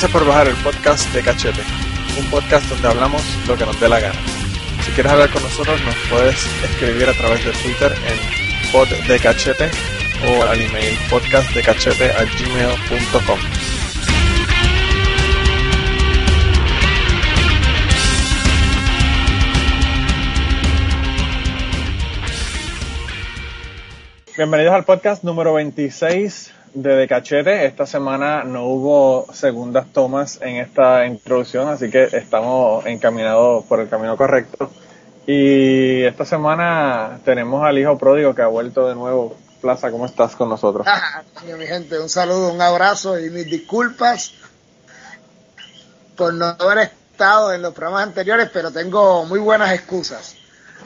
Gracias por bajar el podcast de Cachete, un podcast donde hablamos lo que nos dé la gana. Si quieres hablar con nosotros, nos puedes escribir a través de Twitter en poddecachete o al email podcastdecachete@gmail.com. Bienvenidos al podcast número 26 de De Cachete. Esta semana no hubo segundas tomas en esta introducción, así que estamos encaminados por el camino correcto. Y esta semana tenemos al hijo pródigo que ha vuelto de nuevo. Plaza, ¿cómo estás con nosotros? Ah, mi gente, un saludo, un abrazo y mis disculpas por no haber estado en los programas anteriores, pero tengo muy buenas excusas.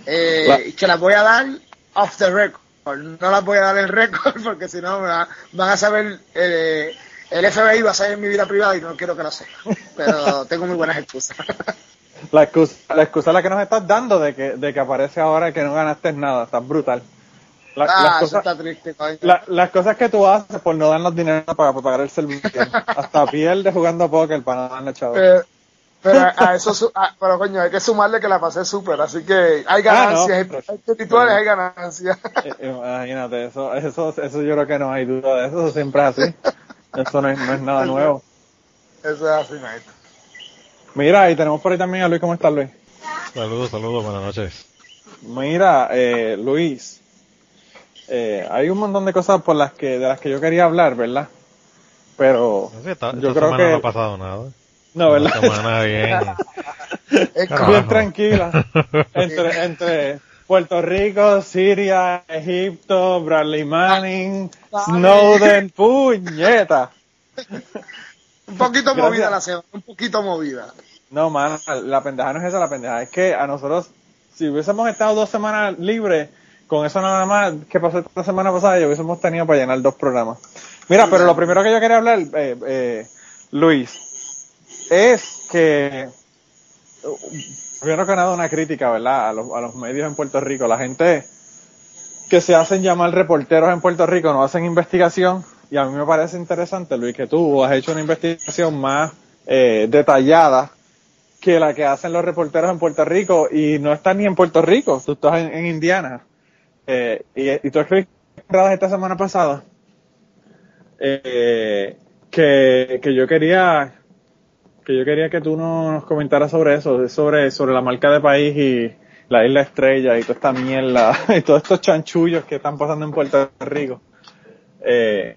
Eh, La- que las voy a dar off the record. No las voy a dar en récord porque si no van a saber, eh, el FBI va a saber mi vida privada y no quiero que lo sepan. Pero tengo muy buenas excusas. La excusa, la excusa es la que nos estás dando de que, de que aparece ahora que no ganaste nada. Estás brutal. La- las, ah, eso cosas, está triste, coño. la- las cosas que tú haces por no darnos dinero para, para pagar el servicio. Hasta pierdes jugando póker para no darle chavo. Eh, pero a eso, su- a- pero coño, hay que sumarle que la pasé súper, así que hay Ah, no, ganancias, pero- hay espirituales, hay ganancias. Eh, Imagínate, eso, eso, eso yo creo que no hay duda de eso, eso siempre es así. Eso no es, no es nada nuevo. Eso es así, maestro. Mira, y tenemos por ahí también a Luis, ¿cómo estás Luis? Saludos, saludos, buenas noches. Mira, eh, Luis, eh, hay un montón de cosas por las que, de las que yo quería hablar, ¿verdad? Pero sé, esta, yo creo que, no ha pasado nada. No, ¿verdad? Esta semana bien. Bien tranquila. Entre, entre Puerto Rico, Siria, Egipto, Bradley Manning, Snowden, puñeta. un poquito Gracias. movida la semana, un poquito movida. No, mano, la pendeja no es esa, la pendeja es que a nosotros, si hubiésemos estado dos semanas libres, con eso nada más que pasó esta semana pasada, ya hubiésemos tenido para llenar dos programas. Mira, pero lo primero que yo quería hablar, eh, eh, Luis, es que, primero que nada una crítica, ¿verdad? A los, a los medios en Puerto Rico, la gente que se hacen llamar reporteros en Puerto Rico no hacen investigación y a mí me parece interesante, Luis, que tú has hecho una investigación más eh, detallada que la que hacen los reporteros en Puerto Rico y no estás ni en Puerto Rico, tú estás en, Indiana. Eh, y, y tú escribiste esta semana pasada eh, que, que yo quería que yo quería que tú no- nos comentaras sobre eso, sobre, sobre la marca de país y la isla estrella y toda esta mierda y todos estos chanchullos que están pasando en Puerto Rico. Eh,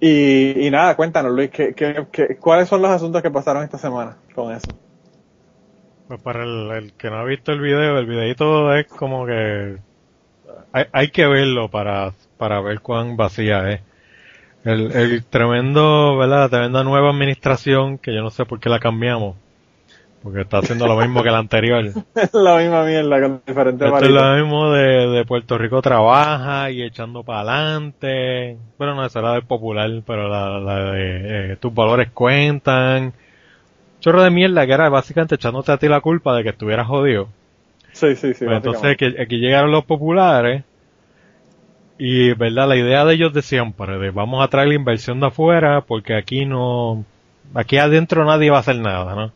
y, y nada, cuéntanos Luis, ¿qué, qué, qué- cuáles son los asuntos que pasaron esta semana con eso? Pues para el, el que no ha visto el video, el videito es como que hay, hay que verlo para, para ver cuán vacía es. El, el tremendo, ¿verdad? La tremenda nueva administración, que yo no sé por qué la cambiamos, porque está haciendo lo mismo que la anterior. la misma mierda con diferentes Esto es lo mismo de, de Puerto Rico trabaja y echando para adelante. Bueno, no, esa era del popular, pero la, la de eh, tus valores cuentan. Chorro de mierda que era básicamente echándote a ti la culpa de que estuvieras jodido. Sí, sí, sí. Pues entonces aquí, aquí llegaron los populares y, ¿verdad? La idea de ellos de siempre, de vamos a traer la inversión de afuera porque aquí no, aquí adentro nadie va a hacer nada, ¿no?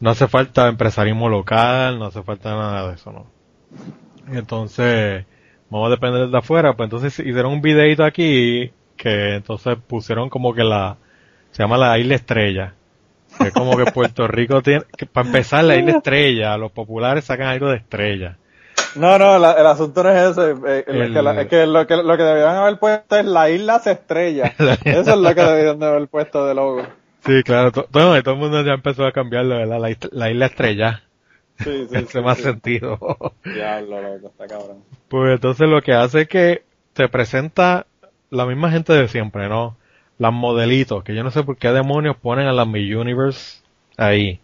No hace falta empresarismo local, no hace falta nada de eso, ¿no? Entonces, vamos a depender de afuera, pues entonces hicieron un videito aquí que entonces pusieron como que la, se llama la isla estrella. Que es como que Puerto Rico tiene, que para empezar la isla estrella, los populares sacan algo de estrella. No, no, la- el asunto no es ese. eh, El- es que, la- es que lo que lo que debieron haber puesto es la isla se estrella. Eso es lo que debieron de haber puesto de logo. Sí, claro, to- todo, todo el mundo ya empezó a cambiarlo, ¿verdad? La, isla- la isla estrella. Sí, sí, Hace sí, más sí. sentido. Diablo, loco, está cabrón. Pues entonces lo que hace es que te presenta la misma gente de siempre, ¿no? Las modelitos, que yo no sé por qué demonios ponen a las Mi Universe ahí.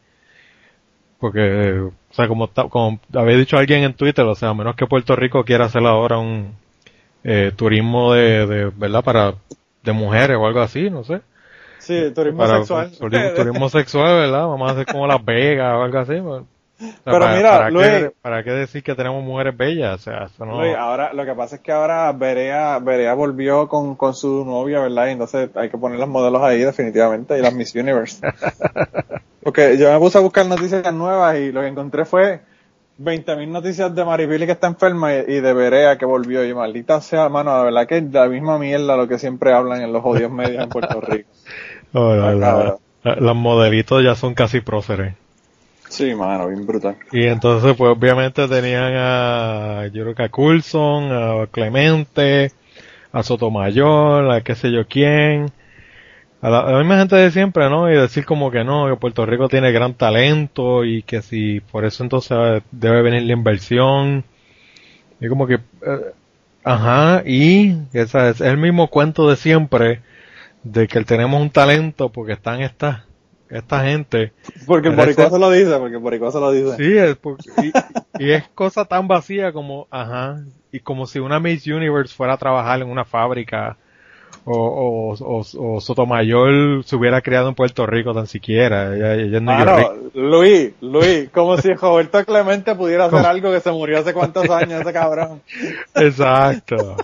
Porque, sea, como, ta- como había dicho alguien en Twitter, o sea, a menos que Puerto Rico quiera hacer ahora un eh, turismo de, de, ¿verdad? Para, de mujeres o algo así, no sé. Sí, turismo Para, sexual. Turismo, turismo sexual, ¿verdad? Vamos a hacer como Las Vegas o algo así. Pero para, mira, ¿para Luis- qué, ¿para qué decir que tenemos mujeres bellas? O sea, eso no... Luis, ahora, lo que pasa es que ahora Berea, Berea volvió con, con su novia, ¿verdad? Y entonces hay que poner los modelos ahí definitivamente y las Miss Universe. Porque yo me puse a buscar noticias nuevas y lo que encontré fue 20.000 noticias de Maripili que está enferma y, de Berea que volvió. Y maldita sea, mano, la verdad que es la misma mierda lo que siempre hablan en los odios medios en Puerto Rico. Los modelitos ya son casi próceres. Sí, mano, bien brutal. Y entonces, pues obviamente tenían a, yo creo que a Coulson, a Clemente, a Sotomayor, a qué sé yo quién, a la, misma gente de siempre, ¿no? Y decir como que no, que Puerto Rico tiene gran talento y que si por eso entonces debe venir la inversión. Y como que, eh, ajá, y esa es el mismo cuento de siempre de que tenemos un talento porque están estas, esta gente Porque el boricua se lo dice, porque el boricua se lo dice. Sí, es porque, y, y es cosa tan vacía como, ajá, y como si una Miss Universe fuera a trabajar en una fábrica o, o, o, o Sotomayor se hubiera criado en Puerto Rico tan siquiera. Ella, ella es Mano, neoyorquina. Luis, Luis, como si Roberto Clemente pudiera hacer algo que se murió hace cuántos años ese cabrón. Exacto.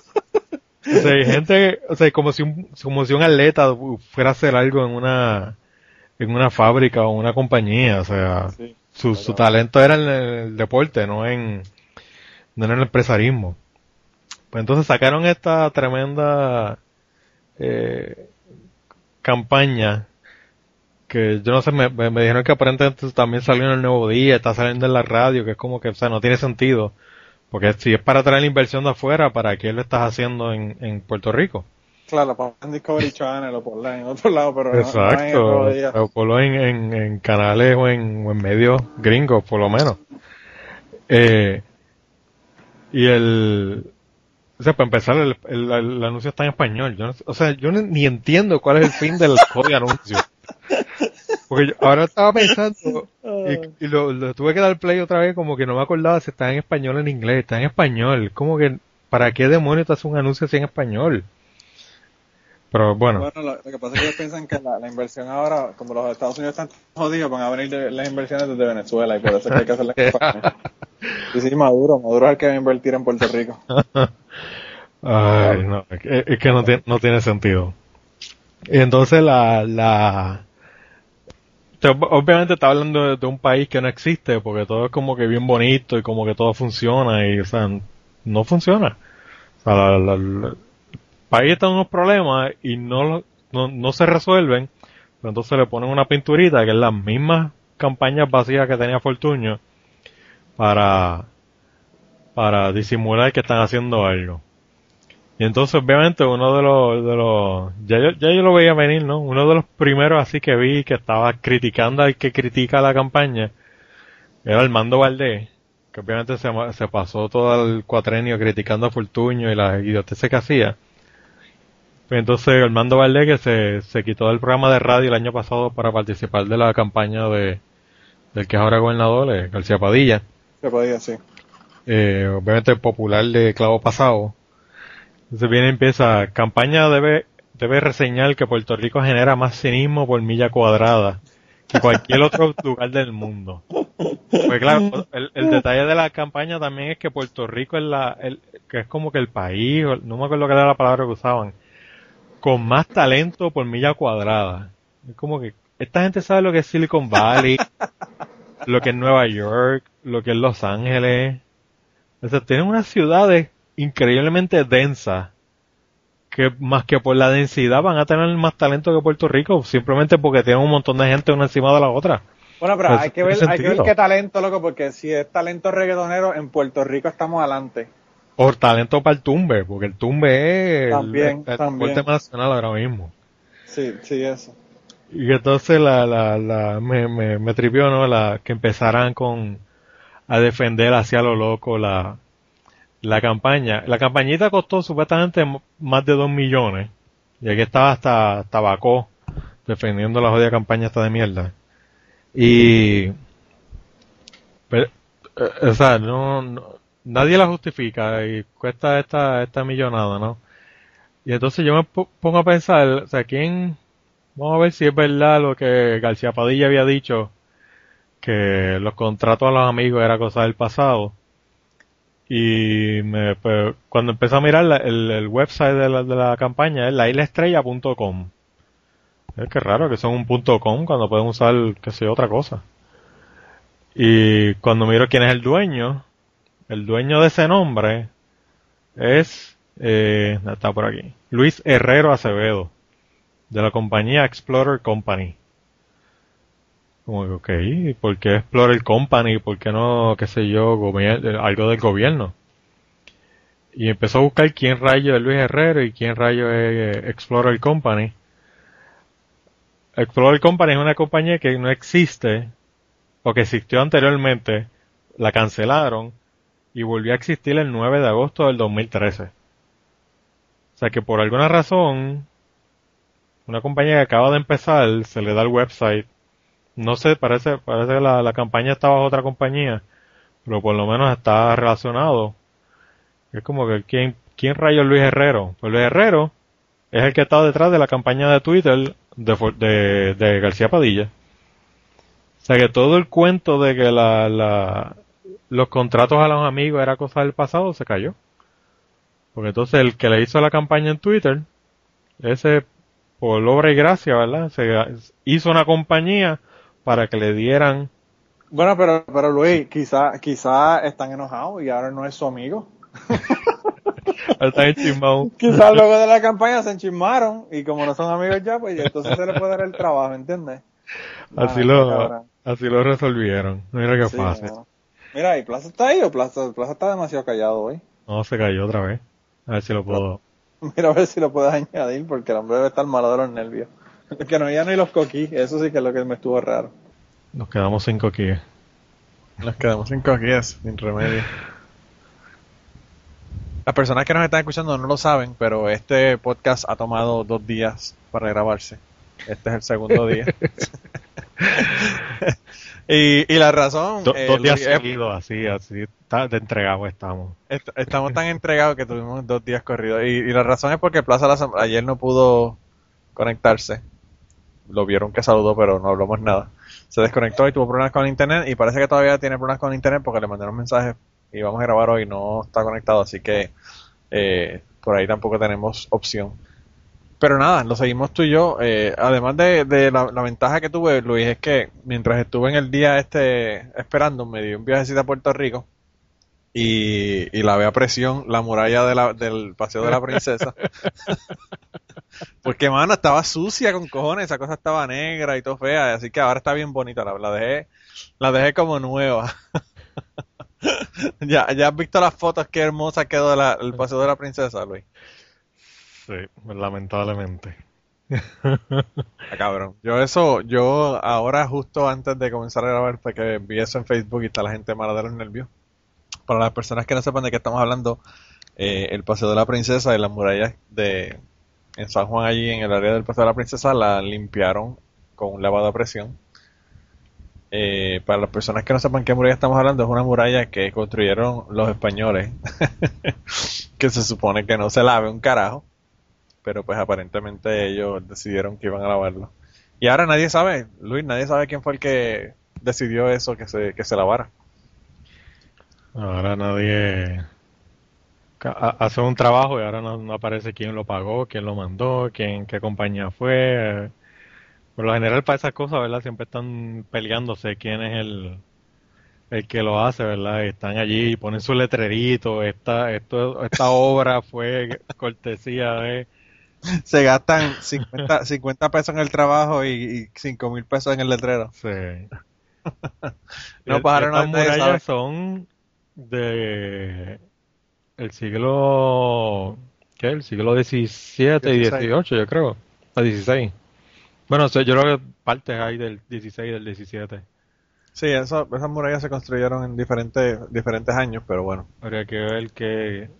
O sea, hay gente, o sea, como si un, como si un atleta fuera a hacer algo en una, en una fábrica o una compañía, o sea, Sí, su, su talento era en el deporte, no en, no en el empresarismo. Pues entonces sacaron esta tremenda eh, campaña que yo no sé, me, me- me dijeron que aparentemente también salió en el Nuevo Día, está saliendo en la radio, que es como que, o sea, no tiene sentido. Porque si es para traer la inversión de afuera, ¿para qué lo estás haciendo en, en Puerto Rico? Claro, ponla en Discovery Channel o ponla en otro lado, pero no- no, en Exacto. O ponlo en, en, en canales o en, o en medios gringos, por lo menos. Eh, y el... O sea, para empezar, el, el- el anuncio está en español. Yo no o sea, yo ni, ni entiendo cuál es el fin del código anuncio. Porque yo ahora estaba pensando y, y lo, lo tuve que dar play otra vez como que no me acordaba si está en español o en inglés. Está en español. Como que, ¿para qué demonios te hace un anuncio así en español? Pero bueno. Bueno, lo, lo que pasa es que ellos piensan que la, la inversión ahora, como los Estados Unidos están jodidos, van a venir de- las inversiones desde Venezuela y por eso es que hay que hacerlas en España. Y sí, Maduro, Maduro es el que va a invertir en Puerto Rico. Ay, no, es que, es que no, tiene, no tiene sentido. Y entonces la, la, te- obviamente está hablando de, de un país que no existe porque todo es como que bien bonito y como que todo funciona y, o sea, no funciona. O sea, la- la- la- el país está en unos problemas y no, no, no se resuelven, entonces le ponen una pinturita que es las mismas campañas vacías que tenía Fortuño para, para disimular que están haciendo algo. Y entonces obviamente uno de los, de los, ya yo, ya yo lo veía venir, ¿no? Uno de los primeros así que vi que estaba criticando al que critica la campaña era Armando Valdés, que obviamente se, se pasó todo el cuatrenio criticando a Fortuño y las idioteces que hacía. Pues entonces Armando Valdés que se, se quitó del programa de radio el año pasado para participar de la campaña de, del que es ahora gobernador, eh, García Padilla Se podía, sí. eh, obviamente popular de clavo pasado. Entonces viene y empieza, campaña debe, debe reseñar que Puerto Rico genera más cinismo por milla cuadrada que cualquier otro lugar del mundo. Pues claro, el, el detalle de la campaña también es que Puerto Rico es la, el, que es como que el país, no me acuerdo qué era la palabra que usaban, con más talento por milla cuadrada. Es como que esta gente sabe lo que es Silicon Valley, lo que es Nueva York, lo que es Los Ángeles. O sea, tienen unas ciudades increíblemente densas que más que por la densidad van a tener más talento que Puerto Rico, simplemente porque tienen un montón de gente una encima de la otra. Bueno, pero Pues, hay que ver, hay que ver qué talento, loco, porque si es talento reggaetonero, en Puerto Rico estamos adelante. O talento para el tumbe, porque el tumbe es el- También, el, el también. deporte nacional ahora mismo. Sí, sí, eso. Y entonces la, la, la, me, me, me tripió, ¿no? La, que empezaran con, a defender hacia lo loco la, la campaña. La campañita costó supuestamente más de dos millones. Y aquí estaba hasta Tabacó defendiendo la jodida campaña esta de mierda. Y, pero, eh, o sea, no, no- nadie la justifica y cuesta esta, esta millonada, ¿no? Y entonces yo me po- pongo a pensar, o sea, ¿quién, Vamos a ver si es verdad lo que García Padilla había dicho que los contratos a los amigos era cosa del pasado. Y me, pues, cuando empecé a mirar la- el, el website de la, de la campaña es lailestrella.com. Es que raro que son un punto .com cuando pueden usar, que sé, otra cosa. Y cuando miro quién es el dueño, el dueño de ese nombre es, eh, está por aquí, Luis Herrero Acevedo, de la compañía Explorer Company. Como que, ok, ¿y ¿por qué Explorer Company? ¿Por qué no, qué sé yo, eh, algo del gobierno? Y empezó a buscar quién rayo es Luis Herrero y quién rayo es eh, Explorer Company. Explorer Company es una compañía que no existe, o que existió anteriormente, la cancelaron y volvió a existir el 9 de agosto del 2013. O sea que por alguna razón, una compañía que acaba de empezar, se le da el website. No sé, parece, parece que la, la campaña está bajo otra compañía, pero por lo menos está relacionado. Es como que, ¿quién, quién rayos es Luis Herrero? Pues Luis Herrero es el que está detrás de la campaña de Twitter de, de, de García Padilla. O sea que todo el cuento de que la, la, los contratos a los amigos era cosa del pasado se cayó. Porque entonces el que le hizo la campaña en Twitter, ese por obra y gracia, ¿verdad? Se hizo una compañía para que le dieran Bueno, pero, pero Luis, quizá, quizá están enojados y ahora no es su amigo. Está enchismado. Quizás luego de la campaña se enchismaron y como no son amigos ya, pues entonces se le puede dar el trabajo, ¿entiendes? Así Ah, lo, cabrón. así lo resolvieron. Mira qué Sí, fácil. no. Mira, ¿y Plaza está ahí o Plaza, Plaza está demasiado callado hoy? No, se cayó otra vez. A ver si lo puedo. Mira a ver si lo puedes añadir porque el hombre debe estar malo de los nervios. Que no ya ni los coquí, eso sí que es lo que me estuvo raro. Nos quedamos cinco aquí. Nos quedamos sin coquíes, sin remedio. Las personas que nos están escuchando no lo saben, pero este podcast ha tomado dos días para grabarse. Este es el segundo día. y, y la razón... Do- eh, dos días seguidos, así, así. Está de entregado estamos. est- estamos tan entregados que tuvimos dos días corridos. Y, y la razón es porque Plaza la ayer no pudo conectarse. Lo vieron que saludó, pero no hablamos nada. Se desconectó y tuvo problemas con internet. Y parece que todavía tiene problemas con internet porque le mandaron mensajes y vamos a grabar hoy. No está conectado, así que eh, por ahí tampoco tenemos opción. Pero nada, lo seguimos tú y yo. Eh, además de, de la, la ventaja que tuve, Luis, es que mientras estuve en el día este esperando, me di un viajecito a Puerto Rico y, y la ve a presión la muralla de la- del Paseo de la Princesa. Porque, mano, estaba sucia con cojones, esa cosa estaba negra y todo fea, así que ahora está bien bonita, la, la dejé, la dejé como nueva. ya, ya has visto las fotos, qué hermosa quedó la- el Paseo de la Princesa, Luis. Sí, lamentablemente. Ah, cabrón. Yo eso, yo ahora justo antes de comenzar a grabar, fue que vi eso en Facebook y está la gente mala de los nervios. Para las personas que no sepan de qué estamos hablando, eh, el Paseo de la Princesa y las murallas de en San Juan allí en el área del Paseo de la Princesa la limpiaron con un lavado a presión. Eh, para las personas que no sepan qué muralla estamos hablando, es una muralla que construyeron los españoles, que se supone que no se lave un carajo, pero pues aparentemente ellos decidieron que iban a lavarlo. Y ahora nadie sabe, Luis, nadie sabe quién fue el que decidió eso, que se, que se lavara. Ahora nadie hace un trabajo y ahora no, aparece quién lo pagó, quién lo mandó, quién, qué compañía fue. Por lo general para esas cosas, ¿verdad? Siempre están peleándose quién es el, el que lo hace, ¿verdad? Están allí y ponen su letrerito, esta, esto, esta obra fue cortesía de... Se gastan 50, 50 pesos en el trabajo y, y 5 mil pesos en el letrero. Sí. No, no- estas murallas son de el siglo ¿qué? El siglo XVII y 16. XVIII, yo creo. O 16. Bueno, yo creo que partes hay del 16 y del 17. Sí, eso, esas murallas se construyeron en diferentes, diferentes años, pero bueno. Habría que ver qué,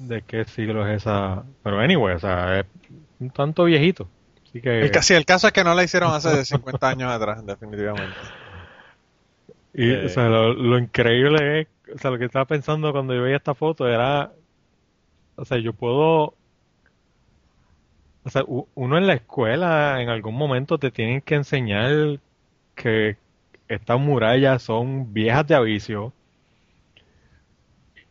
de qué siglo es esa. Pero anyway, o sea, es un tanto viejito. Así que, El, sí, el caso es que no la hicieron hace 50 años atrás, definitivamente. y, eh, o sea, lo, lo increíble es, o sea, lo que estaba pensando cuando yo veía esta foto era, o sea, yo puedo, o sea, uno en la escuela en algún momento te tienen que enseñar que estas murallas son viejas de aviso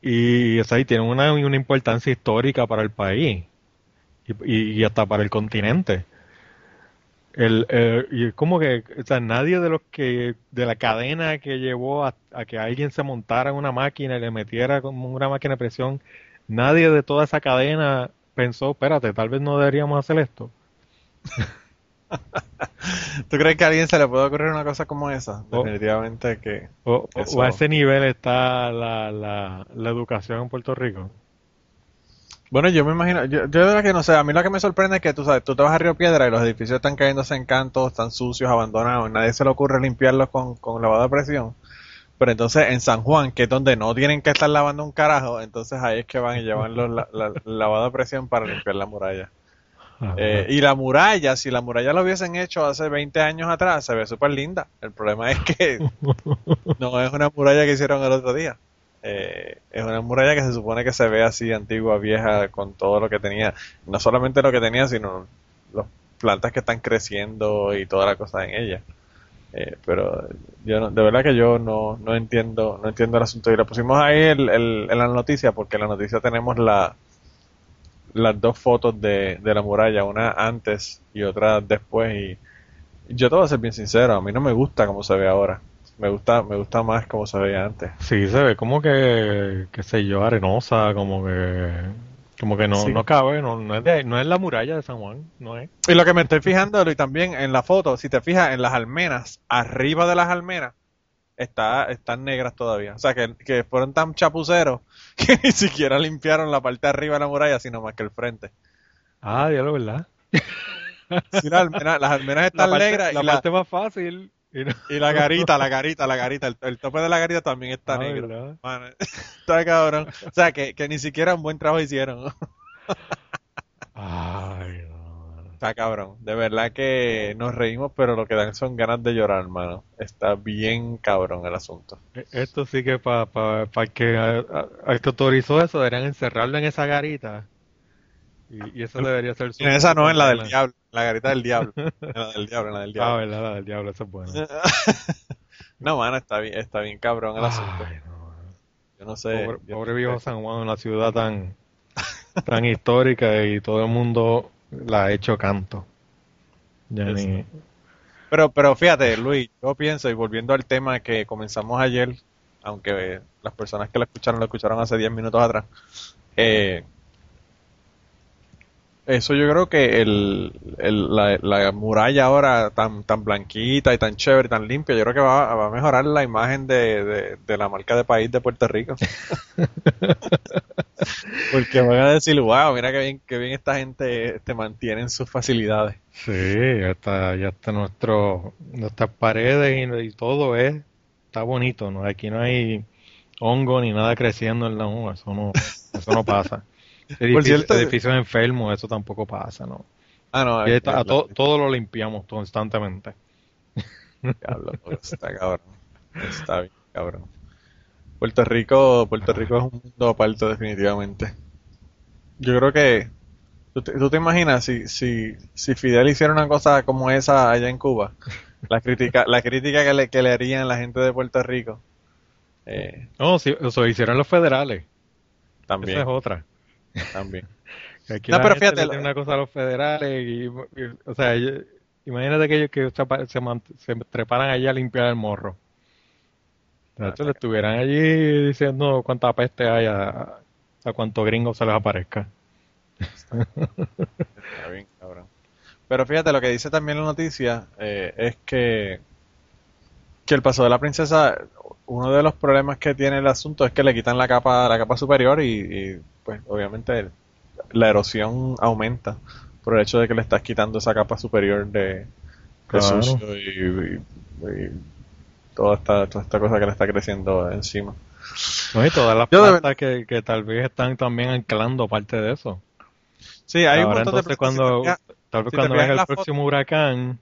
y o sea, y una, una importancia histórica para el país y, y hasta para el continente. El, eh, y es como que, o sea, nadie de los que, de la cadena que llevó a, a que alguien se montara en una máquina y le metiera como una máquina de presión, nadie de toda esa cadena pensó, espérate, tal vez no deberíamos hacer esto. ¿Tú crees que a alguien se le puede ocurrir una cosa como esa? O- Definitivamente que... O, o- Eso. o a ese nivel está la, la, la educación en Puerto Rico. Bueno, yo me imagino, yo, yo de verdad que no sé, a mí lo que me sorprende es que tú sabes, tú te vas a Río Piedra y los edificios están cayéndose en cantos, están sucios, abandonados, nadie se le ocurre limpiarlos con, con lavado de presión. Pero entonces en San Juan, que es donde no tienen que estar lavando un carajo, entonces ahí es que van y llevan los la, la- lavado de presión para limpiar la muralla. Eh, y la muralla, si la muralla lo hubiesen hecho hace 20 años atrás, se ve súper linda. El problema es que no es una muralla que hicieron el otro día. Eh, es una muralla que se supone que se ve así antigua, vieja, con todo lo que tenía. No solamente lo que tenía, sino las plantas que están creciendo y toda la cosa en ella. Eh, pero yo no- de verdad que yo no, no entiendo no entiendo el asunto y le pusimos ahí el, el- en la noticia porque en la noticia tenemos la las dos fotos de, de la muralla una antes y otra después y yo te voy a ser bien sincero a mí no me gusta como se ve ahora me gusta me gusta más como se veía antes Sí, se ve como que, qué sé yo, arenosa, como que, como que no, Sí. no cabe, no, no es de, no es la muralla de San Juan, no es. y lo que me estoy fijando y también en la foto si te fijas en las almenas arriba de las almenas está, están negras todavía. O sea, que, que fueron tan chapuceros que ni siquiera limpiaron la parte de arriba de la muralla, sino más que el frente. Ah, diablo, ¿verdad? Sí, las almenas, las almenas La están parte, negras la y, la, parte más fácil. y no- y la garita, la garita, la garita, el, el tope de la garita también está Ah, negro. Mano, está cabrón. O sea, que, que ni siquiera un buen trabajo hicieron. No. Está cabrón. De verdad que nos reímos, pero lo que dan son ganas de llorar, hermano. Está bien cabrón el asunto. E- Esto sí que para pa, pa el que, a- a- el que autorizó eso deberían encerrarlo en esa garita. Y, y eso debería ser su... En esa no, en la del diablo. La garita del diablo. En la del diablo, en la del Ah, diablo. verdad, la del diablo, eso es bueno. No, mano, está bien, está bien cabrón el asunto. Ay, no. Yo no sé. Pobre viejo San Juan, una ciudad tan, tan histórica y todo el mundo la ha hecho canto. Ya ni- Pero, pero fíjate, Luis, yo pienso, y volviendo al tema que comenzamos ayer, aunque las personas que lo escucharon lo escucharon hace 10 minutos atrás, eh, eso yo creo que el, el- la, la muralla ahora tan, tan blanquita y tan chévere y tan limpia, yo creo que va, va a mejorar la imagen de, de, de la marca de país de Puerto Rico. Porque van a decir, wow, mira qué bien, qué bien esta gente te mantiene en sus facilidades. Sí, ya está, ya está nuestro, nuestras paredes y, y todo es, está bonito, ¿no? Aquí no hay hongo ni nada creciendo en la no, eso no, eso no pasa. Edificio- cierto- edificios enfermos, eso tampoco pasa, ¿no? Ah, no, Y está- es- a to- todo lo limpiamos constantemente. Diablo, está cabrón. Está bien, cabrón. Puerto Rico, Puerto Rico es un mundo aparte definitivamente. Yo creo que ¿tú te, tú te imaginas si, si, si Fidel hiciera una cosa como esa allá en Cuba, la crítica, la crítica que le, que le harían la gente de Puerto Rico, eh, No, sí, eso hicieron los federales. Esa también, es otra. También. Aquí No, pero fíjate, le una cosa a los federales y, y- o sea, imagínate que ellos que se, se, se treparan allí a limpiar el morro. De hecho, le estuvieran allí diciendo cuánta peste hay a, a cuánto gringo se les aparezca. Está bien, cabrón. Pero fíjate, lo que dice también la noticia eh, es que, que el paso de la princesa, uno de los problemas que tiene el asunto es que le quitan la capa, la capa superior y, y, pues obviamente el- la erosión aumenta por el hecho de que le estás quitando esa capa superior de, de Claro. sucio y, y- y toda esta, toda esta cosa que le está creciendo encima. ¿No? Y todas las plantas que, que tal vez están también anclando parte de eso. Sí, hay un Ahora montón de entonces cuando, tal vez si cuando venga el foto- próximo huracán,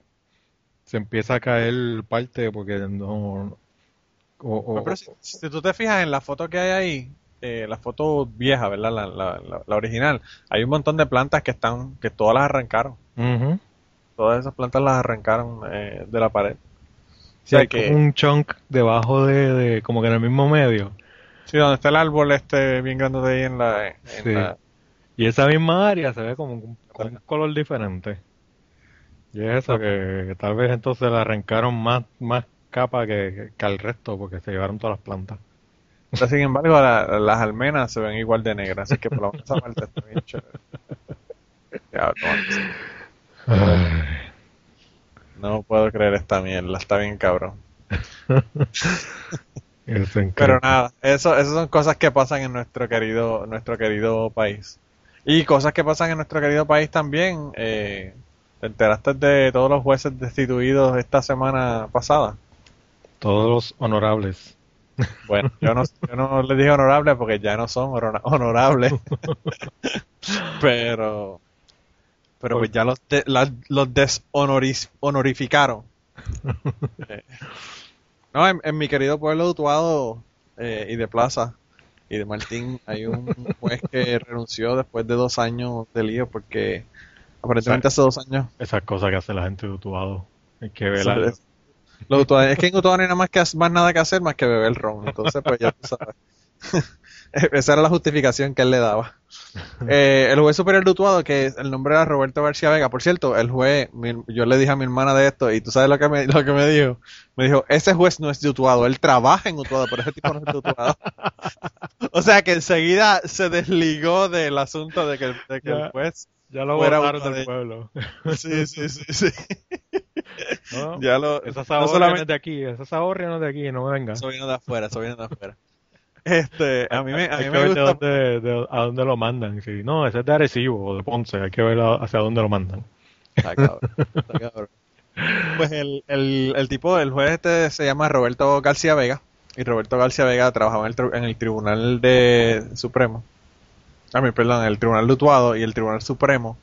se empieza a caer parte porque no... O, o- No, pero si, si tú te fijas en la foto que hay ahí, eh, la foto vieja, ¿verdad? La, la, la, la original, hay un montón de plantas que están, que todas las arrancaron. Todas esas plantas las arrancaron eh, de la pared. Sí, hay que- como un chunk debajo de, de- como que en el mismo medio. Sí, donde está el árbol este bien grande de ahí en la... en Sí. la- Y esa misma área se ve como un- con un color diferente. Y es eso, que, que tal vez entonces le arrancaron más, más capa que, que al resto porque se llevaron todas las plantas. Pero, sin embargo, la- las almenas se ven igual de negras, así que por lo menos esa parte está bien chévere. Ya, no, no puedo creer esta mierda, está bien cabrón. Pero nada, eso, eso son cosas que pasan en nuestro querido, nuestro querido país. Y cosas que pasan en nuestro querido país también. Eh, ¿Te enteraste de todos los jueces destituidos esta semana pasada? Todos los honorables. Bueno, yo no, yo no les dije honorables porque ya no son honora- honorables. pero, pero pues ya los, de- la- los deshonorificaron. Eh, no, en, en mi querido pueblo de Utuado eh, y de Plaza y de Martín hay un juez que renunció después de dos años de lío porque aparentemente hace dos años Esas cosas que hace la gente de Utuado. Hay que velar. Los utuadeños- es que en Utuado no hay nada más, que, más nada que hacer más que beber ron. Entonces, pues ya tú sabes. Esa era la justificación que él le daba. Eh, el juez superior de Utuado, que el nombre era Roberto García Vega. Por cierto, el juez, mi- yo le dije a mi hermana de esto, y tú sabes lo que me, lo que me dijo. Me dijo, ese juez no es de Utuado, él trabaja en Utuado, pero ese tipo no es de Utuado. o sea que enseguida se desligó del asunto de que, de que el juez... Ya lo uno del de- pueblo. Sí, sí, sí, sí. ¿No? Ya lo, Esa no solamente es de aquí, esa no es de aquí, no me venga. Eso viene de afuera, eso viene de afuera. Este, a mí me, a hay mí que me ver de gusta. dónde, de- a dónde lo mandan. Si no, ese es de Arecibo o de Ponce, hay que ver hacia dónde lo mandan. Está cabrón, está cabrón. Pues el, el, el tipo, el juez este se llama Roberto García Vega. Y Roberto García Vega trabajaba en el, en el Tribunal de Supremo. A mí, perdón, el Tribunal de Utuado y el Tribunal Supremo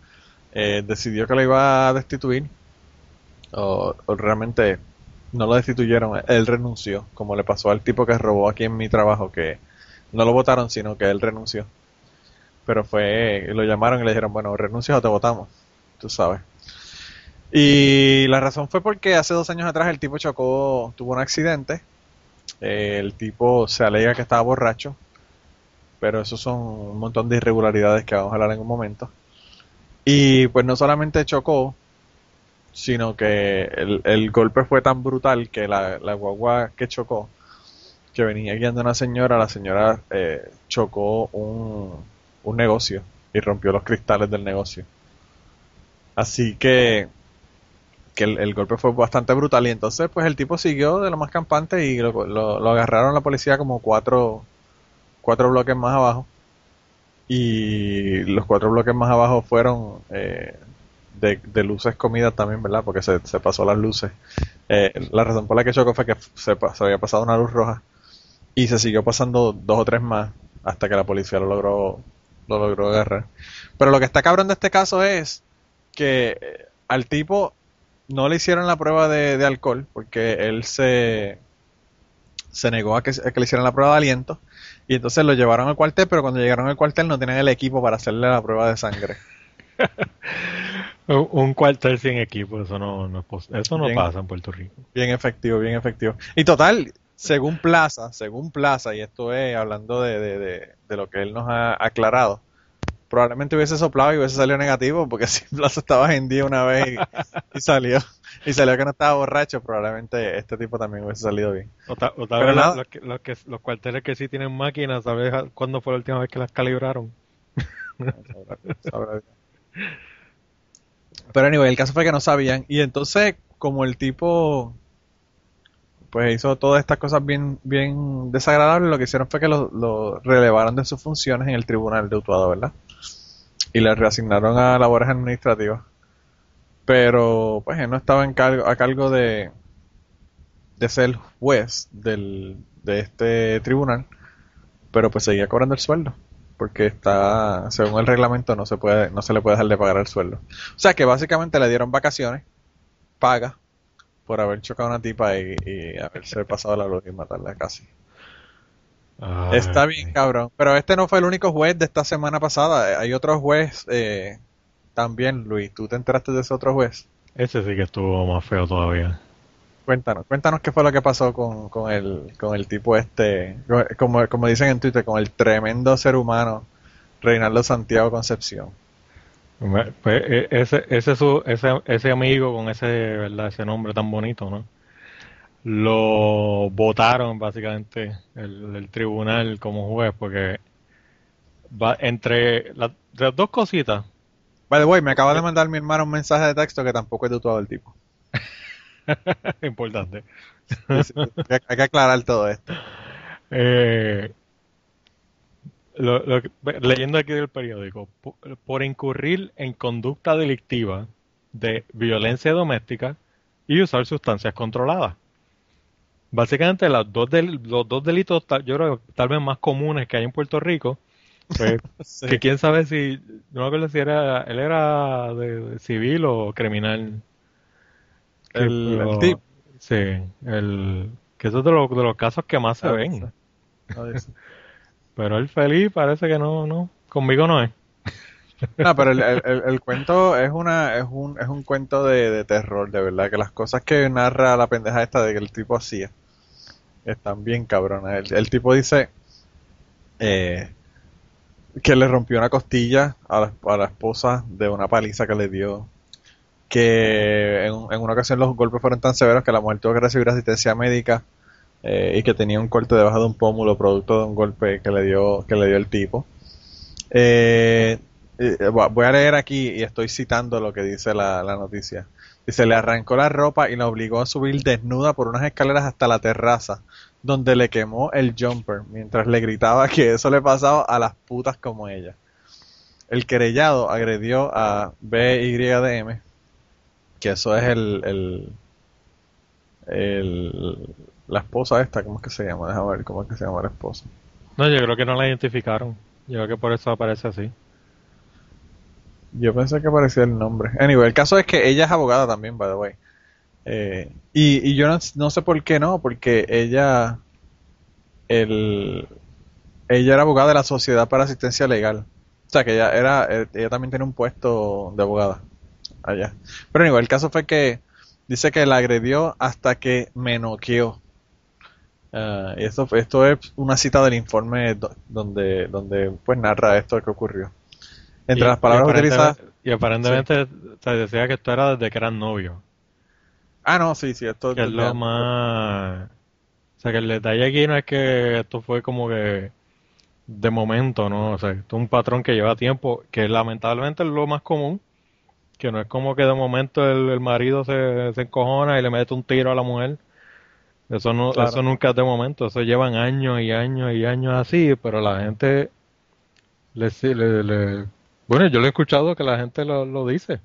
eh, decidió que lo iba a destituir. O, realmente no lo destituyeron, él renunció, como le pasó al tipo que robó aquí en mi trabajo, que no lo votaron, sino que él renunció. Pero fue, lo llamaron y le dijeron, bueno, renuncias o te votamos, tú sabes. Y la razón fue porque hace dos años atrás el tipo chocó, tuvo un accidente. El tipo se alega que estaba borracho, pero eso son un montón de irregularidades que vamos a hablar en un momento. Y pues no solamente chocó, sino que el, el golpe fue tan brutal que la, la guagua que chocó, que venía guiando una señora, la señora eh, chocó un, un negocio y rompió los cristales del negocio. Así que, que el, el golpe fue bastante brutal y entonces pues el tipo siguió de lo más campante y lo, lo, lo agarraron la policía como cuatro, cuatro bloques más abajo y los cuatro bloques más abajo fueron eh, de, luces comidas también, ¿verdad? Porque se, se pasó las luces. Eh, la razón por la que chocó fue que se, había pasado una luz roja y se siguió pasando dos o tres más hasta que la policía lo logró lo logró agarrar. Pero lo que está cabrón de este caso es que eh, al tipo no le hicieron la prueba de, de alcohol porque él se se negó a que, a que le hicieran la prueba de aliento y entonces lo llevaron al cuartel, pero cuando llegaron al cuartel no tenían el equipo para hacerle la prueba de sangre. Un, cuartel sin equipo, eso no, no eso no Bien. pasa en Puerto Rico. Bien efectivo, bien efectivo. Y total, según Plaza, según Plaza, y esto es hablando de, de, de, de lo que él nos ha aclarado, probablemente hubiese soplado y hubiese salido negativo, porque si Plaza estaba en día una vez y, y salió y salió que no estaba borracho, probablemente este tipo también hubiese salido bien. O, ta- o Pero los, que- los que- los cuarteles que sí tienen máquinas, ¿sabes cuándo fue la última vez que las calibraron? Sabrá- sabrá. Pero anyway, el caso fue que no sabían. Y entonces, como el tipo pues hizo todas estas cosas bien, bien desagradables, lo que hicieron fue que lo, lo relevaron de sus funciones en el tribunal de Utuado, ¿verdad? Y le reasignaron a labores administrativas. Pero, pues él no estaba en cargo, a cargo de, de ser juez del, de este tribunal, pero pues seguía cobrando el sueldo porque está según el reglamento no se puede no se le puede dejar de pagar el sueldo. O sea que básicamente le dieron vacaciones paga por haber chocado a una tipa y, y haberse pasado la luz y matarla casi. Ay, está bien cabrón pero este no fue el único juez de esta semana pasada. Hay otro juez eh, también Luis tú te enteraste de ese otro juez Ese sí que estuvo más feo todavía. Cuéntanos, cuéntanos qué fue lo que pasó con, con, el, con el tipo este, como, como dicen en Twitter, con el tremendo ser humano Reinaldo Santiago Concepción. Pues e, ese, ese, su, ese, ese amigo con ese, ¿verdad? ese nombre tan bonito, ¿no? Lo votaron básicamente el, tribunal como juez porque va entre las dos cositas. By the way, me acaba de mandar mi hermano un mensaje de texto que tampoco he tutuado el tipo. Importante. hay que aclarar todo esto. Eh, leyendo aquí del periódico, por, incurrir en conducta delictiva de violencia doméstica y usar sustancias controladas. Básicamente los dos, los dos delitos, yo creo tal vez más comunes que hay en Puerto Rico, pues, que quién sabe si, no me acuerdo si era, él era de, civil o criminal. El, tipo. Sí, el, que eso es de, los, de los casos que más se ah, ven. Pero el feliz parece que no, no, conmigo no es. No, pero el, el, cuento es una es un, es un cuento de, terror, de verdad, que las cosas que narra la pendeja esta de que el tipo hacía están bien cabronas. El, tipo dice eh, que le rompió una costilla a la, a la, esposa de una paliza que le dio, que en, una ocasión los golpes fueron tan severos que la mujer tuvo que recibir asistencia médica eh, y que tenía un corte debajo de un pómulo producto de un golpe que le dio, que le dio el tipo. Eh, voy a leer aquí y estoy citando lo que dice la, noticia. Dice, le arrancó la ropa y la obligó a subir desnuda por unas escaleras hasta la terraza, donde le quemó el jumper, mientras le gritaba que eso le pasaba a las putas como ella. El querellado agredió a BYDM, que eso es el, el la esposa esta, ¿cómo es que se llama? Déjame ver cómo es que se llama la esposa. No, yo creo que no la identificaron. Yo creo que por eso aparece así. Yo pensé que aparecía el nombre. Anyway, el caso es que ella es abogada también, by the way. Eh, y, y, yo no, sé por qué no, porque ella, el, ella era abogada de la Sociedad para Asistencia Legal. O sea, que ella era, eh, ella también tiene un puesto de abogada allá. Pero anyway, el caso fue que dice que la agredió hasta que me noqueó. Uh, esto, esto es una cita del informe donde, donde pues narra esto que ocurrió. Entre las palabras utilizadas. Y aparentemente se decía que esto era desde que eran novios. Ah, no, sí, sí, esto que es lo más. O sea, que el detalle aquí no es que esto fue como que de momento, ¿no? O sea, esto es un patrón que lleva tiempo, que lamentablemente es lo más común, que no es como que de momento el, marido se, se encojona y le mete un tiro a la mujer eso, no, eso nunca es de momento, eso llevan años y años y años así, pero la gente le, le, bueno, yo lo he escuchado que la gente lo, lo dice.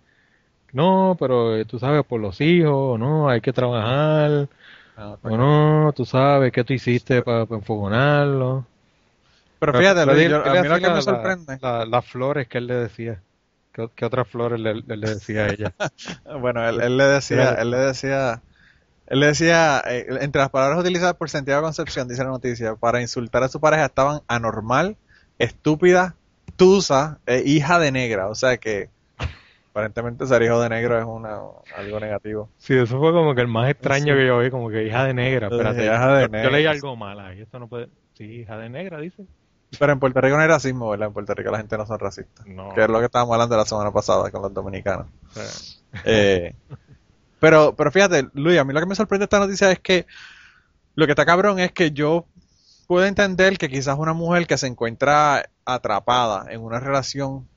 No, pero eh, tú sabes, por los hijos, no, hay que trabajar, ah, o no, tú sabes, ¿qué tú hiciste para, enfogonarlo? Pero fíjate, a mí lo que me sorprende. las flores que él le decía. ¿Qué, otras flores le, le, decía a ella? bueno, él, él, le decía, él le decía él le decía, eh, entre las palabras utilizadas por Santiago Concepción, dice la noticia, para insultar a su pareja estaban anormal, estúpida, tusa e hija de negra. O sea que aparentemente ser hijo de negro es una, algo negativo. Sí, eso fue como que el más extraño que yo vi, como que hija de negra. Espérate, hija de negra. yo leí algo mal ahí, esto no puede... Sí, hija de negra, dice. Pero en Puerto Rico no hay racismo, ¿verdad? En Puerto Rico la gente no son racistas. No. Que es lo que estábamos hablando la semana pasada con los dominicanos. Eh, pero, pero fíjate, Luis, a mí lo que me sorprende de esta noticia es que lo que está cabrón es que yo puedo entender que quizás una mujer que se encuentra atrapada en una relación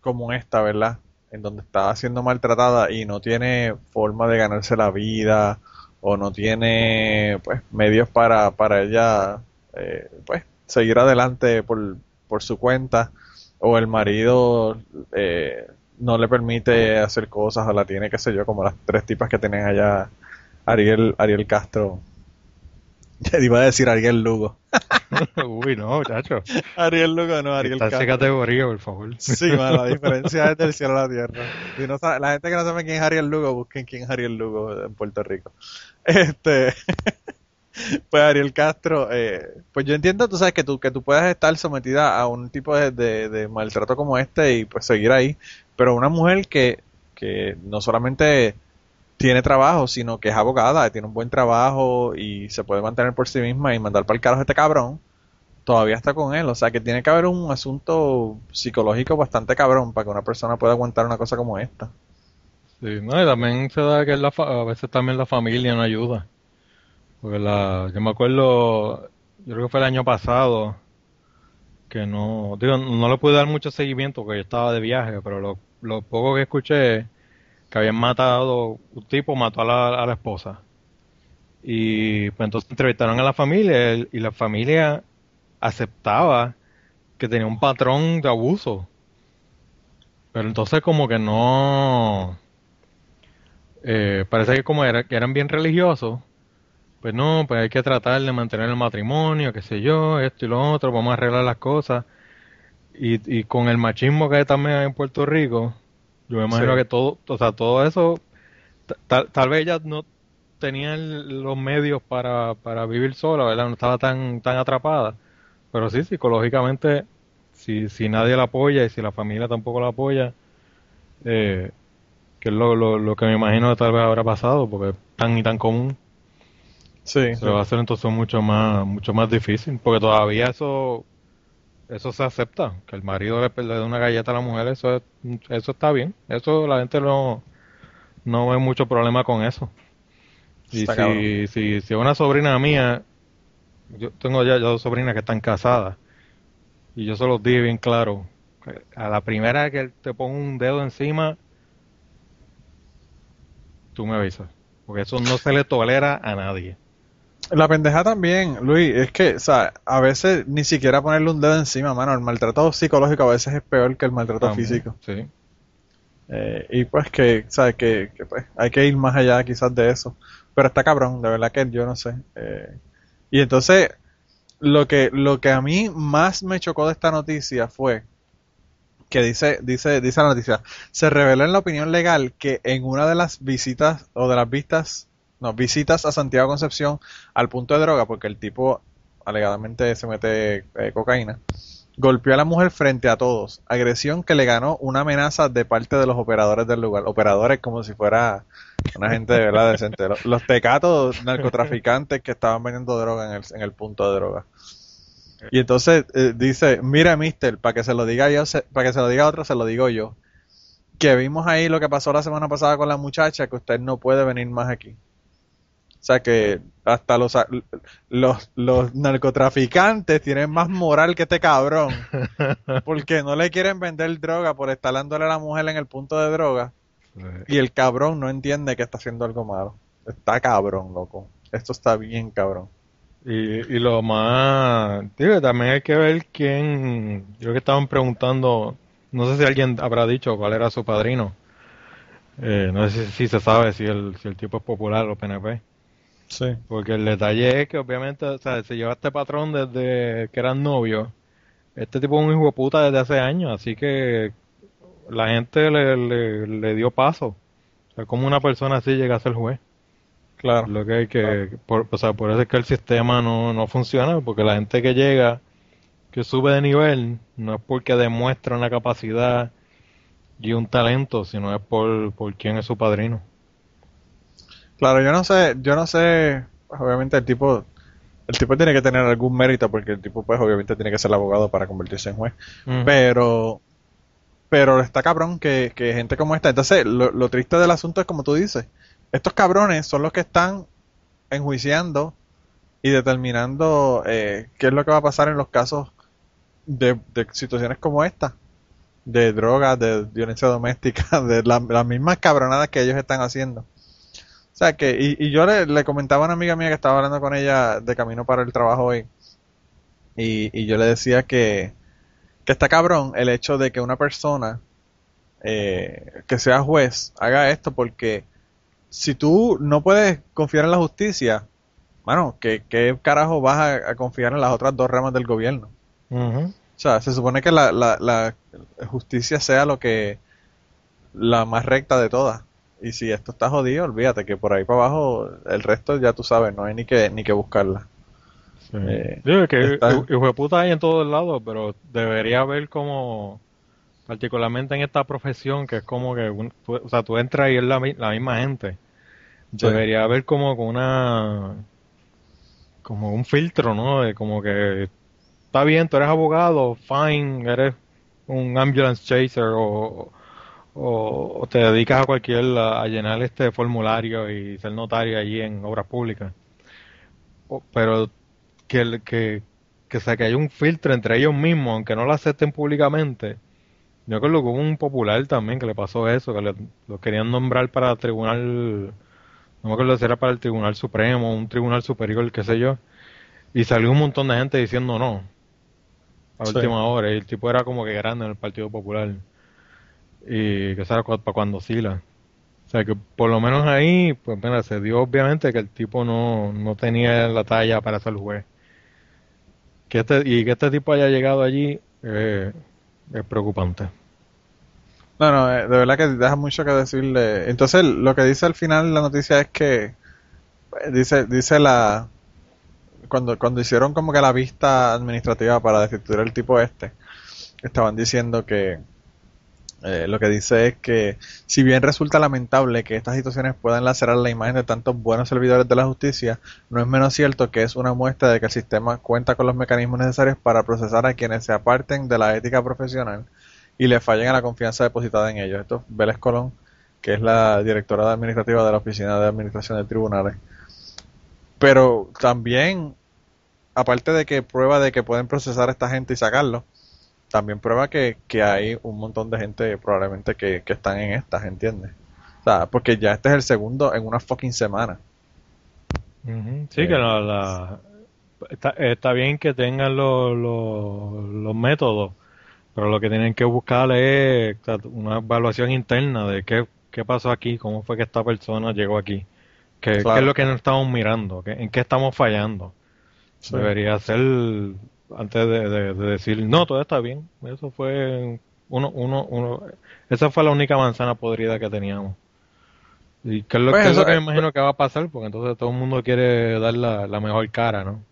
como esta, ¿verdad? En donde está siendo maltratada y no tiene forma de ganarse la vida o no tiene pues medios para, para ella eh, pues seguir adelante por, por su cuenta o el marido eh, no le permite hacer cosas o la tiene, qué sé yo, como las tres tipas que tienen allá Ariel, Ariel Castro. Iba a decir Ariel Lugo. Uy, no, muchacho. Ariel Lugo, no, Ariel Castro. Esa categoría, por favor. Sí, la diferencia es del cielo a la tierra. Si no la gente que no sabe quién es Ariel Lugo, busquen quién es Ariel Lugo en Puerto Rico. Este. pues Ariel Castro, eh, pues yo entiendo, tú sabes que tú que tú puedas estar sometida a un tipo de, de, maltrato como este y pues seguir ahí, pero una mujer que, que no solamente tiene trabajo, sino que es abogada, tiene un buen trabajo y se puede mantener por sí misma y mandar para el carajo a este cabrón, todavía está con él. O sea que tiene que haber un asunto psicológico bastante cabrón para que una persona pueda aguantar una cosa como esta. Sí, no, y también se da que la a veces también la familia no ayuda. Porque la, yo me acuerdo, yo creo que fue el año pasado, que no, digo, no le pude dar mucho seguimiento porque yo estaba de viaje, pero lo, lo poco que escuché, que habían matado, un tipo mató a la, esposa. Y pues entonces entrevistaron a la familia y la familia aceptaba que tenía un patrón de abuso. Pero entonces como que no... Eh, parece que como que eran bien religiosos, pues no, pues hay que tratar de mantener el matrimonio, qué sé yo, esto y lo otro, vamos a arreglar las cosas. Y, y con el machismo que hay también en Puerto Rico, yo me imagino que todo, o sea, todo eso, tal, tal vez ella no tenía los medios para, para vivir sola, ¿verdad? No estaba tan, tan atrapada. Pero sí, psicológicamente, si, si nadie la apoya y si la familia tampoco la apoya, eh, que es lo, lo, lo, que me imagino que tal vez habrá pasado, porque es tan y tan común. Sí. Se va a hacer entonces mucho más, mucho más difícil, porque todavía eso, eso se acepta, que el marido le, le dé una galleta a la mujer, eso, eso está bien, eso la gente no, no ve mucho problema con eso. Y si, si, si una sobrina mía, yo tengo ya, dos sobrinas que están casadas, y yo se los dije bien claro, a la primera que te ponga un dedo encima, tú me avisas, porque eso no se le tolera a nadie. La pendeja también, Luis, es que, o sea, a veces ni siquiera ponerle un dedo encima, mano. El maltrato psicológico a veces es peor que el maltrato También, físico. Sí. Eh, y pues que, ¿sabes? Que, que, pues hay que ir más allá quizás de eso. Pero está cabrón, de verdad que yo no sé. Eh, y entonces, lo que, lo que a mí más me chocó de esta noticia fue que dice, dice, dice la noticia, se reveló en la opinión legal que en una de las visitas o de las vistas no, visitas a Santiago Concepción al punto de droga, porque el tipo alegadamente se mete eh, cocaína, golpeó a la mujer frente a todos. Agresión que le ganó una amenaza de parte de los operadores del lugar. Operadores como si fuera una gente de verdad decente. Los, los tecatos narcotraficantes que estaban vendiendo droga en el, en el punto de droga. Y entonces eh, dice, mira mister, para que se lo diga yo, para que se lo diga otro, se lo digo yo. Que vimos ahí lo que pasó la semana pasada con la muchacha, que usted no puede venir más aquí. O sea que hasta los, los, los narcotraficantes tienen más moral que este cabrón. Porque no le quieren vender droga por estar dándole a la mujer en el punto de droga. Y el cabrón no entiende que está haciendo algo malo. Está cabrón, loco. Esto está bien cabrón. Y, y lo más... Tío, también hay que ver quién... Yo creo que estaban preguntando... No sé si alguien habrá dicho cuál era su padrino. Eh, no sé si, si, se sabe si el, si el tipo es popular o PNP. Sí. Porque el detalle es que obviamente, o sea, se lleva este patrón desde que eran novios. Este tipo es un hijo de puta desde hace años, así que la gente le, le, le dio paso. O sea, como una persona así llega a ser juez. Claro. Lo que hay que, claro. por, o sea, por eso es que el sistema no, no funciona, porque la gente que llega, que sube de nivel, no es porque demuestra una capacidad y un talento, sino es por, por quién es su padrino. Claro, yo no sé, yo no sé, pues, obviamente el tipo, el tipo tiene que tener algún mérito porque el tipo pues obviamente tiene que ser abogado para convertirse en juez, uh -huh. pero, pero está cabrón que, que gente como esta, entonces lo, lo, triste del asunto es como tú dices, estos cabrones son los que están enjuiciando y determinando eh, qué es lo que va a pasar en los casos de, de situaciones como esta de drogas, de violencia doméstica, de la, las mismas cabronadas que ellos están haciendo. O sea que, y, y yo le, le, comentaba a una amiga mía que estaba hablando con ella de camino para el trabajo hoy, y, y yo le decía que, que está cabrón el hecho de que una persona eh, que sea juez haga esto porque si tú no puedes confiar en la justicia, bueno, ¿qué, qué carajo vas a, a, confiar en las otras dos ramas del gobierno? Uh -huh. O sea, se supone que la, la, la justicia sea lo que la más recta de todas. Y si esto está jodido, olvídate que por ahí para abajo el resto ya tú sabes, no hay ni que ni que buscarla. Sí. Eh, que está... hijo de puta hay en todos lados, pero debería haber como, particularmente en esta profesión, que es como que, o sea, tú entras y es la, la misma gente. Debería haber como una como un filtro, ¿no? De como que está bien, tú eres abogado, fine, eres un ambulance chaser o, o, te dedicas a cualquier a, llenar este formulario y ser notario allí en obras públicas. pero que, que, que, sea, que hay un filtro entre ellos mismos, aunque no lo acepten públicamente. Yo creo que hubo un popular también que le pasó eso, que lo querían nombrar para el tribunal, no me acuerdo si era para el Tribunal Supremo, un tribunal superior, qué sé yo, y salió un montón de gente diciendo no, a última hora, y el tipo era como que grande en el Partido Popular, y que era para cuando sila. O sea que por lo menos ahí, pues mira, se dio obviamente que el tipo no, no tenía la talla para ser juez. Que este, y que este tipo haya llegado allí eh, es preocupante. No, no, eh, de verdad que deja mucho que decirle. Entonces, lo que dice al final la noticia es que eh, dice dice la cuando cuando hicieron como que la vista administrativa para destituir el tipo este, estaban diciendo que eh, lo que dice es que si bien resulta lamentable que estas situaciones puedan lacerar la imagen de tantos buenos servidores de la justicia, no es menos cierto que es una muestra de que el sistema cuenta con los mecanismos necesarios para procesar a quienes se aparten de la ética profesional y le fallen a la confianza depositada en ellos. Esto es Vélez Colón, que es la directora administrativa de la Oficina de Administración de Tribunales. Pero también, aparte de que prueba de que pueden procesar a esta gente y sacarlo, también prueba que, hay un montón de gente probablemente que, están en estas, ¿entiendes? O sea, porque ya este es el segundo en una fucking semana. Sí, que la, está, bien que tengan los, los, métodos, pero lo que tienen que buscar es una evaluación interna de qué, qué pasó aquí, cómo fue que esta persona llegó aquí, qué, es lo que no estamos mirando, en qué estamos fallando. Debería ser antes de, decir, no, todo está bien. Eso fue uno, uno, uno, esa fue la única manzana podrida que teníamos. Y que es lo, pues que, me imagino que va a pasar, porque entonces todo el mundo quiere dar la, mejor cara, ¿no?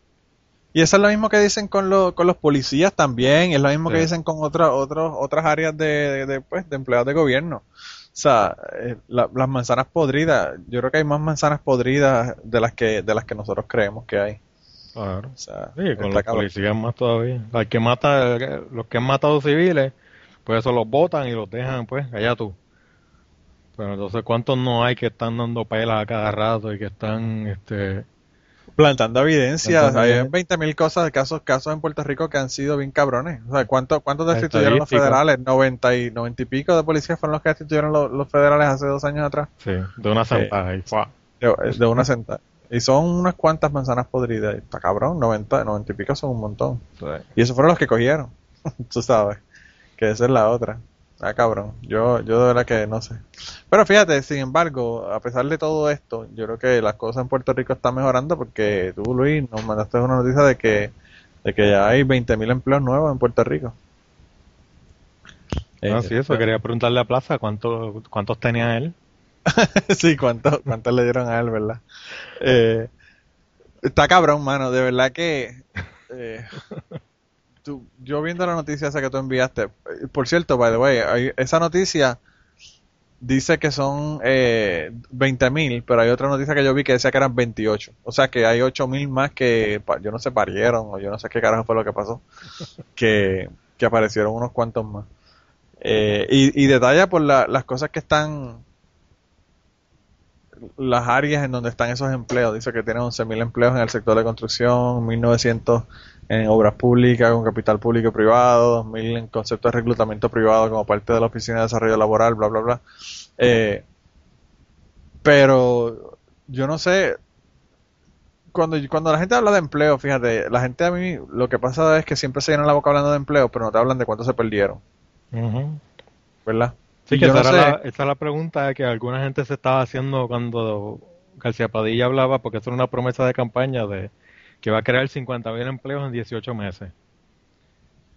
Y eso es lo mismo que dicen con, lo, con los policías también, y es lo mismo que dicen con otras otros otras áreas de, de, pues, de empleados de gobierno. O sea, eh, las manzanas podridas, yo creo que hay más manzanas podridas de las que de las que nosotros creemos que hay. Claro. O sea, sí, con los policías más todavía. Al que mata, los que han matado civiles, pues eso los botan y los dejan, pues, allá tú. Pero entonces, ¿cuántos no hay que están dando pelas a cada rato y que están, este... Plantando evidencias. Hay 20.000 cosas, casos, casos en Puerto Rico que han sido bien cabrones. O sea, ¿cuántos cuánto destituyeron los federales? 90 y, 90 y pico de policías fueron los que destituyeron los, federales hace dos años atrás. Sí, de una sentada. Eh, de, de una sentada. Y son unas cuantas manzanas podridas. Está cabrón, 90, 90 y pico son un montón. Y esos fueron los que cogieron. Tú sabes. Que esa es la otra. Ah, cabrón. Yo, yo de verdad que no sé. Pero fíjate, sin embargo, a pesar de todo esto, yo creo que las cosas en Puerto Rico están mejorando porque tú, Luis, nos mandaste una noticia de que, de que ya hay 20.000 empleos nuevos en Puerto Rico. Ah, sí, eso. Quería preguntarle a Plaza cuánto, cuántos tenía él. sí, ¿cuántos cuánto le dieron a él, verdad? Eh, está cabrón, mano, de verdad que... Eh, yo viendo la noticia esa que tú enviaste, eh, por cierto, by the way, esa noticia dice que son eh, 20.000, pero hay otra noticia que yo vi que decía que eran 28. O sea que hay 8.000 más que, yo no sé, parieron, o yo no sé qué carajo fue lo que pasó, que, que aparecieron unos cuantos más. Eh, y, y detalla por las cosas que están las áreas en donde están esos empleos. Dice que tiene 11.000 empleos en el sector de construcción, 1.900 en obras públicas con capital público y privado, 2.000 en concepto de reclutamiento privado como parte de la Oficina de Desarrollo Laboral, bla, bla, bla. Eh, pero yo no sé, cuando, cuando la gente habla de empleo, fíjate, la gente a mí lo que pasa es que siempre se llena la boca hablando de empleo, pero no te hablan de cuánto se perdieron. ¿Verdad? Sí, que esa, era la, esa, la, pregunta que alguna gente se estaba haciendo cuando García Padilla hablaba, porque eso era una promesa de campaña de que va a crear 50.000 empleos en 18 meses.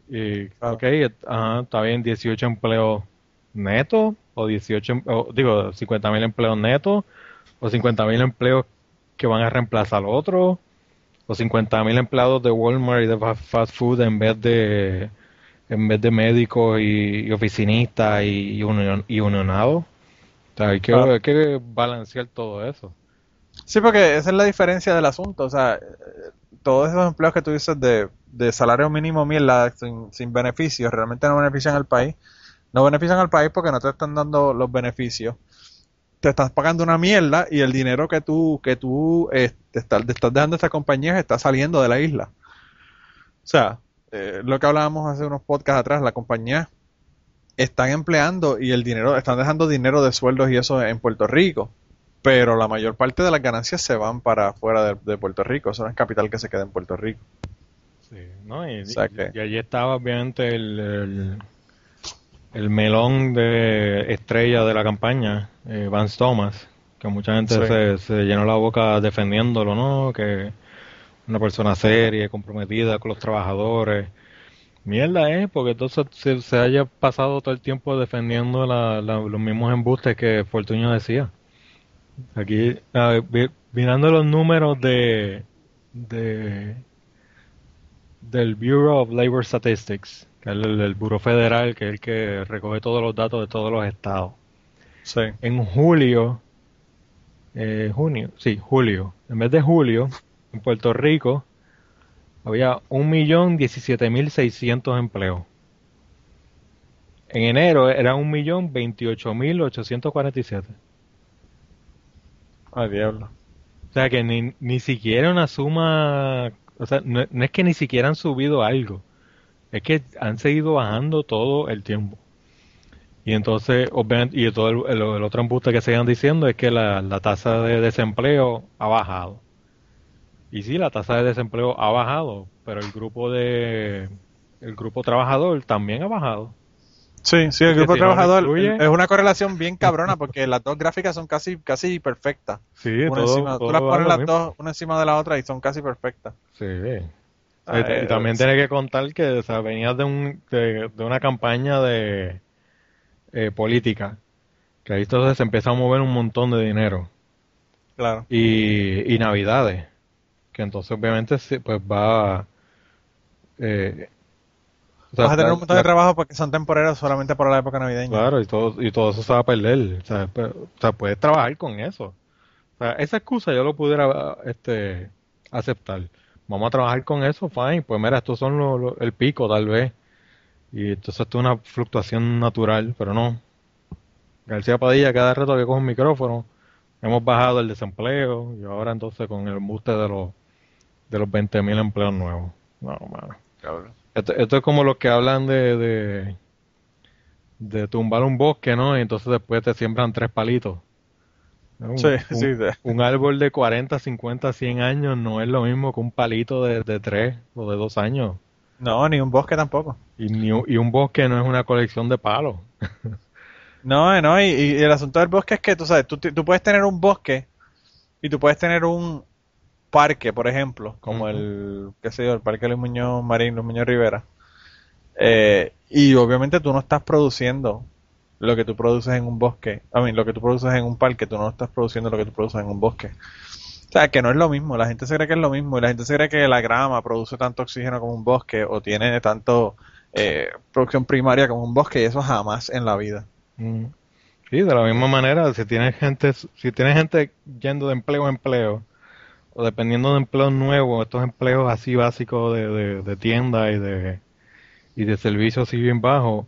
Y, ok, está bien, 18 empleos netos, o 18, o, digo, 50.000 empleos netos, o 50.000 empleos que van a reemplazar al otro, o 50.000 empleados de Walmart y de fast food en vez de en vez de médicos y, oficinistas y, y, unionados. hay que, hay que balancear todo eso. Sí, porque esa es la diferencia del asunto. O sea, eh, todos esos empleos que tú dices de, de salario mínimo mierda sin, sin beneficios realmente no benefician al país. No benefician al país porque no te están dando los beneficios. Te estás pagando una mierda y el dinero que tú, que tú eh, te, estás, te estás dejando a esta compañía está saliendo de la isla. O sea, eh, lo que hablábamos hace unos podcasts atrás, la compañía están empleando y el dinero, están dejando dinero de sueldos y eso en Puerto Rico, pero la mayor parte de las ganancias se van para fuera de, Puerto Rico, eso no es capital que se queda en Puerto Rico. Sí, ¿no? Y, allí estaba obviamente el, el, melón de estrella de la campaña, eh, Vance Thomas, que mucha gente se, se llenó la boca defendiéndolo, ¿no? Que una persona seria, comprometida con los trabajadores. Mierda, ¿eh? Porque entonces se, haya pasado todo el tiempo defendiendo los mismos embustes que Fortunio decía. Aquí, mirando los números de, de del Bureau of Labor Statistics, que es el, el Bureau Federal, que es el que recoge todos los datos de todos los estados. Sí. En julio, eh, junio, sí, julio, en vez de julio, en Puerto Rico había 1.017.600 empleos. En enero era 1.028.847. Ay, diablo. O sea que ni, ni siquiera una suma, o sea, no, es que ni siquiera han subido algo, es que han seguido bajando todo el tiempo. Y entonces, obviamente, y todo el, otro embuste que siguen diciendo es que la, la tasa de desempleo ha bajado. Y sí, la tasa de desempleo ha bajado, pero el grupo de el grupo trabajador también ha bajado. Sí, sí, el grupo trabajador es una correlación bien cabrona porque las dos gráficas son casi casi perfectas. Sí, una encima, tú las pones las dos una encima de la otra y son casi perfectas. Sí. Ah, y también tiene que contar que o venías de, un, de, una campaña de eh, política, que ahí entonces se empieza a mover un montón de dinero. Claro. Y, y navidades que entonces obviamente pues va eh, Vas a tener un montón de trabajo porque son temporeros solamente para la época navideña. Claro, y todo, y todo eso se va a perder. O sea, puedes trabajar con eso. O sea, esa excusa yo lo pudiera este, aceptar. Vamos a trabajar con eso, fine. Pues mira, estos son los, el pico, tal vez. Y entonces esto es una fluctuación natural, pero no. García Padilla, cada rato que coge un micrófono, hemos bajado el desempleo y ahora entonces con el embuste de los de los 20.000 empleos nuevos. No, mano. Esto, esto, es como los que hablan de, de, de, tumbar un bosque, ¿no? Y entonces después te siembran tres palitos. Un, sí, sí, un, árbol de 40, 50, 100 años no es lo mismo que un palito de, de 3 o de 2 años. No, ni un bosque tampoco. Y, ni, y un bosque no es una colección de palos. no, no, y, y, el asunto del bosque es que tú sabes, tú, tú puedes tener un bosque y tú puedes tener un, parque, por ejemplo, como el, qué sé yo, el parque Luis Muñoz Marín, Luis Muñoz Rivera, eh, y obviamente tú no estás produciendo lo que tú produces en un bosque, a mí, lo que tú produces en un parque, tú no estás produciendo lo que tú produces en un bosque. O sea, que no es lo mismo, la gente se cree que es lo mismo y la gente se cree que la grama produce tanto oxígeno como un bosque o tiene tanto eh, producción primaria como un bosque y eso jamás en la vida. Sí, de la misma manera, si tienes gente, si tienes gente yendo de empleo a empleo, o dependiendo de empleos nuevos, estos empleos así básicos de, de, tienda y de, y de servicios así bien bajos,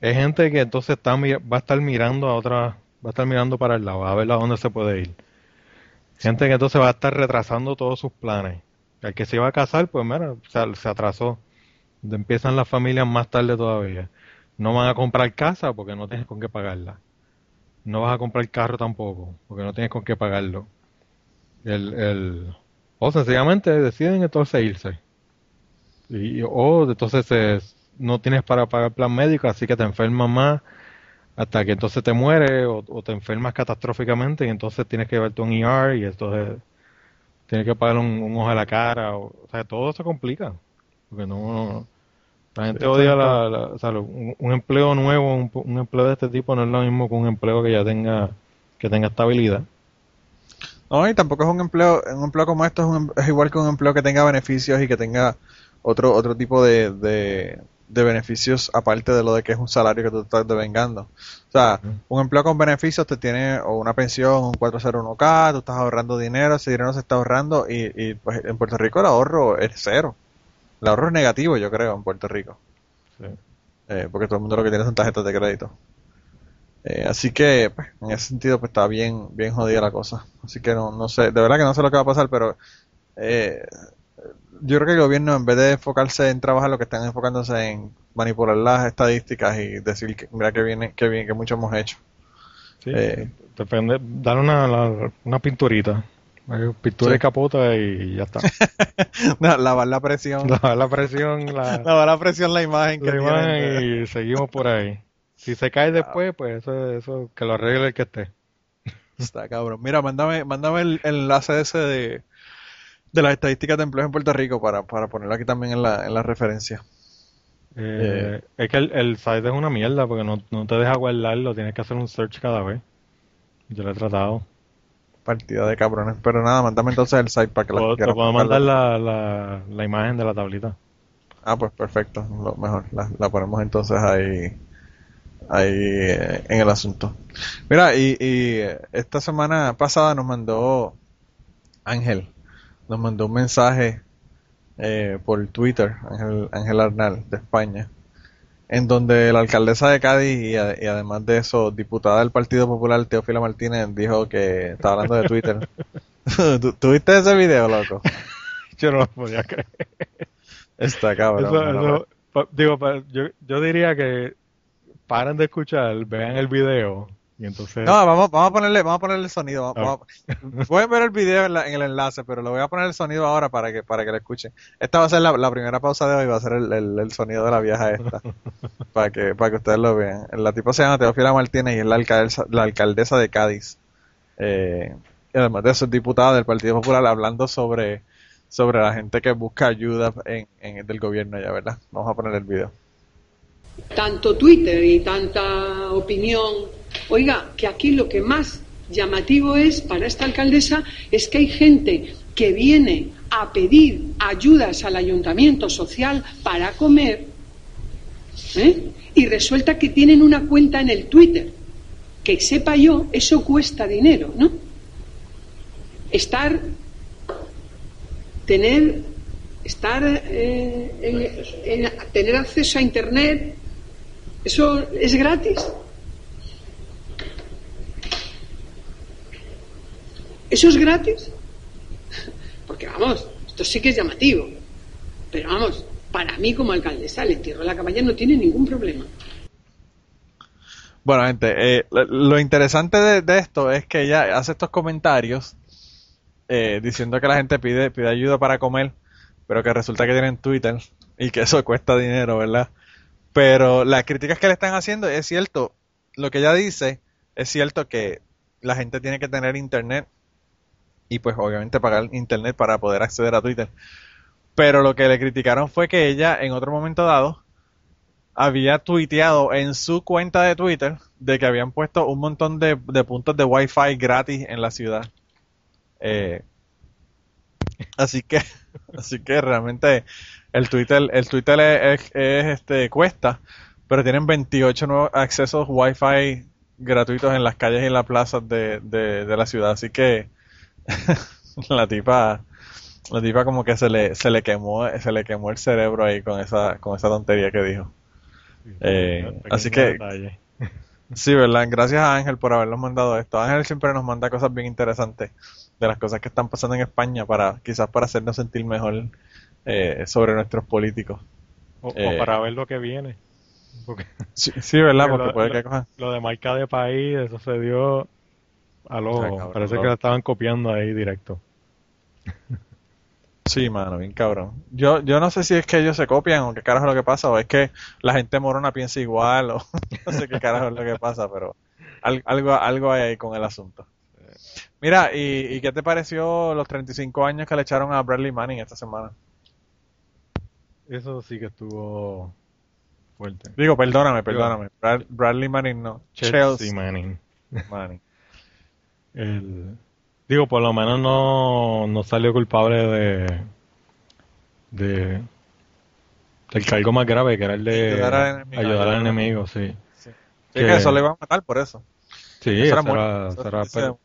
es gente que entonces está, va a estar mirando a otra, va a estar mirando para el lado, a ver a dónde se puede ir. Gente que entonces va a estar retrasando todos sus planes. El que se iba a casar, pues mira, se, se atrasó. Empiezan las familias más tarde todavía. No van a comprar casa porque no tienes con qué pagarla. No vas a comprar carro tampoco porque no tienes con qué pagarlo el, el, o sencillamente deciden entonces irse. Y, o entonces no tienes para pagar plan médico, así que te enfermas más hasta que entonces te mueres o, te enfermas catastróficamente y entonces tienes que llevarte un ER y entonces tienes que pagar un, ojo a la cara. O, sea, todo se complica. Porque no, la gente odia la, un, empleo nuevo, un, un, empleo de este tipo no es lo mismo que un empleo que ya tenga que tenga estabilidad. No, y tampoco es un empleo, un empleo como esto es, es, igual que un empleo que tenga beneficios y que tenga otro otro tipo de, de beneficios aparte de lo de que es un salario que tú estás devengando. O sea, un empleo con beneficios te tiene o una pensión, un 401k, tú estás ahorrando dinero, ese dinero se está ahorrando y, y pues en Puerto Rico el ahorro es cero. El ahorro es negativo, yo creo, en Puerto Rico. Eh, porque todo el mundo lo que tiene son tarjetas de crédito. Eh, así que, pues, en ese sentido, pues está bien, bien jodida la cosa. Así que no, no sé, de verdad que no sé lo que va a pasar, pero eh, yo creo que el gobierno, en vez de enfocarse en trabajar, lo que están enfocándose en manipular las estadísticas y decir que, mira, que viene, que bien, que mucho hemos hecho. Sí, depende, dar una, una pinturita. Pintura y capota y ya está. lavar la presión. Lavar la presión. La, lavar la presión, la imagen. La imagen y seguimos por ahí. Si se cae después, pues eso, eso que lo arregle el que esté. Está cabrón. Mira, mándame, mándame el, enlace ese de, de las estadísticas de empleo en Puerto Rico para, para ponerlo aquí también en la, en la referencia. Eh, es que el, el, site es una mierda porque no, no te deja guardarlo, tienes que hacer un search cada vez. Yo lo he tratado partida de cabrones. Pero nada, mándame entonces el site para que la Te puedo mandar la, la, la, imagen de la tablita. Ah, pues perfecto, lo mejor. La, la ponemos entonces ahí ahí eh, en el asunto. Mira, y, y esta semana pasada nos mandó Ángel, nos mandó un mensaje eh, por Twitter, Ángel, Ángel Arnal de España, en donde la alcaldesa de Cádiz y, además de eso, diputada del Partido Popular, Teófila Martínez, dijo que estaba hablando de Twitter. ¿Tuviste ese video, loco? yo no lo podía creer. Está cabrón. digo, yo, yo diría que paren de escuchar, vean el video y entonces... No, vamos, vamos a ponerle, vamos a ponerle el sonido. pueden ver el video en, el enlace, pero le voy a poner el sonido ahora para que, para que lo escuchen. Esta va a ser la, primera pausa de hoy, va a ser el, sonido de la vieja esta. para que, para que ustedes lo vean. La tipo se llama Teofila Martínez y es la alcaldesa, la alcaldesa de Cádiz. Eh, y además de eso es diputada del Partido Popular hablando sobre, sobre la gente que busca ayuda en, en, del gobierno ya, ¿verdad? Vamos a poner el video. Tanto Twitter y tanta opinión Oiga, que aquí lo que más llamativo es para esta alcaldesa es que hay gente que viene a pedir ayudas al ayuntamiento social para comer ¿eh? y resulta que tienen una cuenta en el Twitter. Que sepa yo, eso cuesta dinero, ¿no? Estar, tener, estar, eh, tener acceso a Internet, eso es gratis. ¿Eso es gratis? Porque vamos, esto sí que es llamativo. Pero vamos, para mí como alcaldesa, el entierro de la cabaña no tiene ningún problema. Bueno, gente, eh, lo interesante de, esto es que ella hace estos comentarios eh, diciendo que la gente pide, pide ayuda para comer, pero que resulta que tienen Twitter y que eso cuesta dinero, ¿verdad? Pero las críticas que le están haciendo es cierto, lo que ella dice es cierto que la gente tiene que tener internet y pues obviamente pagar internet para poder acceder a Twitter. Pero lo que le criticaron fue que ella en otro momento dado había tuiteado en su cuenta de Twitter de que habían puesto un montón de, puntos de Wi-Fi gratis en la ciudad. Eh, así que, así que realmente el Twitter, el Twitter es, este cuesta, pero tienen 28 nuevos accesos Wi-Fi gratuitos en las calles y en las plazas de, de la ciudad. Así que la tipa la tipa como que se le se le quemó se le quemó el cerebro ahí con esa con esa tontería que dijo. Eh, así que sí verdad gracias a Ángel por habernos mandado esto. Ángel siempre nos manda cosas bien interesantes de las cosas que están pasando en España para quizás para hacernos sentir mejor eh, sobre nuestros políticos o, eh, para ver lo que viene sí, verdad porque lo, puede que lo de marca de país eso se dio Aló, parece que la estaban copiando ahí directo. Sí, mano, bien cabrón. Yo, yo no sé si es que ellos se copian o qué carajo es lo que pasa, o es que la gente morona piensa igual, o no sé qué carajo es lo que pasa, pero algo, algo hay ahí con el asunto. Mira, ¿y, ¿y qué te pareció los 35 años que le echaron a Bradley Manning esta semana? Eso sí que estuvo fuerte. Digo, perdóname, perdóname. Bradley Manning no. Chelsea, Manning. Manning. El, digo, por lo menos no, no salió culpable de, de el cargo más grave, que era el de Ayudar al enemigo, ayudar al ayudar al enemigo, sí. Sí, Que- que eso le iba a matar por eso. Sí, Eso eso era era- muerte, eso eso- era- ese- pero-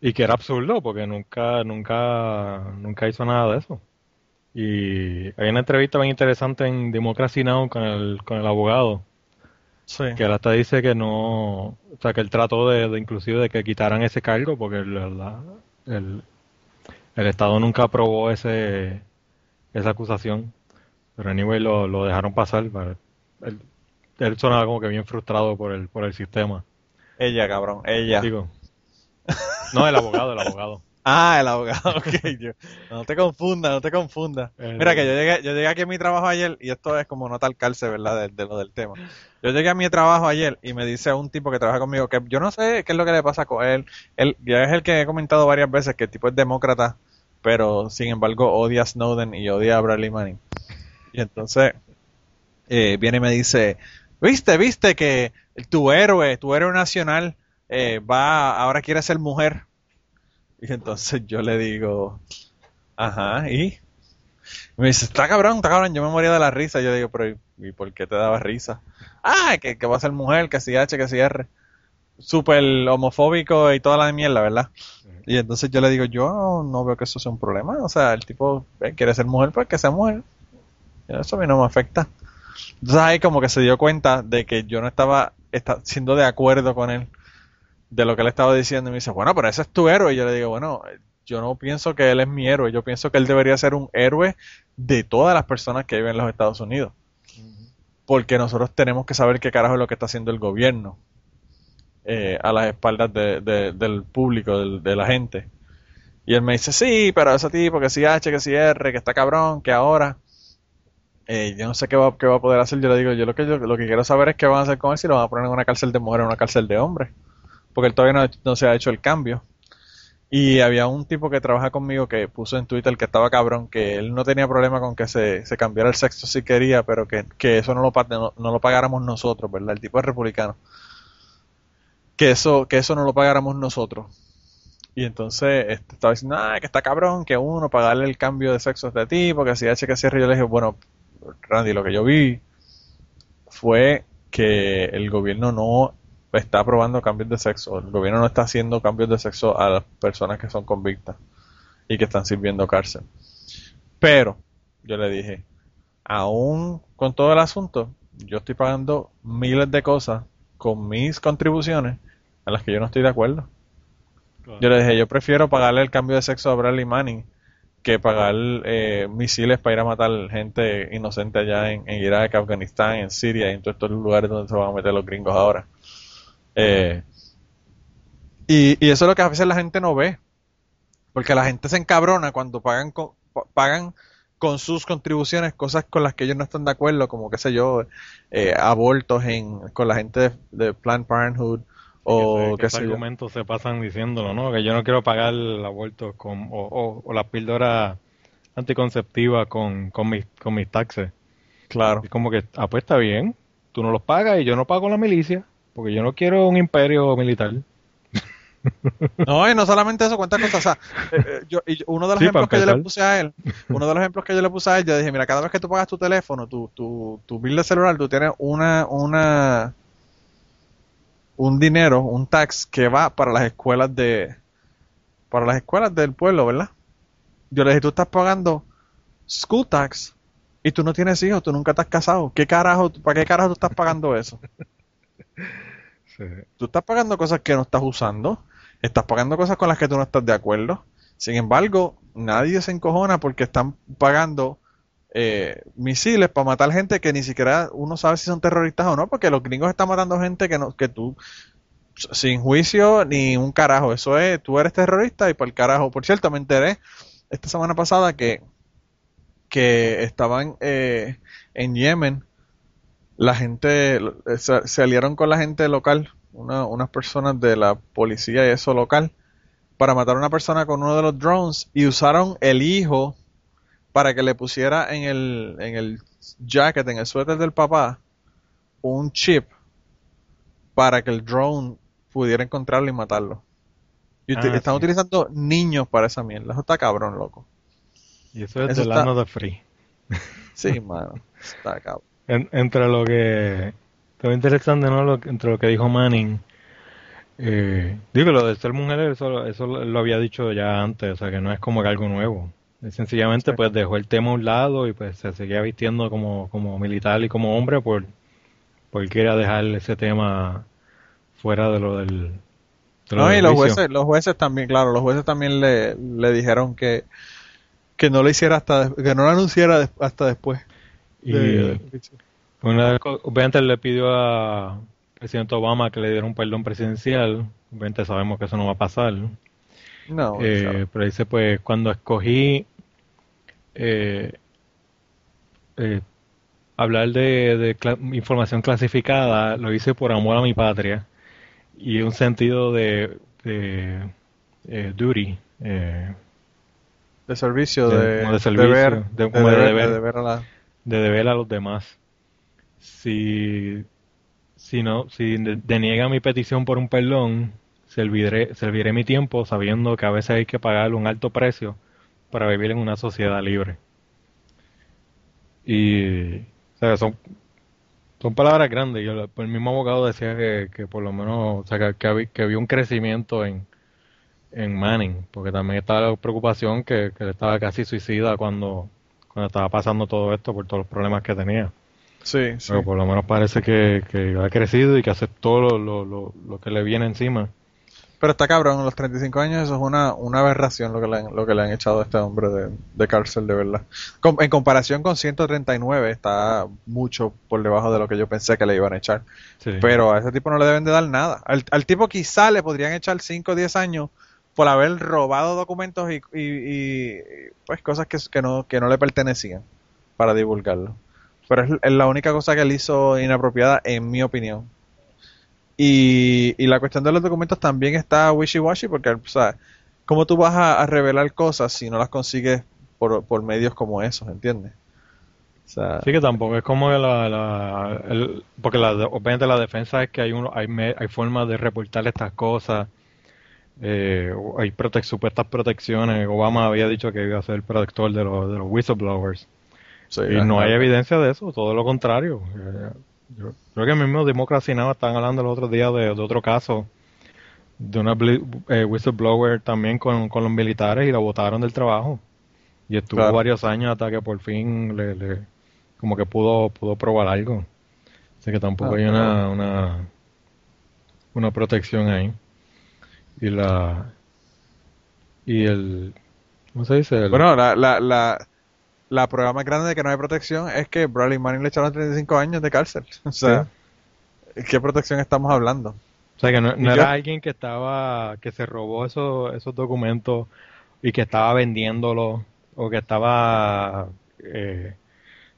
y que era absurdo porque nunca, nunca, nunca hizo nada de eso. Y hay una entrevista bien interesante en Democracy Now con el, con el abogado, sí. que él hasta dice que no, o sea, que él trató de, de inclusive de que quitaran ese cargo porque el, la- el, el Estado nunca aprobó ese, esa acusación. Pero anyway lo, lo dejaron pasar. para- él, él sonaba como que bien frustrado por el, por el sistema. Ella, cabrón, ella. Digo. No, el abogado, el abogado. Ah, el abogado, ok. yo- no te confundas, no te confundas. El- Mira que yo llegué, yo llegué aquí a mi trabajo ayer y esto es como no tal calce, ¿verdad? De, de lo del tema. Yo llegué a mi trabajo ayer y me dice un tipo que trabaja conmigo que yo no sé qué es lo que le pasa con él. Él ya es el que he comentado varias veces que el tipo es demócrata, pero sin embargo odia a Snowden y odia a Bradley Manning. Y entonces eh, viene y me dice, viste, viste que tu héroe, tu héroe nacional eh, va, ahora quiere ser mujer. Y entonces yo le digo, ajá, ¿y? Me dice, está cabrón, está cabrón, yo me moría de la risa. Yo digo, pero ¿y- ¿y por qué te daba risa? Ah, que, que va a ser mujer, que si H, que si R. Súper homofóbico y toda la mierda, ¿verdad? Y entonces yo le digo, yo no veo que eso sea un problema. O sea, el tipo eh, quiere ser mujer, pues que sea mujer. Eso a mí no me afecta. Entonces ahí como que se dio cuenta de que yo no estaba esta- siendo de acuerdo con él de lo que él estaba diciendo y me dice, bueno, pero ese es tu héroe. Y yo le digo, bueno, yo no pienso que él es mi héroe, yo pienso que él debería ser un héroe de todas las personas que viven en los Estados Unidos. Porque nosotros tenemos que saber qué carajo es lo que está haciendo el gobierno eh, a las espaldas de- de- del público, del- de la gente. Y él me dice, sí, pero ese tipo, que si H, que si R, que está cabrón, que ahora... eh, yo no sé qué va, qué va a poder hacer. Yo le digo, yo lo que yo, lo que quiero saber es qué van a hacer con él si lo van a poner en una cárcel de mujeres o en una cárcel de hombres. Porque él todavía no, no se ha hecho el cambio. Y había un tipo que trabaja conmigo que puso en Twitter que estaba cabrón, que él no tenía problema con que se, se cambiara el sexo si quería, pero que, que eso no lo, no, no lo pagáramos nosotros, ¿verdad? El tipo es republicano. Que eso, que eso no lo pagáramos nosotros. Y entonces este, estaba diciendo, ah, que está cabrón, que uno pagarle el cambio de sexo a este tipo, que si H que cierre. Yo le dije, bueno, Randy, lo que yo vi fue que el gobierno no está aprobando cambios de sexo. El gobierno no está haciendo cambios de sexo a las personas que son convictas y que están sirviendo cárcel. Pero, yo le dije, aún con todo el asunto, yo estoy pagando miles de cosas con mis contribuciones a las que yo no estoy de acuerdo. Yo le dije, yo prefiero pagarle el cambio de sexo a Bradley Manning que pagar eh, misiles para ir a matar gente inocente allá en, en Irak, Afganistán, en Siria y en todos estos lugares donde se van a meter los gringos ahora. Eh, y, y eso es lo que a veces la gente no ve. Porque la gente se encabrona cuando pagan con, pa- pagan con sus contribuciones cosas con las que ellos no están de acuerdo, como qué sé yo, eh, abortos en, con la gente de, de Planned Parenthood o que qué se pasan diciéndolo, ¿no? Que yo no quiero pagar el aborto con, o, o, o la píldora anticonceptiva con, con, mis, con mis taxes. Claro. Es como que, ah, pues está bien, tú no los pagas y yo no pago la milicia, porque yo no quiero un imperio militar. No, y no solamente eso, cuántas cosas. O sea, eh, eh, yo, y yo- uno de los Sí, ejemplos que yo le puse a él, uno de los ejemplos que yo le puse a él, yo dije, mira, cada vez que tú pagas tu teléfono, tu, tu, tu bill de celular, tú tienes una, una, un dinero, un tax que va para las escuelas de, para las escuelas del pueblo, ¿verdad? Yo le dije, tú estás pagando school tax y tú no tienes hijos, tú nunca has casado. ¿Qué carajo, para qué carajo tú estás pagando eso? Tú estás pagando cosas que no estás usando, estás pagando cosas con las que tú no estás de acuerdo. Sin embargo, nadie se encojona porque están pagando eh, misiles para matar gente que ni siquiera uno sabe si son terroristas o no, porque los gringos están matando gente que no, que tú sin juicio ni un carajo. Eso es, tú eres terrorista y por el carajo. Por cierto, me enteré esta semana pasada que que estaban eh, en Yemen la gente se, se aliaron con la gente local, una- unas personas de la policía y eso local, para matar a una persona con uno de los drones y usaron el hijo para que le pusiera en el, en el jacket, en el suéter del papá, un chip para que el drone pudiera encontrarlo y matarlo. Y Ah, están sí. utilizando niños para esa mierda. Eso está cabrón, loco. Y eso es Eso de está- the Free. Sí, mano. Está cabrón. En- entre lo que... Fue interesante, ¿no? Lo, entre lo que dijo Manning. Eh, digo, lo de ser mujer, eso, eso lo lo había dicho ya antes, o sea, que no es como que algo nuevo. Sencillamente, pues dejó el tema a un lado y pues se seguía vistiendo como, como militar y como hombre por, por quería dejar ese tema fuera de lo del... de lo No, del y los juicio. jueces, los jueces también, claro, los jueces también le, le dijeron que, que no lo hiciera hasta, que no lo anunciara hasta después. Y de- una de las co- obviamente le pidió a presidente Obama que le diera un perdón presidencial. Obviamente sabemos que eso no va a pasar. no, Eh, claro. pero dice, pues, cuando escogí eh, eh, hablar de, de información clasificada, lo hice por amor a mi patria y un sentido de, de eh, duty. eh, de servicio, de- de, de deber, de- de de deber. De deber a los demás. Si, si no, si de- deniega mi petición por un perdón, serviré, serviré mi tiempo sabiendo que a veces hay que pagar un alto precio para vivir en una sociedad libre. Y, son, son palabras grandes. Yo, el mismo abogado decía que, que por lo menos, o sea, que, que, había, que había un crecimiento en, en Manning, porque también estaba la preocupación que, que él estaba casi suicida cuando, cuando estaba pasando todo esto por todos los problemas que tenía. Sí, sí. Pero por lo menos parece que, que ha crecido y que aceptó lo, lo, lo, lo que le viene encima. Pero está cabrón, a los 35 años eso es una, una aberración lo que le han, lo que le han echado a este hombre de, de cárcel, de verdad. Com- en comparación con 139 está mucho por debajo de lo que yo pensé que le iban a echar. Sí. Pero a ese tipo no le deben de dar nada. Al, al tipo quizá le podrían echar 5 o 10 años por haber robado documentos y, pues cosas que, no, que no le pertenecían para divulgarlo. Pero es, la única cosa que él hizo inapropiada en mi opinión. Y, y la cuestión de los documentos también está wishy-washy porque, o sea, ¿cómo tú vas a, revelar cosas si no las consigues por, por medios como esos, ¿entiendes? Sí que tampoco es como la, la- el- porque la, obviamente la defensa es que hay uno, hay, hay formas de reportar estas cosas, eh, hay supuestas protecciones. Obama había dicho que iba a ser el protector de los, de los whistleblowers sí, y no hay evidencia de eso, todo lo contrario. Eh, yo creo que mismo Democracy Now! estaban hablando el otro día de, de otro caso de una eh, whistleblower también con, con los militares y la votaron del trabajo y estuvo Claro. varios años hasta que por fin le, le- como que pudo pudo probar algo así que tampoco Ah, hay una, claro. una una protección ahí y la y el ¿cómo se dice? El- Bueno, la, la, la, la prueba más grande de que no hay protección es que Bradley Manning le echaron 35 años de cárcel. O sea, ¿qué protección estamos hablando? O sea, que no, no era yo- alguien que estaba, que se robó esos, esos documentos y que estaba vendiéndolos o que estaba, eh,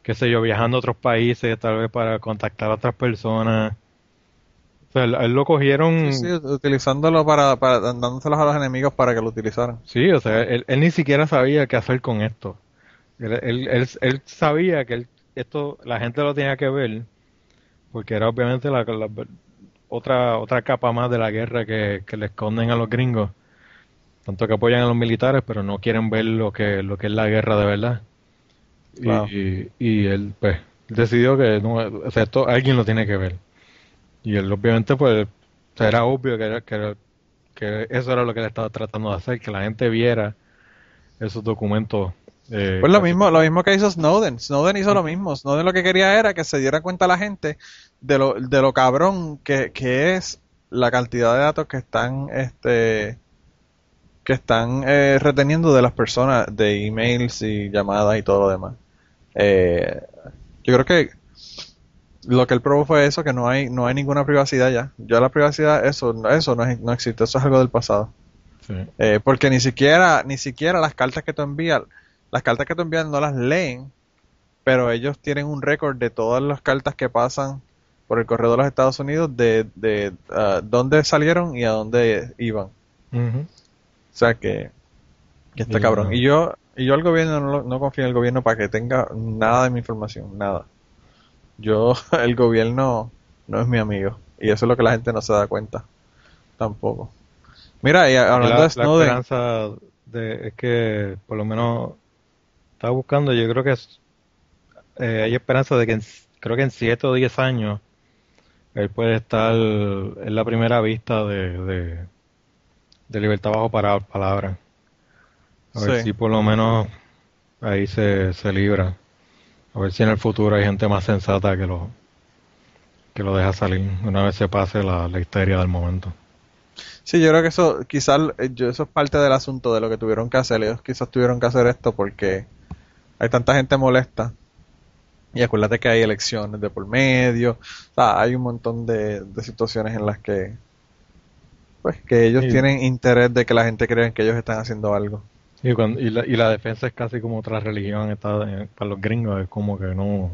qué sé yo, viajando a otros países tal vez para contactar a otras personas. O sea, él, lo cogieron, Sí, sí, utilizándolo para, para, dándoselos a los enemigos para que lo utilizaran. sí, o sea, él, él ni siquiera sabía qué hacer con esto. Él, él, él, sabía que él- esto, la gente lo tenía que ver porque era obviamente la, la- otra otra capa más de la guerra que, que le esconden a los gringos tanto que apoyan a los militares pero no quieren ver lo que lo que es la guerra de verdad Y- Claro. y, y él pues decidió que no, o sea, esto alguien lo tiene que ver y él obviamente pues era obvio que, era- que, era- que eso era lo que él estaba tratando de hacer que la gente viera esos documentos eh, Pues lo mismo, lo mismo que hizo Snowden. Snowden hizo lo mismo. Snowden lo que quería era que se diera cuenta la gente de lo, de lo cabrón que, que es la cantidad de datos que están, este, que están eh, reteniendo de las personas, de emails y llamadas y todo lo demás. Eh, yo creo que lo que él probó fue eso, que no hay, no hay ninguna privacidad ya. Ya la privacidad, eso, eso no, es- no existe, eso es algo del pasado. sí. Eh, porque ni siquiera, ni siquiera las cartas que tú envías, las cartas que tú envías no las leen, pero ellos tienen un récord de todas las cartas que pasan por el correo de los Estados Unidos de, de ah, dónde salieron y a dónde iban. O sea que, que está Y cabrón. no- Y yo, y yo al gobierno no, no confío en el gobierno para que tenga nada de mi información, nada. Yo, el gobierno no es mi amigo. Y eso es lo que la gente no se da cuenta. Tampoco. Mira, y hablando la, de la Snowden, esperanza de, es que por lo menos estaba buscando, yo creo que es eh, hay esperanza de que en- creo que en 7 o 10 años él puede estar en la primera vista de, de, de libertad bajo para, palabra. A ver si por lo menos ahí se, se libra. A ver si en el futuro hay gente más sensata que lo que lo deja salir una vez se pase la, la histeria del momento. Sí, yo creo que eso, quizás, eh, yo, eso es parte del asunto de lo que tuvieron que hacer. Ellos quizás tuvieron que hacer esto porque hay tanta gente molesta. Y acuérdate que hay elecciones de por medio. O sea, hay un montón de, de situaciones en las que, pues, que ellos Sí. tienen interés de que la gente crea que ellos están haciendo algo. Y, cuando- y, la, y la defensa es casi como otra religión está, eh, para los gringos, es como que no,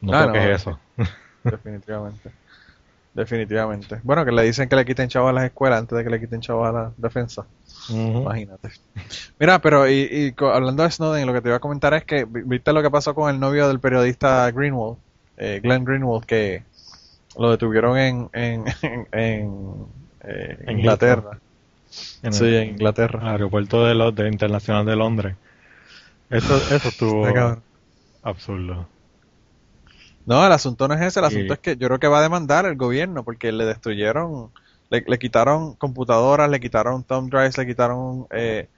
no Ah, toques no. eso. Definitivamente. Definitivamente. Bueno, que le dicen que le quiten chavos a las escuelas antes de que le quiten chavos a la defensa. Imagínate. Mira, pero y, y hablando de Snowden, lo que te iba a comentar es que vi- viste lo que pasó con el novio del periodista Greenwald, eh, Glenn Greenwald, que lo detuvieron en, en, en, en, eh, En Inglaterra. En Sí, el- en Inglaterra. el aeropuerto de los de Internacional de Londres. Eso, eso estuvo absurdo. No, el asunto no es ese, el Y- asunto es que yo creo que va a demandar el gobierno porque le destruyeron, le, le quitaron computadoras, le quitaron thumb drives, le quitaron eh,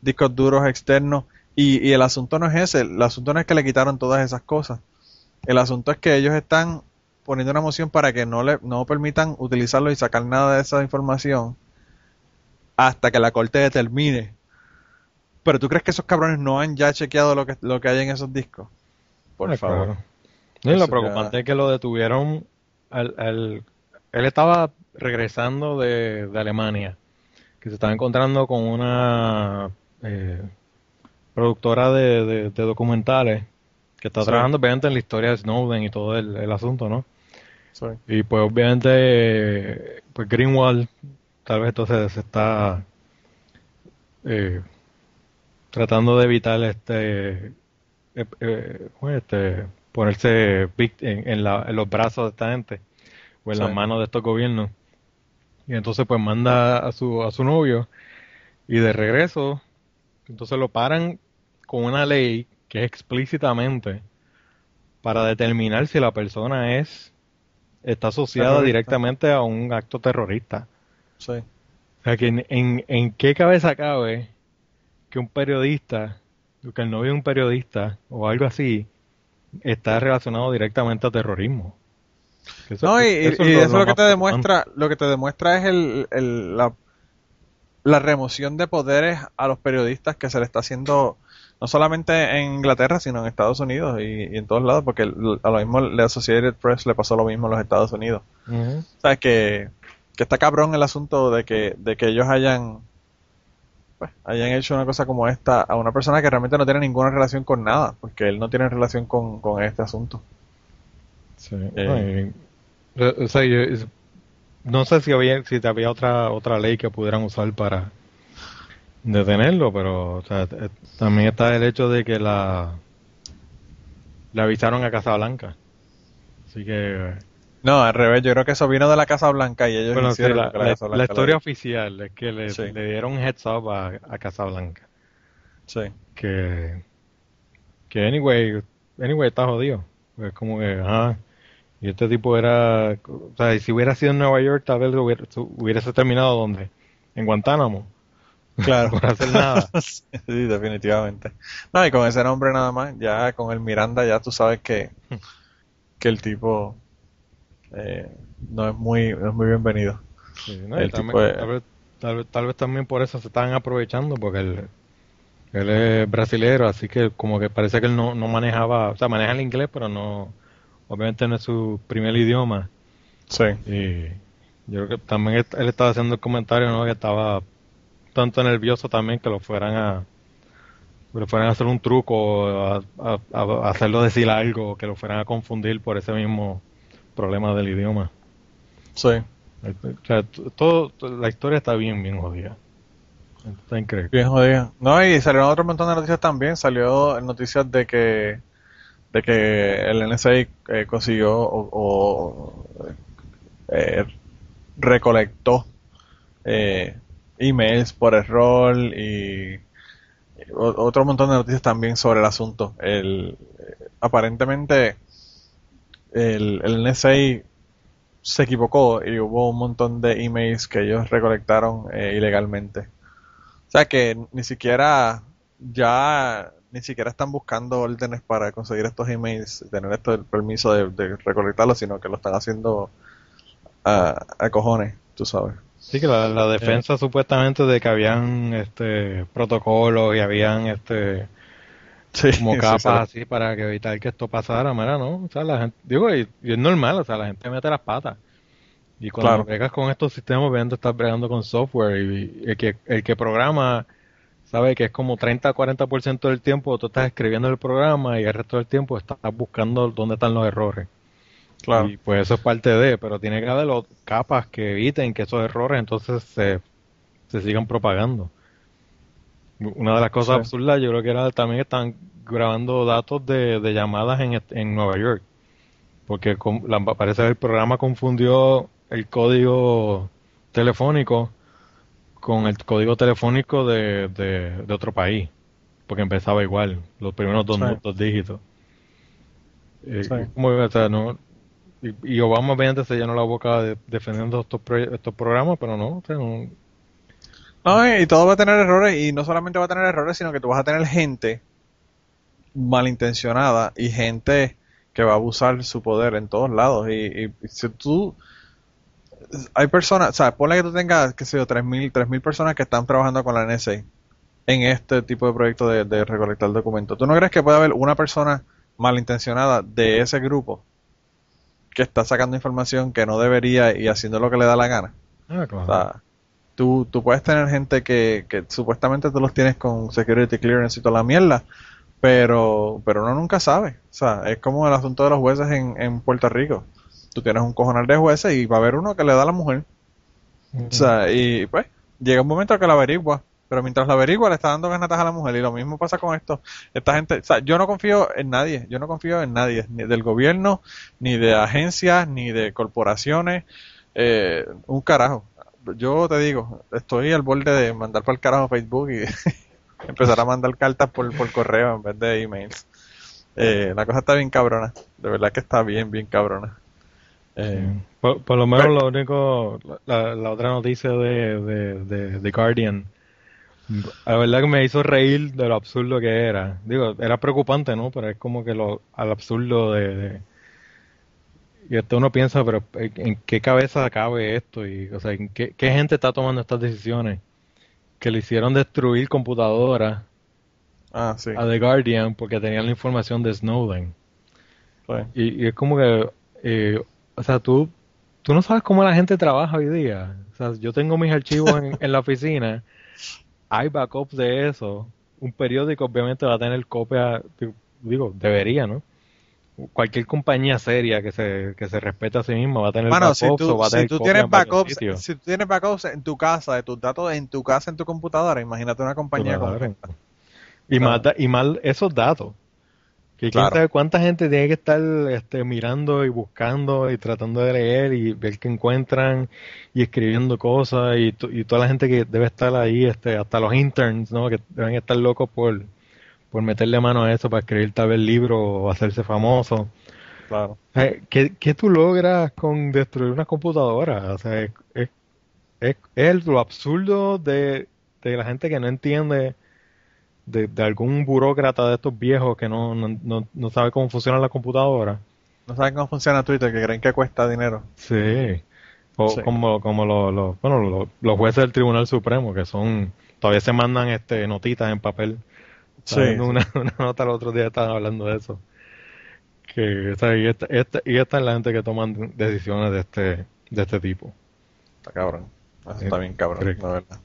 discos duros externos y, y el asunto no es ese, el asunto no es que le quitaron todas esas cosas, el asunto es que ellos están poniendo una moción para que no le no permitan utilizarlo y sacar nada de esa información hasta que la corte determine. Pero tú crees que esos cabrones no han ya chequeado lo que lo que hay en esos discos? Por favor. claro. No, y lo preocupante es que lo detuvieron. Al, al- él estaba regresando de, de Alemania, que se estaba encontrando con una eh, productora de, de- de documentales que está Sí. trabajando obviamente en la historia de Snowden y todo el, el asunto, ¿no? Sí. Y pues obviamente, pues Greenwald tal vez entonces se está eh, tratando de evitar este, eh, eh, ¿cómo es este ponerse en, en la- en los brazos de esta gente o en Sí. las manos de estos gobiernos. Y entonces pues manda a su, a su novio y de regreso, entonces lo paran con una ley que es explícitamente para determinar si la persona es está asociada directamente a un acto terrorista. Sí. O sea, que en, en, en qué cabeza cabe que un periodista, que el novio de un periodista o algo así, está relacionado directamente a terrorismo. Eso- No, y, y- y eso, es lo, que te demuestra, lo que te demuestra es el, el- la, la remoción de poderes a los periodistas que se le está haciendo no solamente en Inglaterra, sino en Estados Unidos y, y en todos lados, porque el- a lo mismo la Associated Press le pasó lo mismo en los Estados Unidos. Ujú. O sea, que, que está cabrón el asunto de que, de que ellos hayan, pues, hayan hecho una cosa como esta a una persona que realmente no tiene ninguna relación con nada, porque él no tiene relación con, con este asunto. Sí, Eh. no, o sea, yo- no sé si había si había otra otra ley que pudieran usar para detenerlo, pero o sea, eh, también está el hecho de que la le avisaron a Casablanca. Así que No, al revés, yo creo que eso vino de la Casa Blanca y ellos bueno, sí, hicieron la, lo que la, la- Casa la Blanca historia oficial es que le, Sí. le dieron un heads up a, a Casablanca. Sí. Que que anyway, anyway está jodido. Es como que, ajá, y este tipo era, o sea, si hubiera sido en Nueva York, tal vez hubiera, hubiese terminado donde, en Guantánamo, Claro. por hacer nada. sí, definitivamente. No, y con ese nombre nada más, ya con el Miranda, ya tú sabes que, que el tipo eh, no es muy, no es muy bienvenido. Sí, ¿no? Y El también- tipo de- tal, vez, tal, vez, tal vez también por eso se están aprovechando, porque él, él es brasilero, así que como que parece que él no, no manejaba, o sea, maneja el inglés, pero no, obviamente no es su primer idioma. Sí. Y yo creo que también él estaba haciendo el comentario, ¿no? Que estaba tanto nervioso también que lo fueran a que lo fueran a hacer un truco, a, a- a hacerlo decir algo, que lo fueran a confundir por ese mismo problema del idioma. Sí. O sea, todo, la historia está bien, bien jodida. Está increíble. Bien jodido. No, y salieron otro montón de noticias también. Salió noticias de que de que el NSA eh, consiguió o, eh, recolectó eh, emails por error y otro montón de noticias también sobre el asunto. El, eh, aparentemente el, el NSA se equivocó y hubo un montón de emails que ellos recolectaron eh, ilegalmente. O sea que ni siquiera ya ni siquiera están buscando órdenes para conseguir estos emails, tener esto el permiso de, de recolectarlos, sino que lo están haciendo a, a cojones, tú sabes. Sí, que la, la defensa supuestamente de que habían este protocolos y habían este Sí, como capas sí. así para que evitar que esto pasara, mira, ¿no? O sea, la gente, digo, y, y es normal, o sea, la gente mete las patas. Y cuando Claro. bregas con estos sistemas, obviamente estás bregando con software y, y el que el que programa sabe que es como 30-40% del tiempo tú estás escribiendo el programa y el resto del tiempo estás buscando dónde están los errores. Claro. Y pues eso es parte de, pero tiene que haber los capas que eviten que esos errores entonces se, se sigan propagando. Una de las cosas Sí. absurdas yo creo que era también están grabando datos de, de llamadas en, en Nueva York. Porque con- la- parece que el programa confundió el código telefónico con el código telefónico de, de, de otro país. Porque empezaba igual, los primeros dos, Sí. dos dígitos. Eh, Sí. como, o sea, no, y, y Obama obviamente se llenó la boca de- defendiendo estos, estos programas, pero no, o sea, no- No, y todo va a tener errores, y no solamente va a tener errores, sino que tú vas a tener gente malintencionada y gente que va a abusar su poder en todos lados. Y, y si tú. Hay personas, o sea, ponle que tú tengas, qué sé yo, 3.000 3.000 personas que están trabajando con la NSA en este tipo de proyecto de, de recolectar documentos. ¿Tú no crees que puede haber una persona malintencionada de ese grupo que está sacando información que no debería y haciendo lo que le da la gana? Ah, claro. O sea, tú, tú puedes tener gente que, que supuestamente tú los tienes con security clearance y toda la mierda, pero, pero uno nunca sabe. O sea, es como el asunto de los jueces en, en Puerto Rico. Tú tienes un cojonal de jueces y va a haber uno que le da a la mujer. O sea, y pues llega un momento que la averigua, pero mientras la averigua le está dando ganatas a la mujer y lo mismo pasa con esto. Esta gente, o sea, yo no confío en nadie, yo no confío en nadie, ni del gobierno, ni de agencias, ni de corporaciones, eh, un carajo. Yo te digo, estoy al borde de mandar para el carajo Facebook y empezar a mandar cartas por, por correo en vez de emails. Eh, la cosa está bien cabrona, de verdad que está bien, bien cabrona. Eh, Sí. Por, por lo menos lo único, la, la otra noticia de, de, de, de Guardian, la verdad que me hizo reír de lo absurdo que era. Digo, era preocupante, ¿no? Pero es como que lo, al absurdo de, de- y esto uno piensa, pero ¿en en qué cabeza cabe esto? Y, o sea, ¿en qué, qué gente está tomando estas decisiones? Que le hicieron destruir computadoras ah, sí. a The Guardian porque tenían la información de Snowden. sí. Y, y es como que, eh, o sea, tú, tú no sabes cómo la gente trabaja hoy día. O sea, yo tengo mis archivos en, en la oficina, hay backups de eso. Un periódico obviamente va a tener copia, digo, debería, ¿no? Cualquier compañía seria que se, que se respete a sí misma va a tener Bueno, si backups o tú, va a si tener tú copias tienes backups, si tú tienes backups en tu casa, de tus datos en tu casa, en tu computadora, imagínate una compañía como esta. Y Claro. más, y más esos datos. Que quién Claro. sabe cuánta gente tiene que estar este, mirando y buscando y tratando de leer y ver qué encuentran y escribiendo cosas y, y toda la gente que debe estar ahí, este, hasta los interns, ¿no? Que deben estar locos por, por meterle mano a eso para escribir tal vez libro o hacerse famoso. Claro. Eh, ¿Qué, qué tú logras con destruir una computadora? O sea, es, es, es- es lo absurdo de, de la gente que no entiende, de, de algún burócrata de estos viejos que no, no, no, no sabe cómo funciona la computadora. No saben cómo funciona Twitter, que creen que cuesta dinero. Sí. O Sí. como, como los, los- bueno, los, los jueces del Tribunal Supremo, que son, todavía se mandan este notitas en papel. Sí. Una, una nota el otro día estaban hablando de eso. Que, o sea, y, esta, esta, y esta es la gente que toman decisiones de este, de este tipo. Está cabrón. Eso está bien cabrón, la verdad.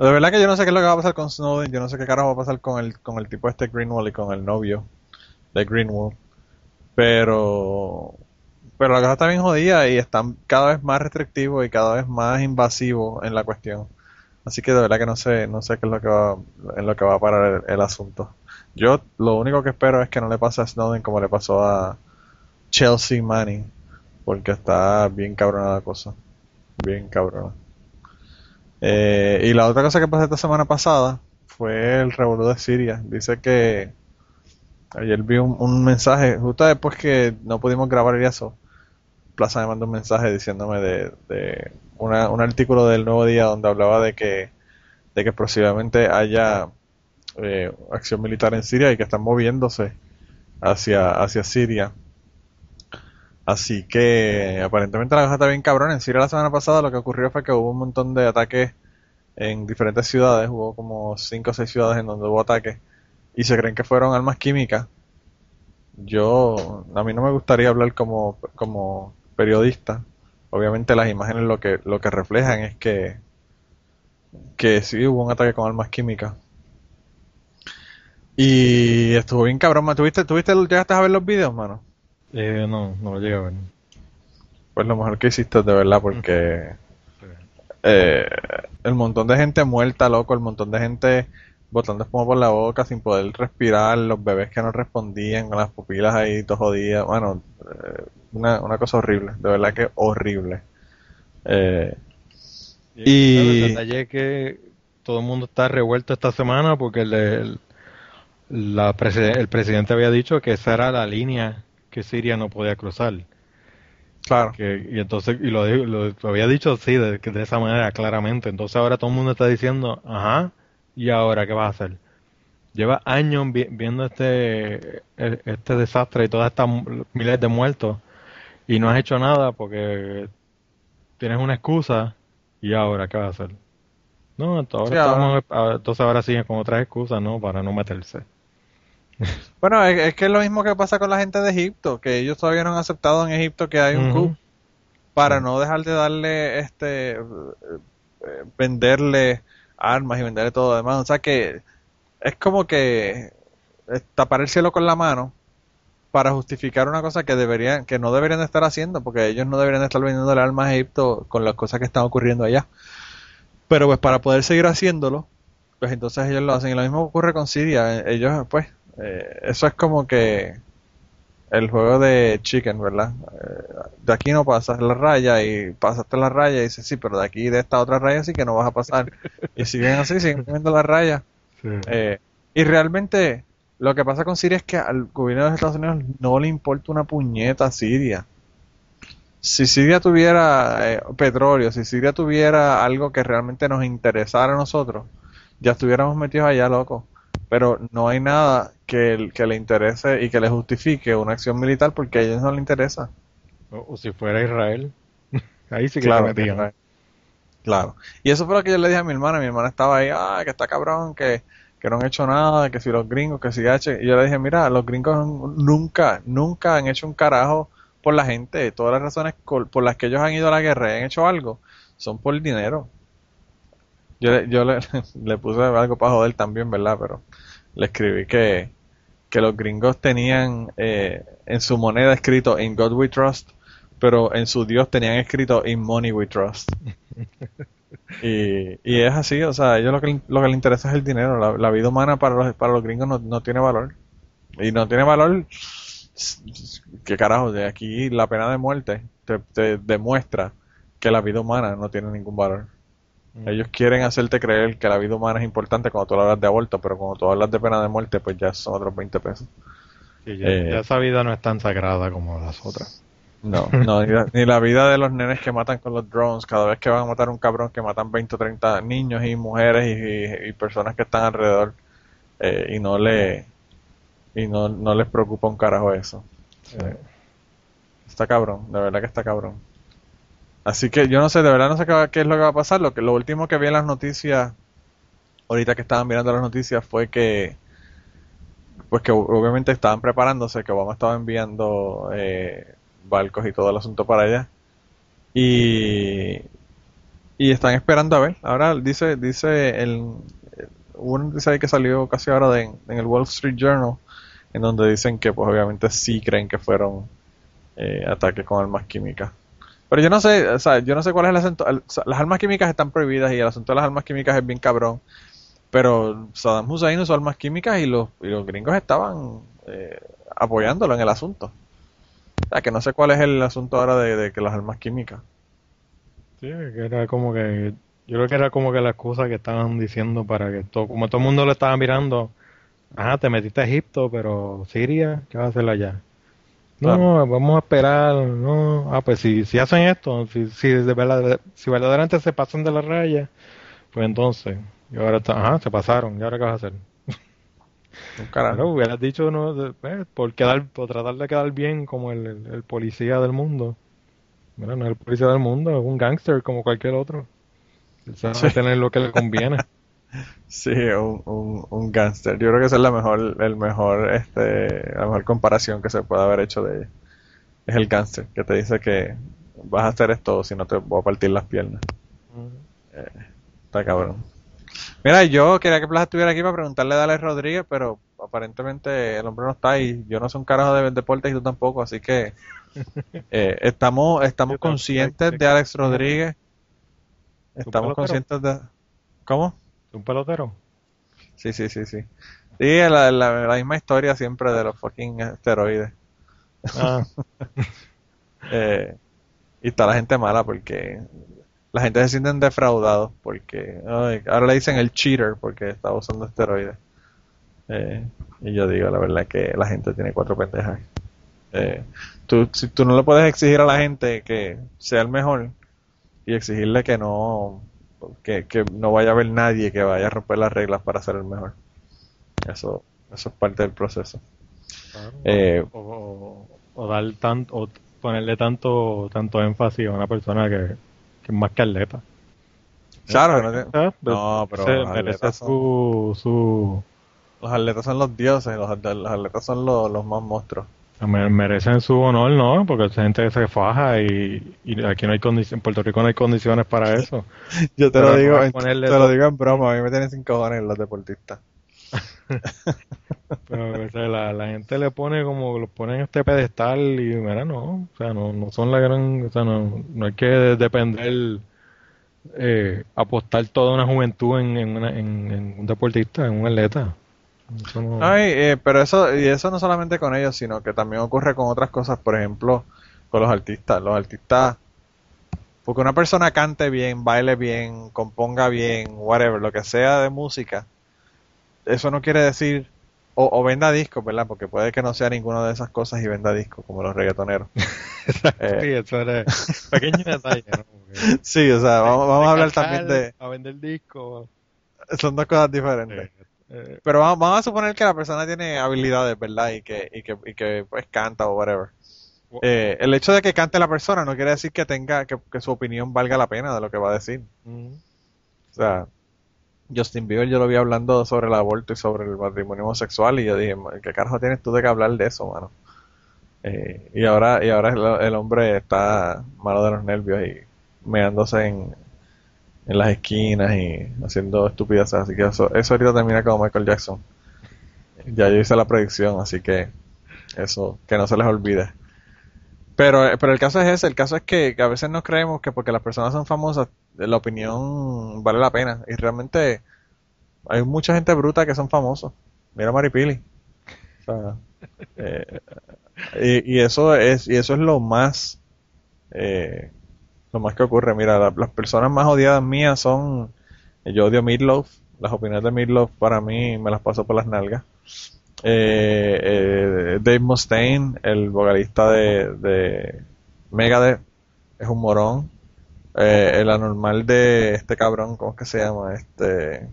De verdad que yo no sé qué es lo que va a pasar con Snowden, yo no sé qué carajo va a pasar con el, con el tipo este Greenwald y con el novio de Greenwald. Pero, pero la cosa está bien jodida y están cada vez más restrictivos y cada vez más invasivos en la cuestión. Así que de verdad que no sé, no sé qué es lo que va, en lo que va a parar el, el asunto. Yo lo único que espero es que no le pase a Snowden como le pasó a Chelsea Manning, porque está bien cabrona la cosa. Bien cabrona. Eh, y la otra cosa que pasó esta semana pasada fue el revuelo de Siria. Dice que ayer vi un, mensaje, justo después que no pudimos grabar y eso, Plaza me mandó un mensaje diciéndome de un artículo del Nuevo Día donde hablaba de que, de que posiblemente haya eh, acción militar en Siria y que están moviéndose hacia, hacia Siria. Así que aparentemente la cosa está bien cabrón. En Siria la semana pasada lo que ocurrió fue que hubo un montón de ataques en diferentes ciudades. Hubo como 5 o 6 ciudades en donde hubo ataques. Y se creen que fueron armas químicas. Yo, a mí no me gustaría hablar como, como periodista. Obviamente las imágenes lo que, lo que reflejan es que, que sí hubo un ataque con armas químicas. Y estuvo bien cabrón. ¿Tuviste, tuviste, llegaste a ver los videos, mano? Eh, no, no lo llegué a ver. Pues lo mejor que hiciste de verdad, porque eh, el montón de gente muerta, loco, el montón de gente botando espuma por la boca sin poder respirar, los bebés que no respondían con las pupilas ahí todos jodidas, bueno, eh, una, una cosa horrible, de verdad que horrible. Eh, y, el detalle es que todo el mundo está revuelto esta semana porque el, la el presidente había dicho que esa era la línea que Siria no podía cruzar. Claro. y entonces, y lo, lo, había dicho sí, de, de esa manera, claramente. Entonces ahora todo el mundo está diciendo, ajá, ¿y ahora qué vas a hacer? Lleva años viendo este, e, este desastre y todas estas miles de muertos y no has hecho nada porque tienes una excusa y ahora qué vas a hacer. No, entonces ahora, entonces ahora siguen con otras excusas, ¿no? Para no meterse. Bueno, es, que es lo mismo que pasa con la gente de Egipto, que ellos todavía no han aceptado en Egipto que hay un coup para no dejar de darle, este, eh, venderle armas y venderle todo lo demás. O sea que es como que tapar el cielo con la mano para justificar una cosa que deberían, que no deberían estar haciendo, porque ellos no deberían estar vendiendo armas a Egipto con las cosas que están ocurriendo allá. Pero pues para poder seguir haciéndolo, pues entonces ellos lo hacen. Y lo mismo ocurre con Siria. Ellos pues eh, eso es como que el juego de chicken, ¿verdad? Eh, de aquí no pasas la raya y pasaste la raya y dices, sí, pero de aquí de esta otra raya sí que no vas a pasar. y siguen así, siguen viendo la raya. Eh, y realmente lo que pasa con Siria es que al gobierno de los Estados Unidos no le importa una puñeta a Siria. Si Siria tuviera petróleo, si Siria tuviera algo que realmente nos interesara a nosotros, ya estuviéramos metidos allá, loco pero no hay nada que, que le interese y que le justifique una acción militar porque a ellos no les interesa. O, si fuera Israel, ahí sí que claro, se Claro. Y eso fue lo que yo le dije a mi hermana. Mi hermana estaba ahí, ah, que está cabrón, que, que no han hecho nada, que si los gringos, que si H. Y yo le dije, mira, los gringos nunca, nunca han hecho un carajo por la gente. Todas las razones por las que ellos han ido a la guerra y han hecho algo son por el dinero. Yo, yo le, le puse algo para joder también, ¿verdad? Pero le escribí que, que los gringos tenían eh, en su moneda escrito In God We Trust, pero en su Dios tenían escrito In Money We Trust. y, y es así, o sea, a ellos lo que, lo que les interesa es el dinero. La, vida humana para los, para los gringos no, no tiene valor. Y no tiene valor, ¿qué carajo? De aquí la pena de muerte te, te demuestra que la vida humana no tiene ningún valor. Mm. Ellos quieren hacerte creer que la vida humana es importante cuando tú hablas de aborto, pero cuando tú hablas de pena de muerte, pues ya son otros 20 pesos. ya, eh, esa vida no es tan sagrada como las otras. No, no ni, la, vida de los nenes que matan con los drones, cada vez que van a matar a un cabrón que matan 20 o 30 niños y mujeres y, personas que están alrededor eh, y no le y no, no les preocupa un carajo eso. Eh, está cabrón, de verdad que está cabrón. Así que yo no sé, de verdad no sé qué, es lo que va a pasar. Lo que lo último que vi en las noticias, ahorita que estaban mirando las noticias, fue que, pues que obviamente estaban preparándose, que Obama estaba enviando eh, barcos y todo el asunto para allá. Y, y están esperando a ver. Ahora dice, dice el, uno dice que salió casi ahora de, en el Wall Street Journal, en donde dicen que pues obviamente sí creen que fueron eh, ataques con armas químicas. Pero yo no sé, o sea, yo no sé cuál es el asunto. las armas químicas están prohibidas y el asunto de las armas químicas es bien cabrón. Pero Saddam Hussein usó armas químicas y los, y los gringos estaban eh, apoyándolo en el asunto. O sea, que no sé cuál es el asunto ahora de, que las armas químicas. Sí, que era como que Yo creo que era como que la excusa que estaban diciendo para que todo, como todo el mundo le estaba mirando, ajá, te metiste a Egipto, pero Siria, ¿qué vas a hacer allá? No, vamos a esperar, no, ah, pues si, si hacen esto, si, si, de verdad, si verdaderamente se pasan de la raya, pues entonces, y ahora está, ajá, se pasaron, ¿y ahora qué vas a hacer? Claro, hubieras dicho, no, eh, por, quedar, por tratar de quedar bien como el, el, policía del mundo. Bueno, no es el policía del mundo, es un gángster como cualquier otro. Sabe tener lo que le conviene. Sí, un, un, un gángster. Yo creo que esa es la mejor, el mejor, este, la mejor comparación que se puede haber hecho de ella. Es el gángster que te dice que vas a hacer esto si no te voy a partir las piernas. Eh, está cabrón. Mira, yo quería que Plaza estuviera aquí para preguntarle a Alex Rodríguez, pero aparentemente el hombre no está y yo no soy un carajo de deportes y tú tampoco, así que eh, estamos estamos conscientes de Alex Rodríguez. Estamos conscientes de... ¿Cómo? ¿Un pelotero? Sí, sí, sí, sí. Sí, la, la, misma historia siempre de los fucking esteroides. Ah. eh, y está la gente mala porque la gente se sienten defraudados porque ahora le dicen el cheater porque está usando esteroides. Eh, y yo digo la verdad que la gente tiene cuatro pendejas. Eh, tú, si tú no le puedes exigir a la gente que sea el mejor y exigirle que no que, no vaya a haber nadie que vaya a romper las reglas para ser el mejor. Eso, eso es parte del proceso. Eh, o, dar tanto, o ponerle tanto, tanto énfasis a una persona que, es más que atleta. Claro, no, no pero merece su, su... Los atletas son los dioses, los, atletas son los, los más monstruos merecen su honor, ¿no? Porque hay gente que se faja y, aquí no hay condiciones, en Puerto Rico no hay condiciones para eso. Yo te lo digo, te lo digo en broma, a mí me tienen sin cojones los deportistas. Pero la, la, gente le pone como, los pone en este pedestal y mira, no, o sea, no, no son la gran, o sea, no, no hay que depender, eh, apostar toda una juventud en, en, en, en un deportista, en un atleta. Ay, eh, pero eso, y eso no solamente con ellos, sino que también ocurre con otras cosas, por ejemplo, con los artistas. Los artistas, porque una persona cante bien, baile bien, componga bien, whatever, lo que sea de música, eso no quiere decir, o, venda discos, ¿verdad? Porque puede que no sea ninguna de esas cosas y venda discos, como los reggaetoneros. Eh, sí, eso es pequeño detalle, ¿no? sí, o sea, vamos, a hablar también de... A vender discos. Son dos cosas diferentes. Eh, pero vamos, a suponer que la persona tiene habilidades, ¿verdad? Y que, y que, y que pues canta o whatever. Eh, el hecho de que cante la persona no quiere decir que tenga, que, su opinión valga la pena de lo que va a decir. O sea, Justin Bieber yo lo vi hablando sobre el aborto y sobre el matrimonio homosexual y yo dije, ¿qué carajo tienes tú de que hablar de eso, mano? Eh, y ahora, y ahora el, el, hombre está malo de los nervios y meándose en, en las esquinas y haciendo estupideces. Así que eso, eso ahorita termina como Michael Jackson. Ya yo hice la predicción, así que eso, que no se les olvide. Pero, pero el caso es ese, el caso es que, a veces no creemos que porque las personas son famosas, la opinión vale la pena. Y realmente hay mucha gente bruta que son famosos. Mira Maripili. Eh, y, eso es, y eso es lo más eh, lo más que ocurre. Mira, las personas más odiadas mías son, yo odio Midlove, las opiniones de Midlove para mí me las paso por las nalgas. Eh, eh, Dave Mustaine, el vocalista de, de Megadeth, es un morón. Eh, el anormal de este cabrón, ¿cómo es que se llama? Este,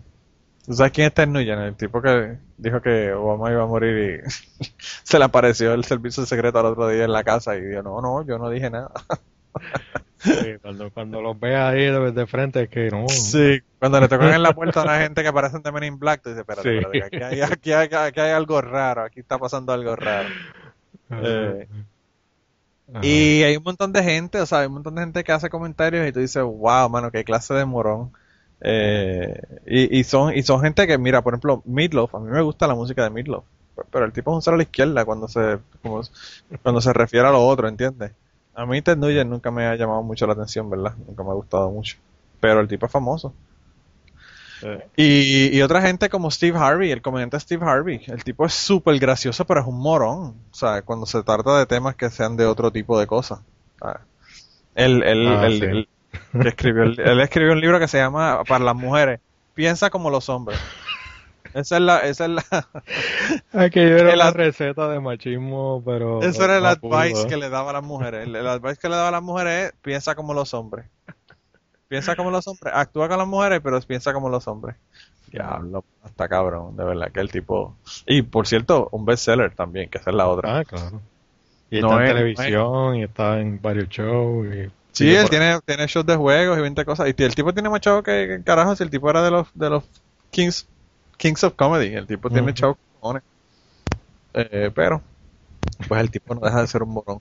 ¿Tú sabes quién es Ted Nugent? El tipo que dijo que Obama iba a morir y se le apareció el servicio secreto al otro día en la casa y dijo, no, no, yo no dije nada. cuando, cuando los ve ahí de, frente es que no. Sí, cuando le tocan en la puerta a una gente que parecen de Men in Black, tú dices, espérate, espérate aquí, hay, aquí, hay, algo raro, aquí está pasando algo raro. Eh, y hay un montón de gente, o sea, hay un montón de gente que hace comentarios y tú dices, wow, mano, qué clase de morón. Eh, y, y, son y son gente que, mira, por ejemplo, Midlove, a mí me gusta la música de Midlove, pero el tipo es un cero a la izquierda cuando se, cuando se refiere a lo otro, ¿entiendes? A mí Ted Nugent nunca me ha llamado mucho la atención, ¿verdad? Nunca me ha gustado mucho. Pero el tipo es famoso. Y, otra gente como Steve Harvey, el comediante Steve Harvey, el tipo es súper gracioso, pero es un morón. O sea, cuando se trata de temas que sean de otro tipo de cosas. El, ah, que escribió, él escribió un libro que se llama Para las mujeres, piensa como los hombres. Esa es la, esa es la. Aquí era la receta de machismo, pero. Eso era el advice que le daba a las mujeres. El, advice que le daba a las mujeres es piensa como los hombres. Piensa como los hombres, actúa con las mujeres, pero piensa como los hombres. Diablo, hasta cabrón, de verdad que el tipo. Y por cierto, un bestseller también, que esa es la otra. Ah, claro. Y está en televisión, y está en varios shows. Y... Sí, él tiene, tiene shows de juegos y 20 cosas. Y el tipo tiene más shows que, carajo si el tipo era de los, de los Kings Kings of Comedy. El tipo tiene chau eh, pero, pues el tipo no deja de ser un morón.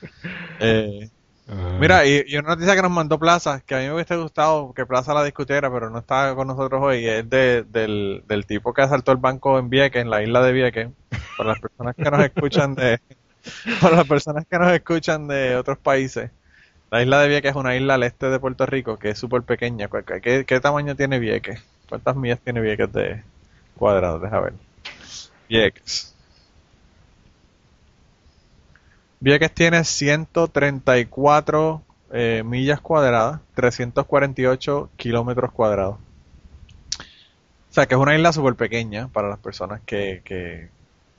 Eh, mira, y, una noticia que nos mandó Plaza, que a mí me hubiese gustado que Plaza la discutiera, pero no está con nosotros hoy, es de, del, del tipo que asaltó el banco en Vieques, en la isla de Vieques, para las personas que nos escuchan de, para las personas que nos escuchan de otros países. La isla de Vieques es una isla al este de Puerto Rico que es súper pequeña. ¿Qué, ¿Qué, tamaño tiene Vieques? ¿Cuántas millas tiene Vieques de, cuadrados, deja ver. Vieques. Vieques tiene 134 eh, millas cuadradas, 348 kilómetros cuadrados. O sea que es una isla súper pequeña para las personas que, que,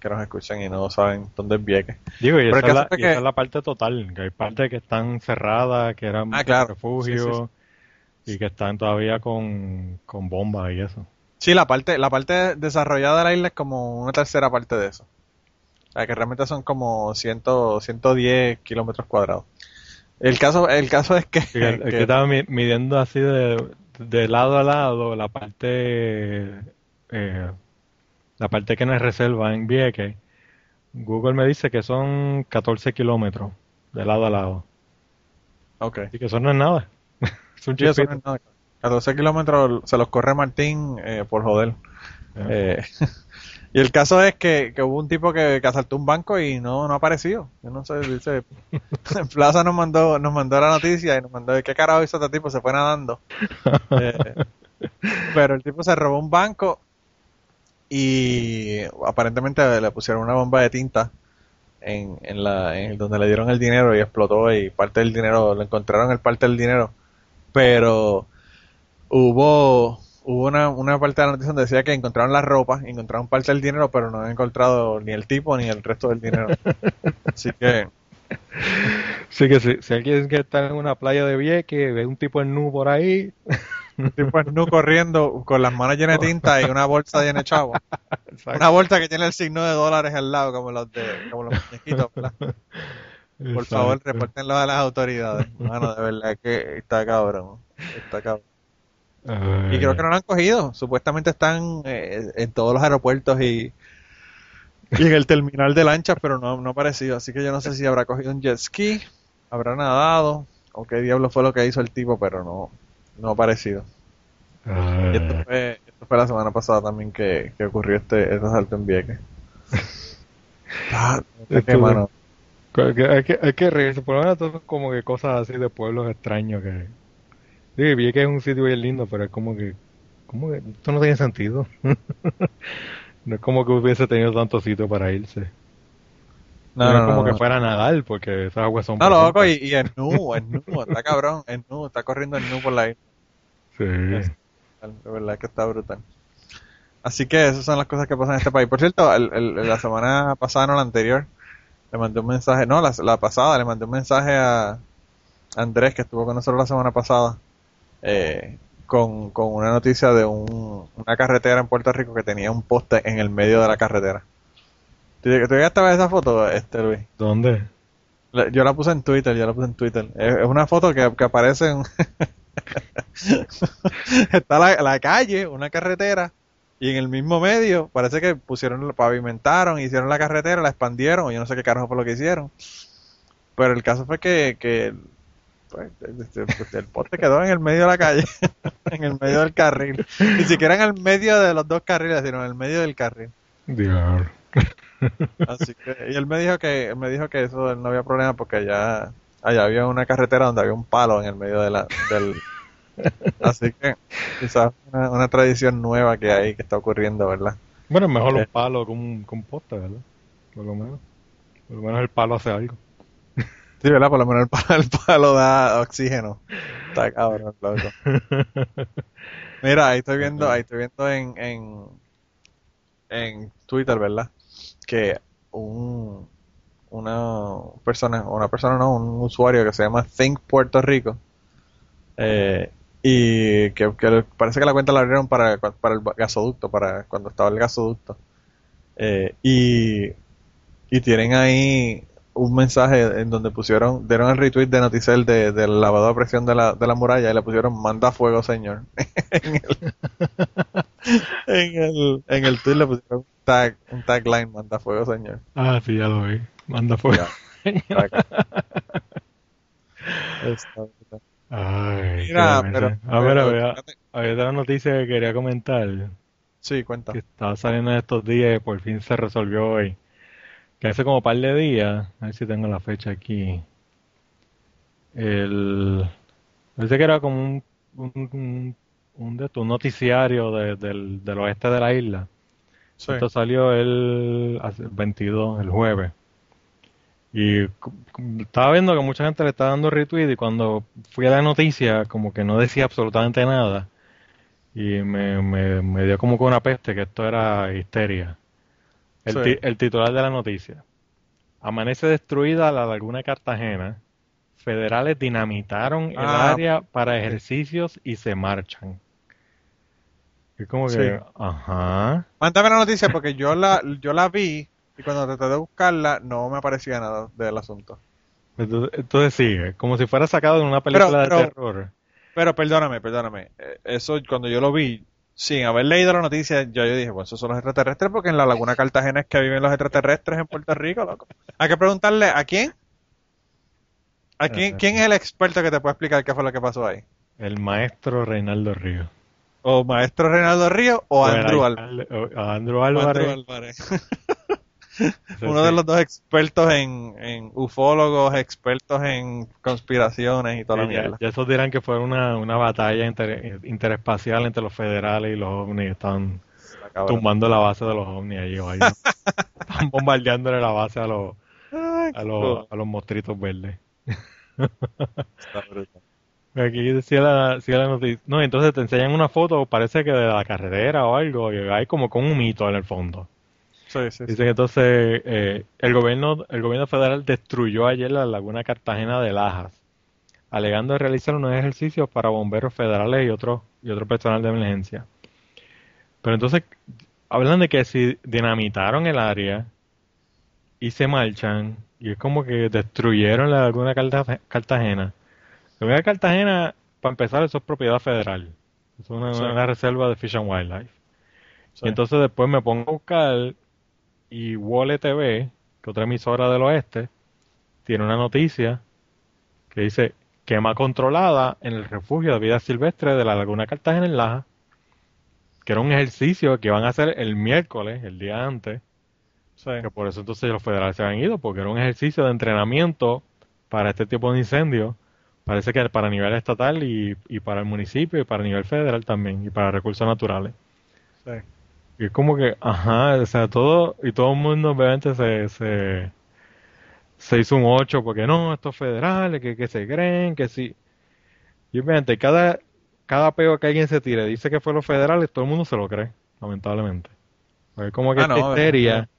nos escuchan y no saben dónde es Vieques. Digo, y, esa es, la, es, la, parte total, que hay partes que están cerradas, que eran ah, refugios y que están todavía con, con bombas y eso. Sí, la parte, la parte desarrollada de la isla es como una tercera parte de eso. O sea, que realmente son como 100, 110 kilómetros cuadrados. El caso, el caso es que... que, estaba midiendo así de, de, lado a lado la parte... Eh, la parte que no es reserva en Vieques. Google me dice que son 14 kilómetros de lado a lado. Ok. Y que eso no es nada. es un 14 kilómetros se los corre Martín eh, por joder. Eh, y el caso es que, hubo un tipo que, asaltó un banco y no, no ha aparecido. Yo no sé, dice. Plaza nos mandó, nos mandó la noticia y nos mandó qué carajo hizo este tipo, se fue nadando. Eh, pero el tipo se robó un banco y aparentemente le pusieron una bomba de tinta en, en la en donde le dieron el dinero y explotó y parte del dinero, le encontraron el parte del dinero. Pero hubo hubo una, una parte de la noticia donde decía que encontraron la ropa, encontraron parte del dinero, pero no han encontrado ni el tipo ni el resto del dinero. Así que... Sí que si, si alguien que está en una playa de Vieques ve un tipo en nu por ahí... Un tipo en nu corriendo con las manos llenas de tinta y una bolsa llena de chavo. Una bolsa que tiene el signo de dólares al lado, como los de como los muñequitos. Por favor, repórtenlo a las autoridades. Bueno, de verdad que está cabrón. Está cabrón y creo que no lo han cogido. Supuestamente están eh, en todos los aeropuertos y, y en el terminal de lanchas, pero no, no ha aparecido. Así que yo no sé si habrá cogido un jet ski, habrá nadado, o qué diablo fue lo que hizo el tipo, pero no, no ha aparecido. Y esto fue, esto fue la semana pasada también que, que ocurrió este, este asalto en Vieques. ah, qué, mano. Hay que, hay que reírse, por lo menos como que cosas así de pueblos extraños que, Sí, vi que es un sitio bien lindo, pero es como que, como que esto no tiene sentido. no es como que hubiese tenido tanto sitio para irse. No, no, es como que fuera a nadar, porque esas aguas son... No, loco, y, y es nu, es nu, está cabrón, es nu, está corriendo el nu por la isla. Sí. Es, de verdad que está brutal. Así que esas son las cosas que pasan en este país. Por cierto, el, la semana pasada, no la anterior, le mandé un mensaje, no, la, la pasada, le mandé un mensaje a Andrés, que estuvo con nosotros la semana pasada, eh, con, con, una noticia de un, una carretera en Puerto Rico que tenía un poste en el medio de la carretera. ¿Tú, llegaste a ver esa foto, este Luis? ¿Dónde? Yo la puse en Twitter, yo la puse en Twitter. Es, una foto que, que aparece en... Está la, la calle, una carretera, y en el mismo medio parece que pusieron, pavimentaron, hicieron la carretera, la expandieron, yo no sé qué carajo fue lo que hicieron. Pero el caso fue que, que pues, el poste quedó en el medio de la calle, en el medio del carril. Ni siquiera en el medio de los dos carriles, sino en el medio del carril. Así que, y él me dijo que, me dijo que eso no había problema porque allá, allá había una carretera donde había un palo en el medio de la, del, así que quizás una, una tradición nueva que hay que está ocurriendo, ¿verdad? Bueno, mejor un eh. palo que un, poste, ¿verdad? Por lo menos. Por lo menos el palo hace algo. Sí, ¿verdad? Por lo menos el palo, el palo da oxígeno. Está cabrón, loco. Mira, ahí estoy viendo, ahí estoy viendo en, en, en Twitter, ¿verdad? Que un, una persona, una persona no, un usuario que se llama Think Puerto Rico, eh, y que, que parece que la cuenta la abrieron para, para el gasoducto, para cuando estaba el gasoducto. Eh, y, y tienen ahí un mensaje en donde pusieron, dieron el retweet de Noticel de, del lavado de presión de la, de la muralla y le pusieron manda fuego señor. en, el, en el, en el tweet le pusieron un tag, un tagline manda fuego señor. Ah, sí, ya lo vi. Manda fuego. Ay, Mira, pero, a ver, había, había otra noticia que quería comentar. Sí, cuenta. Que estaba saliendo en estos días y por fin se resolvió hoy. Que hace como un par de días, a ver si tengo la fecha aquí. El. Parece que era como un, un, un, de un noticiario de, del, del oeste de la isla. Sí. Esto salió el, el 22, el jueves. Y estaba viendo que mucha gente le estaba dando retweet y cuando fui a la noticia como que no decía absolutamente nada. Y me, me, me dio como con una peste que esto era histeria. El, Sí. ti- el titular de la noticia. Amanece destruida la laguna Cartagena. Federales dinamitaron el Ah, área para ejercicios y se marchan. Y como que, Sí. ajá. Mándame la noticia porque yo la, yo la vi y cuando traté de buscarla no me aparecía nada del asunto. Entonces, entonces sigue, como si fuera sacado de una película pero- de terror. Pero perdóname, perdóname. eh, Eso cuando yo lo vi, sin haber leído la noticia, yo, yo dije, bueno, esos son los extraterrestres porque en la laguna Cartagena es que viven los extraterrestres en Puerto Rico, loco. Hay que preguntarle, ¿a quién? ¿A quién, quién es el experto que te puede explicar qué fue lo que pasó ahí? El maestro Reinaldo Río. ¿O maestro Reinaldo Río o el Andrew Álvarez? o Andrew O Álvarez. Uno de los dos expertos en, en ufólogos, expertos en conspiraciones y toda la Sí, ya, mierda. ya esos dirán que fue una, una batalla inter- interespacial entre los federales y los ovnis. Estaban Está cabrón. tumbando la base de los ovnis ahí, ¿no? Estaban bombardeándole la base a los, a los, a los monstruitos verdes. Está brutal. Aquí decía la, decía la noticia. No, entonces te enseñan una foto, parece que de la carretera o algo, y hay como con un mito en el fondo. Sí, que entonces eh, el gobierno el gobierno federal destruyó ayer la laguna Cartagena de Lajas, alegando realizar unos ejercicios para bomberos federales y otro y otro personal de emergencia. Pero entonces hablan de que si dinamitaron el área y se marchan y es como que destruyeron la laguna Carta- Cartagena. La laguna Cartagena, para empezar, eso es propiedad federal. Es una, Sí. una reserva de Fish and Wildlife. Sí. Y entonces después me pongo a buscar y Wole TV, que otra emisora del oeste, tiene una noticia que dice quema controlada en el refugio de vida silvestre de la Laguna Cartagena en Laja, que era un ejercicio que iban a hacer el miércoles, el día antes, Sí. que por eso entonces los federales se habían ido, porque era un ejercicio de entrenamiento para este tipo de incendios, parece que para nivel estatal y, y para el municipio y para nivel federal también, y para recursos naturales. Sí. Y es como que, ajá, o sea, todo, y todo el mundo obviamente se, se, se hizo un 8 porque no, estos federales, que, que se creen, que sí. Y obviamente cada, cada peo que alguien se tire dice que fue los federales, todo el mundo se lo cree, lamentablemente. Porque es como que Ah, esta no, histeria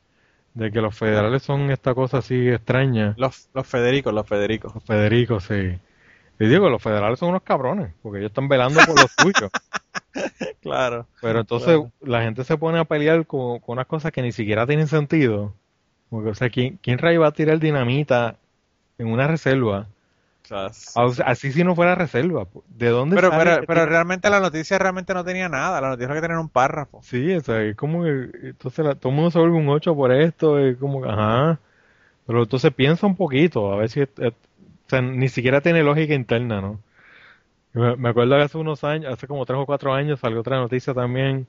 de que los federales son esta cosa así extraña. Los, los Federicos, los Federicos. Los Federico, sí. Y digo, los federales son unos cabrones, porque ellos están velando por los suyos. Claro. Pero entonces Claro. la gente se pone a pelear con, con unas cosas que ni siquiera tienen sentido. Como que, o sea, ¿quién, quién rayo va a tirar dinamita en una reserva? O sea, s- Ah, o sea, así si no fuera reserva. ¿De dónde pero, sale pero, realmente la noticia realmente no tenía nada. La noticia lo que tenía era un párrafo. Sí, o sea, es como que entonces la- todo el mundo se vuelve un 8 por esto, es como que, ajá. Pero entonces piensa un poquito, a ver si, o sea, ni siquiera tiene lógica interna, ¿no? Me, me acuerdo que hace unos años, hace como tres o cuatro años salió otra noticia también,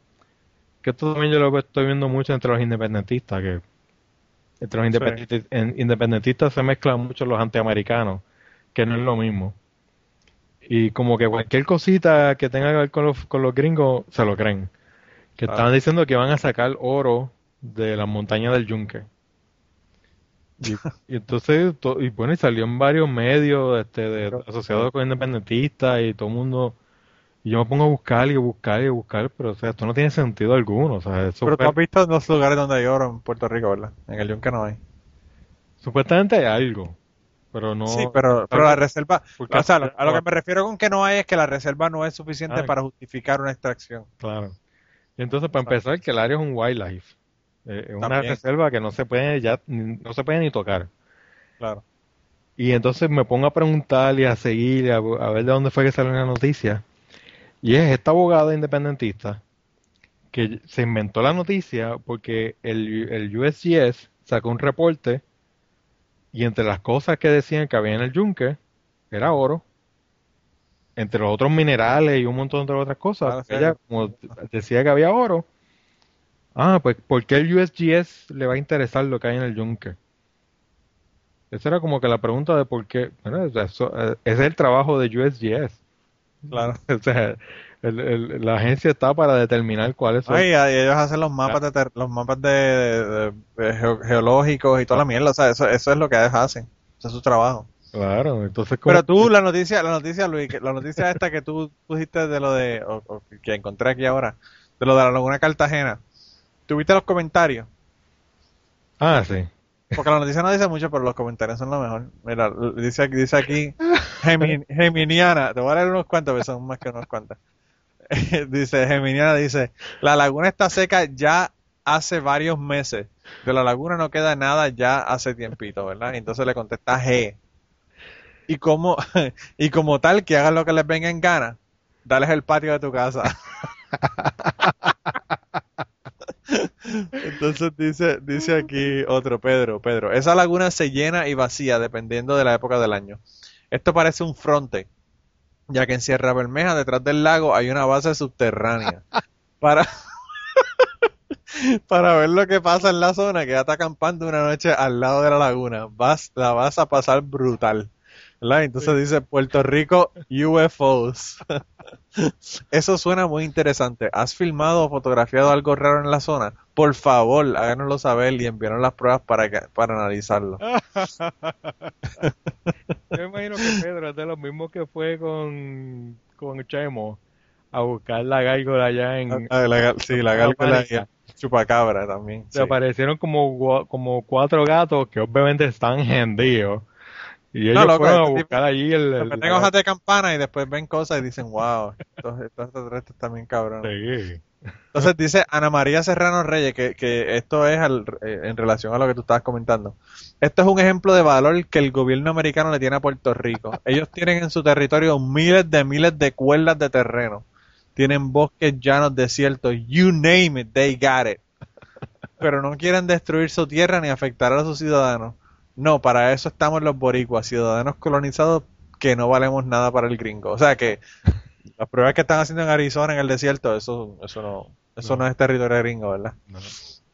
que esto también yo lo estoy viendo mucho entre los independentistas, que entre los independentistas, en- independentistas se mezclan mucho los antiamericanos, que no es lo mismo. Y como que cualquier cosita que tenga que ver con los, con los gringos, se lo creen. Que Claro. estaban diciendo que van a sacar oro de las montañas del Yunque. Y, y entonces, to- y bueno, y salió en varios medios este, de, Pero- asociados con independentistas y todo el mundo. Y yo me pongo a buscar y buscar y buscar, pero o sea, esto no tiene sentido alguno. O sea, Pero tú has visto los lugares donde hay oro en Puerto Rico, ¿verdad? En el Yunque no hay. supuestamente hay algo, pero no. sí, pero, pero la reserva, porque- o sea, a lo que me refiero con que no hay es que la reserva no es suficiente Ah. para justificar una extracción. Claro. Y entonces, para empezar, que el área es un wildlife. Eh, es una reserva que no se puede ya, ni- no se puede ni tocar. Claro. Y entonces me pongo a preguntar y a seguir a, a ver de dónde fue que salió la noticia. Y es esta abogada independentista que se inventó la noticia porque el, el USGS sacó un reporte y entre las cosas que decían que había en el yunque era oro. Entre los otros minerales y un montón de otras cosas. Ah. Ella como decía que había oro. Ah, pues ¿por qué el USGS le va a interesar lo que hay en el yunque? Esa era como que la pregunta de por qué. Bueno, eso, eh, ese es el trabajo de USGS. Claro. O sea, el- el- la agencia está para determinar cuáles son. Ay, y ellos hacen los mapas de ter- los mapas de, de- de geo- geológicos y toda la mierda, o sea, eso, eso es lo que ellos hacen. Eso es su trabajo. Claro, entonces Pero tú, la noticia, la noticia, Luis, la noticia esta que tú pusiste de lo de, o, o que encontré aquí ahora, de lo de la Laguna Cartagena, ¿tuviste los comentarios? Ah, sí. Porque la noticia no dice mucho, pero los comentarios son lo mejor. Mira, dice, aquí- dice aquí, Gemi- Geminiana, te voy a leer unos cuantos, pero son más que unos cuantos. dice, Geminiana dice, la laguna está seca ya hace varios meses. De la laguna no queda nada ya hace tiempito, ¿verdad? Y entonces le contesta G. Y como, y como tal, que hagan lo que les venga en gana, dales el patio de tu casa. Entonces dice, dice aquí otro, Pedro, Pedro, esa laguna se llena y vacía dependiendo de la época del año. Esto parece un fronte, ya que en Sierra Bermeja, detrás del lago, hay una base subterránea. Para, para ver lo que pasa en la zona, quédate acampando una noche al lado de la laguna. Vas, la vas a pasar brutal. ¿Verdad? Entonces dice Puerto Rico UFOs. Eso suena muy interesante. ¿Has filmado o fotografiado algo raro en la zona? Por favor, háganoslo saber y envíanos las pruebas para, que- para analizarlo. Yo imagino que Pedro es de los mismos que fue con, con Chemo a buscar la gárgola allá en... Ah, la sí, la gárgola y chupacabra también. Se sí. aparecieron como, como cuatro gatos que obviamente están hendidos. Y ellos No, loco, fueron a este buscar allí el... El- meten hojas de campana y después ven cosas y dicen, wow, estos, estos extraterrestres bien cabrón. Sí. Entonces dice Ana María Serrano Reyes que, que esto es al- eh, en relación a lo que tú estabas comentando. Esto es un ejemplo de valor que el gobierno americano le tiene a Puerto Rico. Ellos tienen en su territorio miles de miles de cuerdas de terreno. Tienen bosques llanos, desiertos, you name it, they got it. Pero no quieren destruir su tierra ni afectar a sus ciudadanos. No, para eso estamos los boricuas, ciudadanos colonizados que no valemos nada para el gringo. O sea que las pruebas que están haciendo en Arizona, en el desierto, eso, eso no, eso no, es territorio gringo, ¿verdad? No.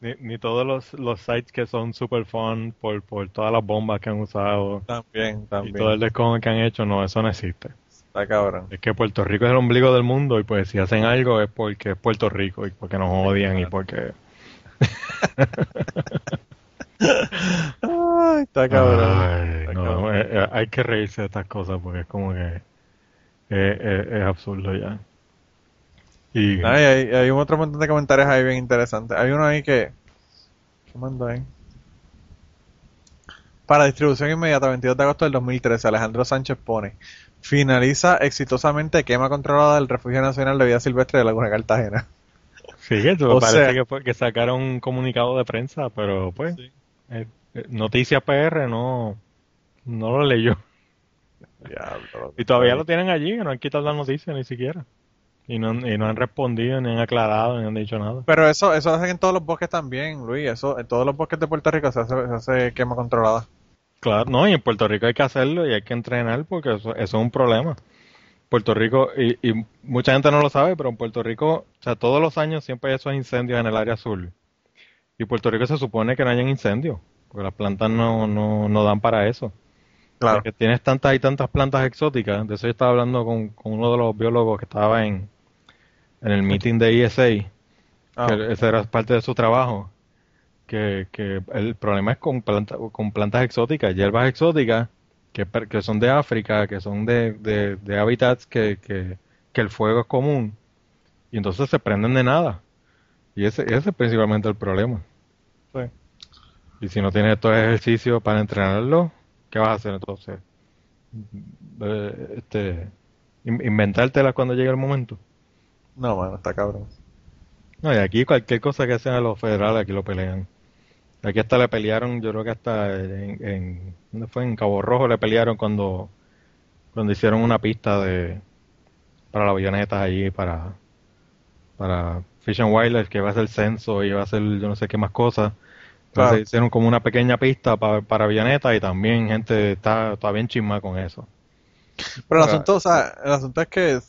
Ni, ni todos los, los sites que son super fun por, por todas las bombas que han usado También, y también. todo el descojo que han hecho, no, eso no existe. Está cabrón. Es que Puerto Rico es el ombligo del mundo y pues si hacen algo es porque es Puerto Rico y porque nos odian y porque... Ay, está cabrón. Ay, Está no, cabrón. eh, eh, hay que reírse de estas cosas porque es como que eh, eh, es absurdo ya. Y Ay, hay, hay un otro montón de comentarios ahí bien interesantes. Hay uno ahí que... ¿Qué mandó ahí? Para distribución inmediata, 22 de agosto del 2013, Alejandro Sánchez pone, finaliza exitosamente quema controlada del Refugio Nacional de Vida Silvestre de Laguna Cartagena. sí, que eso o parece sea- que, fue- que sacaron un comunicado de prensa, pero pues eh, Noticias PR no, no lo leyó. Diablo. Y todavía lo tienen allí, que no han quitado la noticia ni siquiera. Y no, han- y no han respondido, ni han aclarado, ni han dicho nada. Pero eso, eso hacen en todos los bosques también, Luis. Eso, en todos los bosques de Puerto Rico se hace, se hace quema controlada. Claro, no, y en Puerto Rico hay que hacerlo y hay que entrenar porque eso, eso es un problema. Puerto Rico, y, y mucha gente no lo sabe, pero en Puerto Rico, o sea, todos los años siempre hay esos incendios en el área azul. Y Puerto Rico se supone que no hayan incendios, porque las plantas no, no, no dan para eso. Claro. Porque tienes tantas y tantas plantas exóticas. De eso yo estaba hablando con, con uno de los biólogos que estaba en, en el meeting de ESA, Ah, que esa era parte de su trabajo. que, que el problema es con, planta- con plantas exóticas, hierbas exóticas que, que son de África, que son de, de, de hábitats que, que, que el fuego es común y entonces se prenden de nada. Y ese, ese es principalmente el problema. Sí. Y si no tienes estos ejercicios para entrenarlo, ¿qué vas a hacer entonces? Eh, Este, in- inventártelas cuando llegue el momento. No, mano, está cabrón. No, y aquí cualquier cosa que hacen a los federales, aquí lo pelean. Aquí hasta le pelearon, yo creo que hasta en, en ¿dónde fue? En Cabo Rojo le pelearon cuando, cuando hicieron una pista de para las avionetas allí para para Fish and Wildlife que iba a ser censo y iba a hacer yo no sé qué más cosas. Entonces Claro. hicieron como una pequeña pista pa- para avionetas y también gente está, está bien chisma con eso. Pero el asunto, o sea, el asunto es que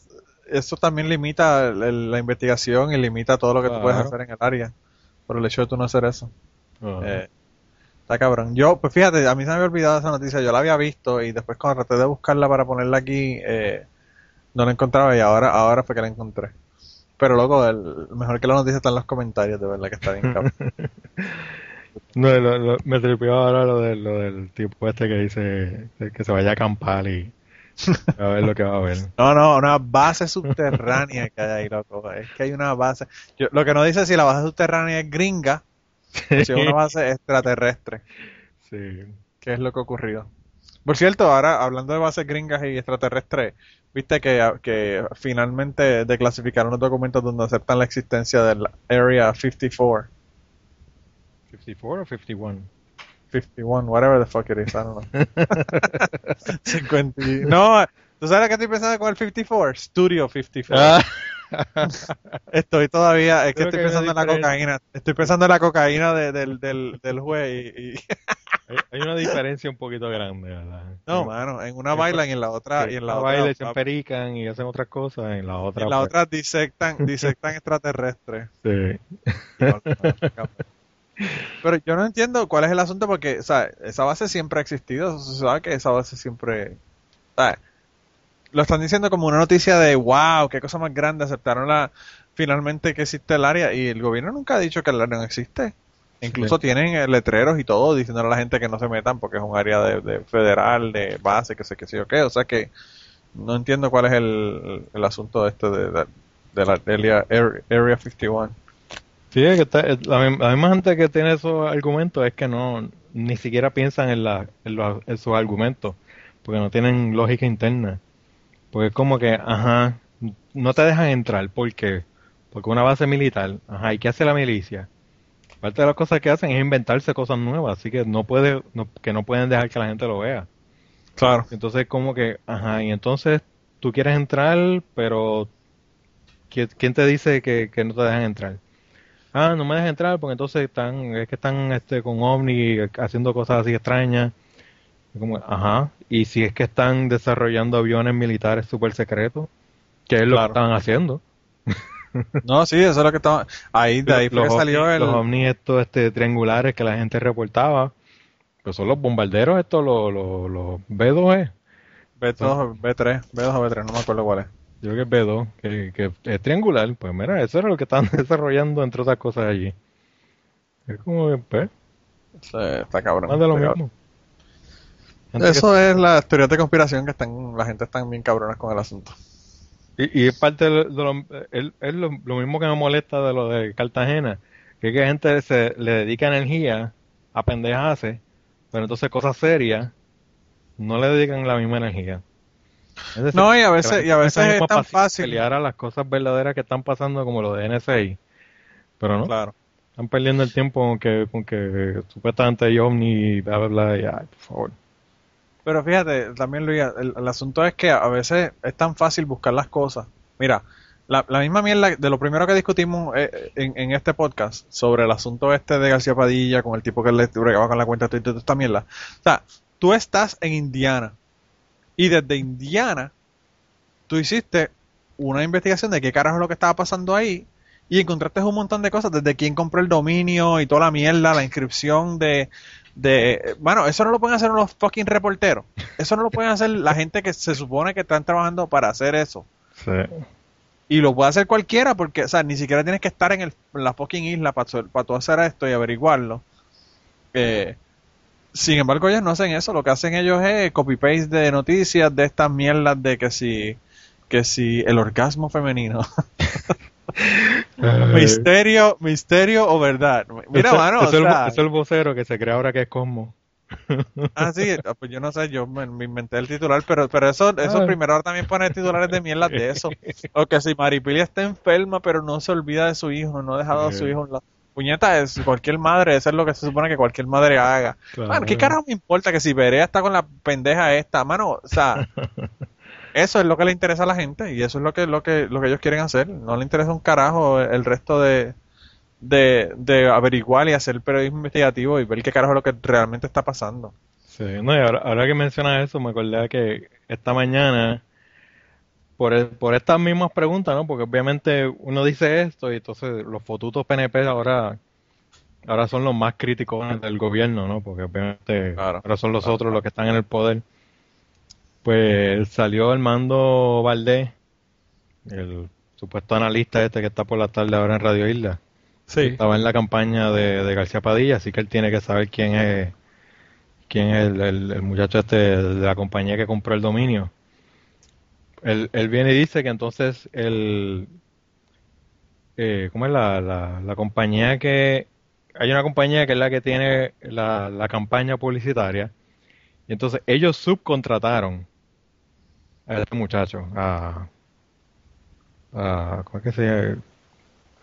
eso también limita la investigación y limita todo lo que tú puedes Claro. hacer en el área. Por el hecho de tú no hacer eso. Eh, está cabrón. Yo, pues fíjate, a mí se me había olvidado esa noticia. Yo la había visto y después cuando traté de buscarla para ponerla aquí, eh, no la encontraba y ahora, ahora fue que la encontré. Pero loco, el, mejor que la noticia está en los comentarios, de verdad que está bien cabrón. No, lo- lo- me tripió ahora lo, de, lo del tipo este que dice que se vaya a acampar y a ver lo que va a ver. No, no, una base subterránea que hay ahí, loco. Es que hay una base. Yo, lo que no dice es si la base subterránea es gringa o si es una base extraterrestre. Sí. ¿Qué es lo que ocurrió? Por cierto, ahora hablando de bases gringas y extraterrestres, viste que, que finalmente declasificaron los documentos donde aceptan la existencia del Area 54. 54 o 51. 51, whatever the fuck it is, I don't know. 50 y- No, ¿tú sabes lo que estoy pensando con el 54? Studio 54. Ah. Estoy todavía, es que Creo estoy que pensando en la cocaína. Estoy pensando en la cocaína de- del, del, del juez y, y- hay, hay una diferencia un poquito grande, ¿verdad? No, mano, en una bailan y en la otra, y en la otra, baila y se y hacen otras cosas, en la otra. en la pues, otra disectan, disectan extraterrestres. sí. Pero yo no entiendo cuál es el asunto porque, o sea, esa base siempre ha existido, se sabe que esa base siempre, o sea, lo están diciendo como una noticia de wow, qué cosa más grande, aceptaron la, finalmente que existe el área y el gobierno nunca ha dicho que el área no existe. Incluso Sí. tienen eh, letreros y todo diciéndole a la gente que no se metan porque es un área de, de federal, de base, que sé qué sé yo qué, o sea que no entiendo cuál es el, el asunto este de, de, de la area, area 51. Sí, es que está- es la, la misma gente que tiene esos argumentos es que no ni siquiera piensan en, la, en, los, en sus argumentos, porque no tienen lógica interna. Porque es como que, ajá, no te dejan entrar, ¿por qué? Porque una base militar, ajá, ¿y qué hace la milicia? Parte de las cosas que hacen es inventarse cosas nuevas, así que no puede, no- que no pueden dejar que la gente lo vea. Claro. Entonces como que, ajá, y entonces tú quieres entrar, pero ¿qui- ¿quién te dice que, que no te dejan entrar? Ah, no me dejan entrar porque entonces están, es que están este, con OVNI haciendo cosas así extrañas. Como, ajá, y si es que están desarrollando aviones militares súper secretos, ¿qué es lo que están haciendo? No, sí, eso es lo que estaba. Ahí, de ahí fue los que salió ovnis, el. los ovnis estos este, triangulares que la gente reportaba, pues son los bombarderos estos, los, los, los B2E. B2, B3, B2 o B3, no me acuerdo cuál es. Yo creo que es B2, que, que es triangular. Pues mira, eso era lo que estaban desarrollando, entre otras cosas, allí. Es como que, pues, Sí, está cabrón. más de lo mismo. Gente que- Eso es la teoría de conspiración que están, la gente está bien cabronas con el asunto. Y, y es parte de lo, de lo- es, es lo, lo mismo que me molesta de lo de Cartagena, que es que gente se le dedica energía a pendejarse, pero entonces cosas serias no le dedican la misma energía. Es decir, No, y a veces, y a veces es tan fácil. pelear a las cosas verdaderas que están pasando como lo de NSI. Pero no, Claro. están perdiendo el tiempo con que, con que supuestamente hay ovni y bla bla bla y ay, por favor. Pero fíjate, también Luis, el, el asunto es que a veces es tan fácil buscar las cosas. Mira, la, la misma mierda de lo primero que discutimos eh, en, en este podcast sobre el asunto este de García Padilla con el tipo que le bregaba con la cuenta de Twitter, esta mierda. O sea, tú estás en Indiana y desde Indiana tú hiciste una investigación de qué carajo es lo que estaba pasando ahí y encontraste un montón de cosas, desde quién compró el dominio y toda la mierda, la inscripción de, de... Bueno, eso no lo pueden hacer los fucking reporteros. Eso no lo pueden hacer la gente que se supone que están trabajando para hacer eso. Sí. Y lo puede hacer cualquiera porque, o sea, ni siquiera tienes que estar en, el, en la fucking isla para, para tú hacer esto y averiguarlo. Eh, sin embargo, ellos no hacen eso. Lo que hacen ellos es copy-paste de noticias de estas mierdas de que si, que si el orgasmo femenino. misterio, misterio o verdad. Mira, Ese- mano, ese o es el, sea, es el vocero que se cree ahora que es Cosmo. Ah, sí, ah, pues yo no sé, yo me, me inventé el titular, pero, pero eso, eso Ah. primero ahora también pone titulares de mierda de eso. O que si Maripili está enferma, pero no se olvida de su hijo, no ha dejado a su Sí. hijo en la... Puñeta, es cualquier madre, eso es lo que se supone que cualquier madre haga. Claro. Mano, ¿qué carajo me importa que si Berea está con la pendeja esta? Mano, o sea, eso es lo que le interesa a la gente y eso es lo que, lo que, lo que ellos quieren hacer. No le interesa un carajo el resto de, de, de averiguar y hacer periodismo investigativo y ver qué carajo es lo que realmente está pasando. Sí, no, y ahora, ahora que mencionas eso, me acordé que esta mañana, por, el- por estas mismas preguntas, ¿no? Porque obviamente uno dice esto y entonces los fotutos PNP ahora, ahora son los más críticos del gobierno, ¿no? Porque obviamente Claro. ahora son los otros los que están en el poder. Pues salió Armando Valdés, el supuesto analista este que está por la tarde ahora en Radio Isla. Sí. Estaba en la campaña de, de García Padilla, así que él tiene que saber quién es quién es el, el- el muchacho este de la compañía que compró el dominio. Él, él viene y dice que entonces el eh, ¿cómo es la, la, la compañía que hay una compañía que es la que tiene la, la campaña publicitaria y entonces ellos subcontrataron a este muchacho a, a ¿cómo es que se llama el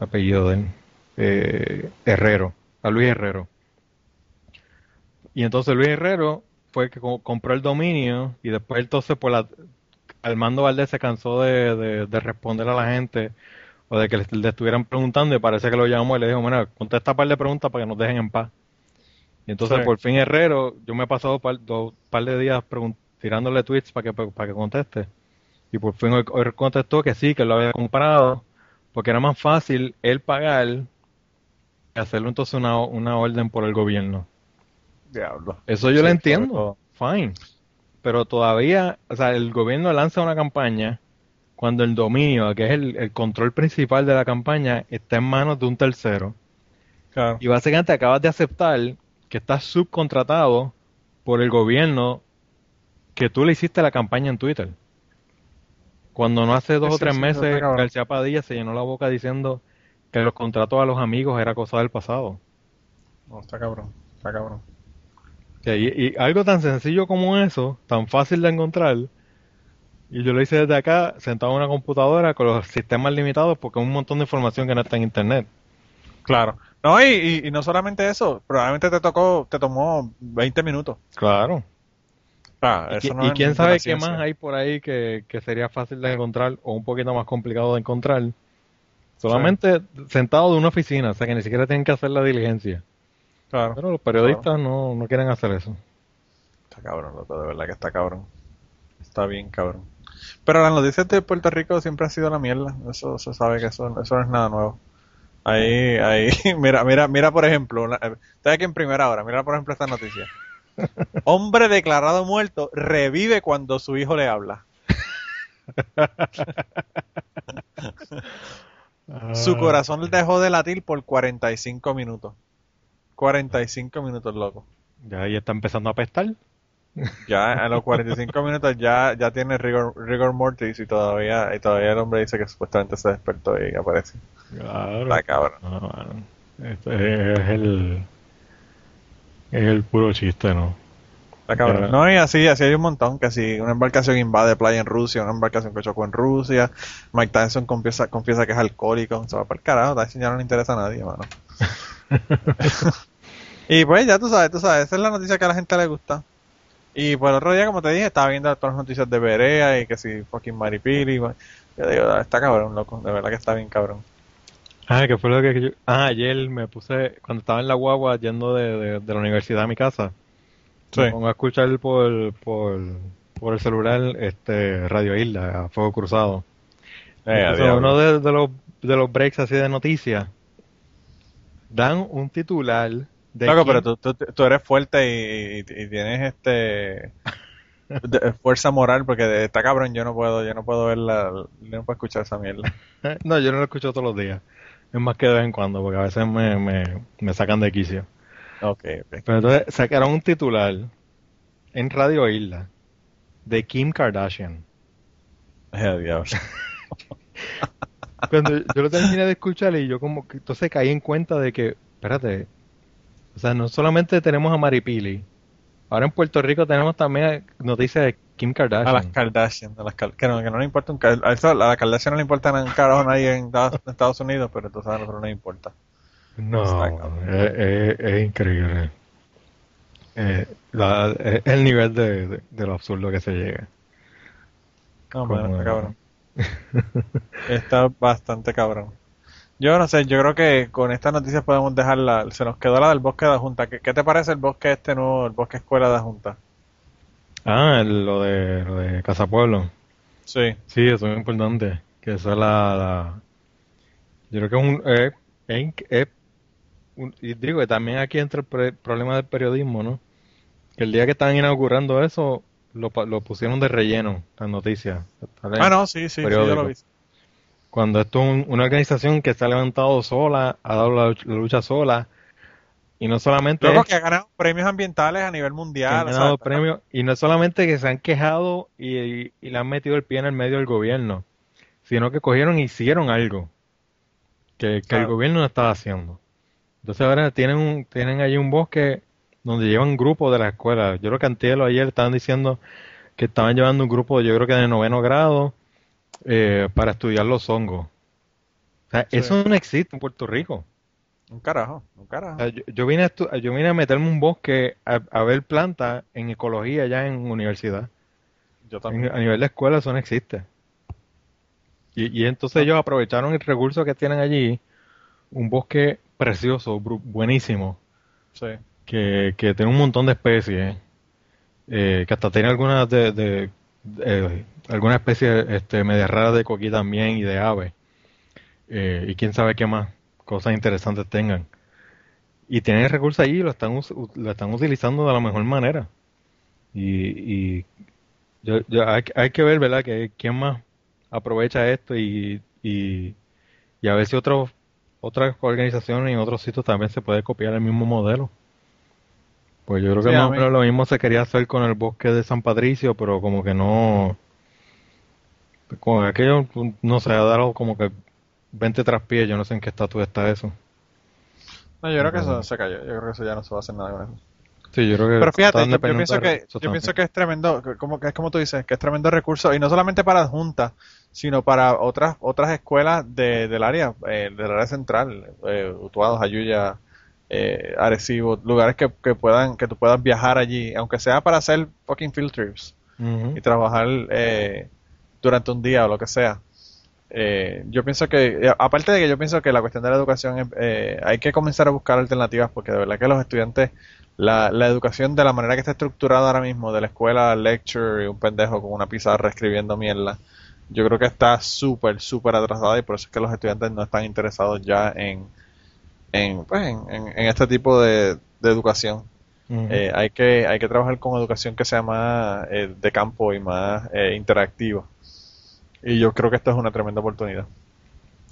apellido de él? Eh, Herrero, a Luis Herrero. Y entonces Luis Herrero fue el que co- compró el dominio y después entonces por la Armando Valdés se cansó de, de- de responder a la gente o de que le, le estuvieran preguntando y parece que lo llamó y le dijo, bueno, contesta un par de preguntas para que nos dejen en paz. Y entonces Sí. por fin Herrero, yo me he pasado par, dos par de días pregun- tirándole tweets para que, para que conteste. Y por fin hoy, hoy contestó que sí, que lo había comprado, porque era más fácil él pagar que hacerlo entonces una, una orden por el gobierno. Diablo. Eso yo Sí, lo entiendo, fine. Pero todavía, o sea, el gobierno lanza una campaña cuando el dominio, que es el, el control principal de la campaña, está en manos de un tercero. Claro. Y básicamente acabas de aceptar que estás subcontratado por el gobierno que tú le hiciste la campaña en Twitter. Cuando no hace dos Sí, o tres sí, meses. García Padilla se llenó la boca diciendo que los contratos a los amigos era cosa del pasado. No, está cabrón. Está cabrón. Y algo tan sencillo como eso, tan fácil de encontrar, y yo lo hice desde acá, sentado en una computadora con los sistemas limitados porque hay un montón de información que no está en internet. Claro. No, y, y, y no solamente eso, probablemente te tocó, te tomó 20 minutos. Claro. Ah, Y, no quién sabe qué más hay por ahí que, que sería fácil de encontrar o un poquito más complicado de encontrar. Solamente sentado de una oficina, o sea que ni siquiera tienen que hacer la diligencia. Claro. Pero los periodistas no, no quieren hacer eso. Está cabrón, loco, de verdad que está cabrón. Está bien cabrón. Pero las noticias de Puerto Rico siempre han sido la mierda. Eso se sabe que eso, eso no es nada nuevo. Ahí, ahí, mira, mira, mira por ejemplo, una- estoy aquí en primera hora, mira por ejemplo esta noticia. Hombre declarado muerto revive cuando su hijo le habla. Su corazón dejó de latir por 45 minutos. 45 minutos, loco. Ya ahí está empezando a apestar. Ya a los 45 minutos ya, ya tiene rigor, rigor mortis y todavía, y todavía el hombre dice que supuestamente se despertó y aparece. Claro. Está cabrón. No. Este es el. Es el puro chiste, ¿no? Está cabrón. No, y así, así hay un montón, que si una embarcación invade playa en Rusia, una embarcación que chocó en Rusia, Mike Tyson confiesa, confiesa que es alcohólico, se va para el carajo, Tyson ya no le interesa a nadie, mano. y pues ya tú sabes, tú sabes, esa es la noticia que a la gente le gusta. Y por el otro día, como te dije, estaba viendo todas las noticias de Berea y que si fucking Maripili. Yo digo, está cabrón, loco, de verdad que está bien cabrón. Ah, que fue lo que yo... Ah, ayer me puse, cuando estaba en la guagua yendo de, de, de la universidad a mi casa, Sí. me pongo a escuchar por, por, por el celular este Radio Isla, a Fuego Cruzado. Eh, Entonces, uno de, de los, de los breaks así de noticias, dan un titular de quién- pero tú, tú, tú eres fuerte y, y- y tienes este de- fuerza moral porque está cabrón, yo no puedo, yo no puedo verla, yo no puedo escuchar esa mierda. No, yo no lo escucho todos los días. Es más que de vez en cuando, porque a veces me, me, me sacan de quicio. Ok, ok. Pero entonces sacaron un titular en Radio Isla de Kim Kardashian. Eh, diablo. Cuando yo lo terminé de escuchar y yo como que entonces caí en cuenta de que, espérate, o sea, no solamente tenemos a Maripili, ahora en Puerto Rico tenemos también noticias de Kim Kardashian. A las Kardashian, a las que, no, que no le importa un a, eso, a la Kardashian no le importa nada, un carajo a nadie en Estados, Unidos, pero entonces a nosotros no nos importa. No, Está cabrón. es, es- es increíble. Eh, la- es el nivel de, de- de lo absurdo que se llega. No, Como- está cabrón. Está bastante cabrón. Yo no sé, yo creo que con estas noticias podemos dejarla. Se nos quedó la del bosque de Junta. ¿Qué, qué te parece el bosque este nuevo, el bosque escuela de Junta? Ah, lo de, lo de Casa Pueblo. Sí, Sí, eso es importante. Que eso es la, la- Yo creo que es un... eh, es un- y digo que también aquí entra el pre- problema del periodismo, ¿no? Que el día que estaban inaugurando eso, lo, lo pusieron de relleno, las noticias. Ah, no, sí, sí, sí, yo lo vi. Cuando esto es un- una organización que se ha levantado sola, ha dado la lucha sola, y no solamente Luego es que ha ganado premios ambientales a nivel mundial. han o sea, ganado está- premios, y no solamente que se han quejado y, y- y le han metido el pie en el medio del gobierno, sino que cogieron e hicieron algo que, que el gobierno no estaba haciendo. Entonces ahora tienen un, tienen allí un bosque donde llevan grupos de la escuela. Yo lo que Antielo ayer estaban diciendo que estaban llevando un grupo, yo creo que de noveno grado, eh, para estudiar los hongos. O sea, Sí. eso no existe en Puerto Rico. Un carajo, un O carajo. sea, yo, yo vine a estu- yo vine a meterme un bosque a, a ver plantas en ecología ya en universidad. Yo En- también. a nivel de escuela eso no existe. Y, y entonces ellos aprovecharon el recurso que tienen allí, un bosque precioso, buenísimo, Sí. que, que tiene un montón de especies, eh, que hasta tiene algunas de, de, de- algunas especies este, media raras de coquí también y de aves. Eh, y quién sabe qué más cosas interesantes tengan. Y tienen el recurso allí y lo están, lo están utilizando de la mejor manera. Y, y yo, yo- hay, hay que ver, ¿verdad? Que quién más aprovecha esto y, y, y a ver si otros otras organizaciones y otros sitios también se puede copiar el mismo modelo. Pues yo creo que Sí, más o menos lo mismo se quería hacer con el bosque de San Patricio, pero como que no, con aquello, no sé, ha dado como que 20 traspiés, yo no sé en qué estatus está eso. No, yo creo que eso se cayó. Yo creo que eso ya no se va a hacer nada con eso. Sí, yo creo que Pero fíjate, yo, pienso que yo pienso que es tremendo, que como que es como tú dices, que es tremendo recurso y no solamente para la junta, sino para otras otras escuelas de, del área, eh, del área central, eh, Utuado, Jayuya, eh, Arecibo, lugares que, que puedan que tú puedas viajar allí, aunque sea para hacer fucking field trips y trabajar eh, durante un día o lo que sea. Eh, yo pienso que, eh, aparte de que yo pienso que la cuestión de la educación, eh, hay que comenzar a buscar alternativas porque de verdad que los estudiantes, la, la educación de la manera que está estructurada ahora mismo, de la escuela, lecture y un pendejo con una pizarra escribiendo mierda, yo creo que está súper, súper atrasada y por eso es que los estudiantes no están interesados ya en, en, pues, en, en- en este tipo de, de educación. Eh, hay que hay que trabajar con educación que sea más eh, de campo y más eh, interactiva. Y yo creo que esto es una tremenda oportunidad.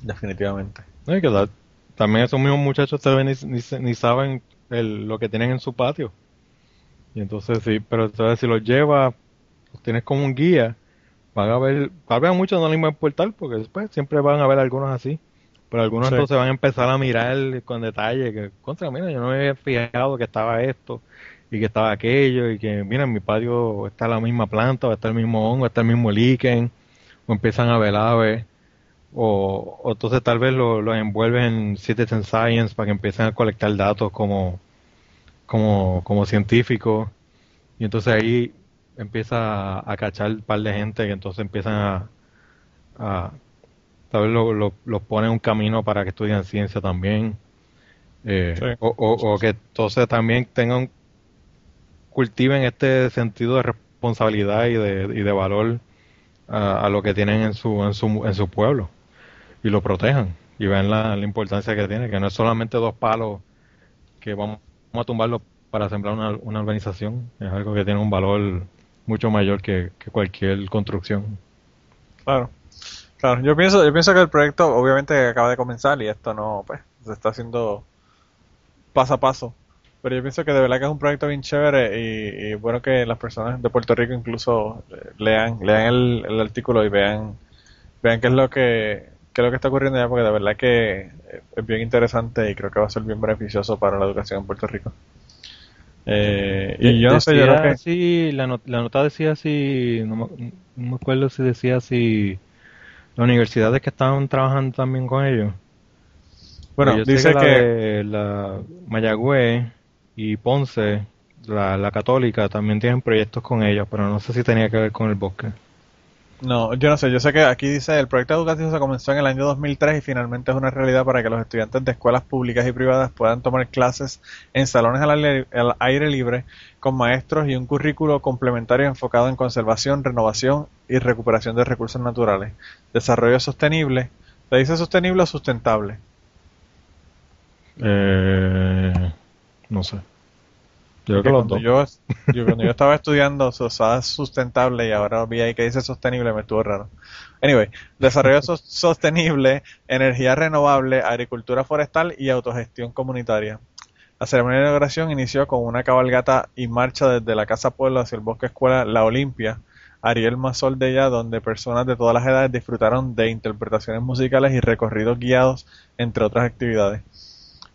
Definitivamente. No, y que la- también esos mismos muchachos tal vez ni, ni- ni saben el- lo que tienen en su patio. Y entonces sí, pero entonces si los llevas, los tienes como un guía, van a ver, tal vez a muchos no les va a importar porque después siempre van a ver algunos así. Pero algunos Sí. entonces van a empezar a mirar con detalle que, contra, mira, yo no me había fijado que estaba esto y que estaba aquello y que, mira, en mi patio está la misma planta, o está el mismo hongo, está el mismo líquen, o empiezan a ver aves. O, o entonces tal vez lo, lo envuelven en Citizen Science para que empiecen a colectar datos como, como, como científicos. Y entonces ahí empieza a, a cachar un par de gente que entonces empiezan a, a tal vez lo- lo- los pone en un camino para que estudien ciencia también. Eh, Sí. o, o- o que entonces también tengan cultiven este sentido de responsabilidad y de, y de valor a, lo que tienen en su, en su, en su pueblo y lo protejan y vean la, la importancia que tiene, que no es solamente dos palos que vamos, vamos a tumbarlos para sembrar una, una urbanización, es algo que tiene un valor mucho mayor que, que cualquier construcción. Claro. Claro, yo pienso, yo pienso que el proyecto obviamente acaba de comenzar y esto no, pues, se está haciendo paso a paso. Pero yo pienso que de verdad que es un proyecto bien chévere y, y bueno que las personas de Puerto Rico incluso eh, lean, lean el, el artículo y vean, vean qué es lo que, qué es lo que está ocurriendo allá porque de verdad que eh, es bien interesante y creo que va a ser bien beneficioso para la educación en Puerto Rico. Eh, y yo no sé, yo creo que así, la, not- la nota decía así, no me, no me acuerdo si decía si las universidades que estaban trabajando también con ellos. bueno, dice la que de la Mayagüez y Ponce, la, la Católica, también tienen proyectos con ellos, pero no sé si tenía que ver con el bosque. No, yo no sé, yo sé que aquí dice el proyecto educativo se comenzó en el año 2003 y finalmente es una realidad para que los estudiantes de escuelas públicas y privadas puedan tomar clases en salones al aire, al aire libre con maestros y un currículo complementario enfocado en conservación, renovación y recuperación de recursos naturales, desarrollo sostenible, ¿se dice sostenible o sustentable? Eh, no sé. Yo creo que los cuando dos. yo, yo- cuando yo estaba estudiando se usaba sustentable y ahora vi ahí que dice sostenible, me estuvo raro. Anyway, desarrollo sos- sostenible, energía renovable, agricultura forestal y autogestión comunitaria. La ceremonia de inauguración inició con una cabalgata y marcha desde la Casa Pueblo hacia el Bosque Escuela La Olimpia, Ariel Mazol de ella, donde personas de todas las edades disfrutaron de interpretaciones musicales y recorridos guiados, entre otras actividades.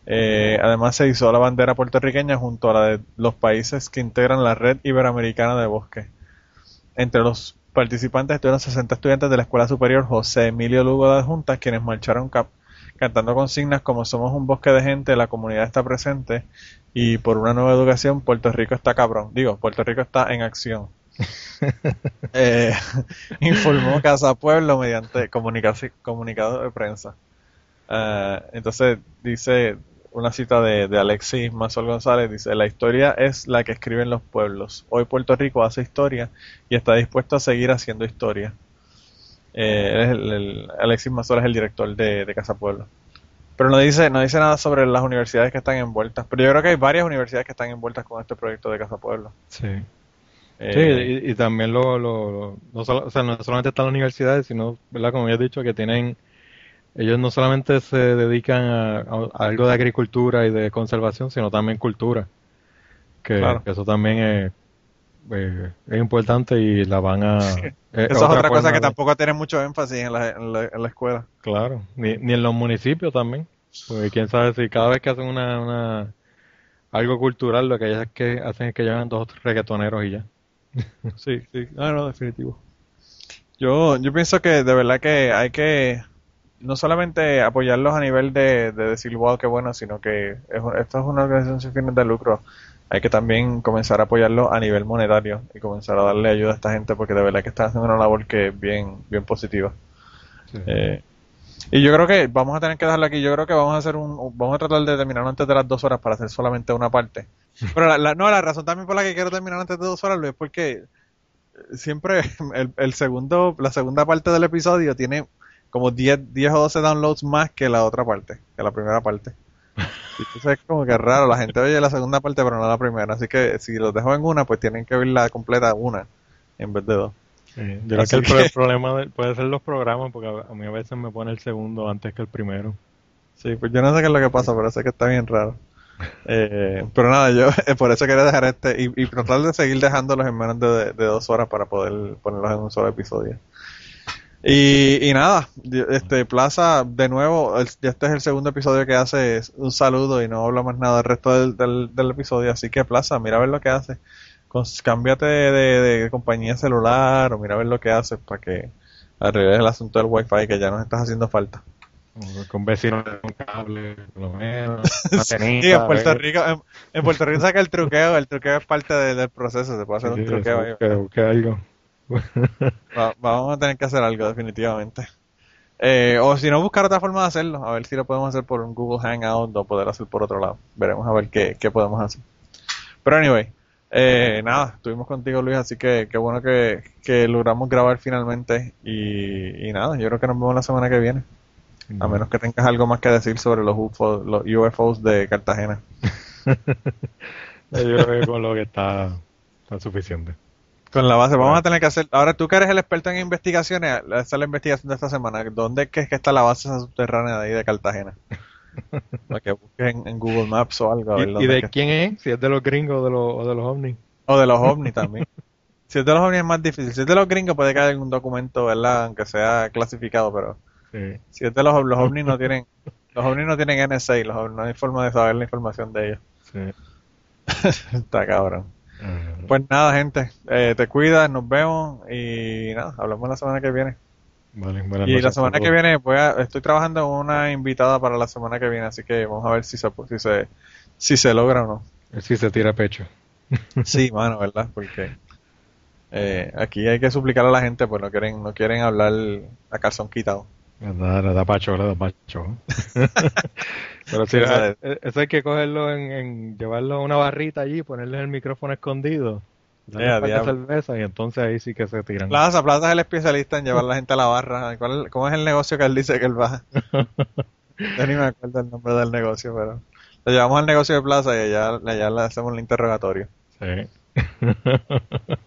Eh, además se hizo la bandera puertorriqueña junto a la de los países que integran la red iberoamericana de bosque. Entre los participantes estuvieron 60 estudiantes de la Escuela Superior José Emilio Lugo de Juntas, quienes marcharon cap- cantando consignas como somos un bosque de gente, la comunidad está presente y por una nueva educación Puerto Rico está cabrón. Digo, Puerto Rico está en acción. Eh, informó Casa Pueblo mediante comunicado de prensa. Eh, entonces dice una cita de, de Alexis Mazol González, dice, la historia es la que escriben los pueblos. Hoy Puerto Rico hace historia y está dispuesto a seguir haciendo historia. Eh, el- el- Alexis Mazol es el director de, de Casa Pueblo. Pero no dice, no dice nada sobre las universidades que están envueltas. Pero yo creo que hay varias universidades que están envueltas con este proyecto de Casa Pueblo. Sí. Eh, Sí, y, y también lo, lo, lo- no, solo- o sea, no solamente están las universidades, sino, ¿verdad? Como ya he dicho, que tienen, ellos no solamente se dedican a, a algo de agricultura y de conservación, sino también cultura. Que, Claro. que eso también es, eh, es importante y la van a... es Esa es otra cosa que de- tampoco tiene mucho énfasis en la, en la, en la escuela. Claro, ni, ni en los municipios también. Porque quién sabe si cada vez que hacen una, una algo cultural, lo que ellos es que hacen es que llevan dos reggaetoneros y ya. Sí, sí, no, no, definitivo. Yo, yo pienso que de verdad que hay que no solamente apoyarlos a nivel de, de decir, wow, qué bueno, sino que es, esto es una organización sin fines de lucro. Hay que también comenzar a apoyarlos a nivel monetario y comenzar a darle ayuda a esta gente porque de verdad que están haciendo una labor que es bien, bien positiva. Eh, y yo creo que vamos a tener que dejarlo aquí. Yo creo que vamos a hacer un, vamos a tratar de terminar antes de las dos horas para hacer solamente una parte. Pero la, la- no, la razón también por la que quiero terminar antes de dos horas es porque siempre el, el segundo, la segunda parte del episodio tiene como 10, 10 o 12 downloads más que la otra parte, que la primera parte. Y Entonces es como que raro, la gente oye la segunda parte pero no la primera, así que si los dejo en una, pues tienen que oírla completa una en vez de dos. Sí, yo creo que el que- problema de- puede ser los programas, porque a, a mí a veces me pone el segundo antes que el primero. Sí, pues yo no sé qué es lo que pasa, pero sé que está bien raro. Eh, pero nada, yo eh, por eso quería dejar este y, y tratar de seguir dejándolos en menos de, de dos horas para poder ponerlos en un solo episodio. Y, y nada, este Plaza, de nuevo, el- este es el segundo episodio que hace un saludo y no habla más nada del resto del, del, del episodio, así que Plaza, mira a ver lo que hace. Cons- cámbiate de, de- de compañía celular o mira a ver lo que haces para que arregles el asunto del wifi que ya nos estás haciendo falta. Con vecinos con cable, por lo menos. Sí, en Puerto. Rico, en, en Puerto Rico saca el truqueo, el truqueo es parte de- del proceso, se puede hacer Sí, un truqueo ahí. busque- busque algo. Va- vamos a tener que hacer algo definitivamente. Eh, o si no, buscar otra forma de hacerlo, a ver si lo podemos hacer por un Google Hangout o poder hacer por otro lado. Veremos a ver qué, qué podemos hacer. Pero anyway, eh, nada, estuvimos contigo Luis, así que qué bueno que, que logramos grabar finalmente y, y nada, yo creo que nos vemos la semana que viene. A menos que tengas algo más que decir sobre los UFOs, los UFOs de Cartagena. Yo creo que con lo que está, está suficiente. Con la base, vamos a tener que hacer. Ahora tú que eres el experto en investigaciones, esa es la investigación de esta semana. ¿Dónde es que, es que está la base subterránea de ahí de Cartagena? Para que busques en, Google Maps o algo. a ver ¿Y, de es quién es? Si es de los gringos o de los, o de los ovnis. O de los ovnis también. Si es de los ovnis es más difícil. Si es de los gringos puede haya algún documento, ¿verdad? Aunque sea clasificado, pero Sí. si es de los, los ovnis no tienen, los ovnis no tienen NSA, los ovnis no hay forma de saber la información de ellos. Sí. Está cabrón. Pues nada, gente, eh, te cuidas, nos vemos y nada, hablamos la semana que viene. Vale, buenas Y la noches semana que viene voy a, estoy trabajando en una invitada para la semana que viene, así que vamos a ver si se, si se, si se logra o no. Sí se tira pecho. Sí, mano, ¿verdad? Porque eh, aquí hay que suplicar a la gente, pues no quieren, no quieren hablar a calzón quitado. Le da, le da pacho, le da pacho. Pero sí, Eso eh, eh, eso hay que cogerlo en, en llevarlo a una barrita allí, ponerle el micrófono escondido, de diablo. cerveza y entonces ahí sí que se tiran. Plaza, Plaza es el especialista en llevar a la gente a la barra. ¿Cuál ¿Cómo es el negocio que él dice que él va? Yo ni me acuerdo el nombre del negocio, pero lo llevamos al negocio de Plaza y allá, allá le hacemos el interrogatorio. Sí.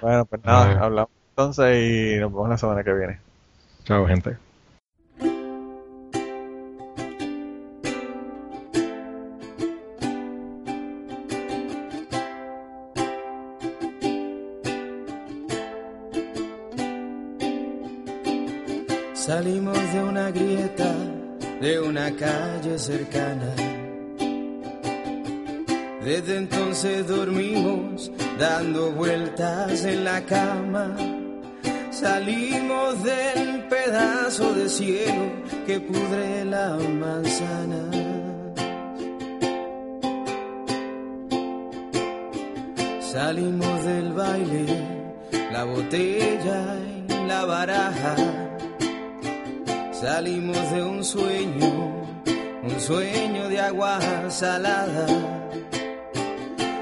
Bueno, pues nada, hablamos entonces y nos vemos la semana que viene. Chao, gente. Salimos de una grieta, de una calle cercana. Desde entonces dormimos dando vueltas en la cama. Salimos del pedazo de cielo que pudre la manzana. Salimos del baile, la botella y la baraja. Salimos de un sueño, un sueño de agua salada.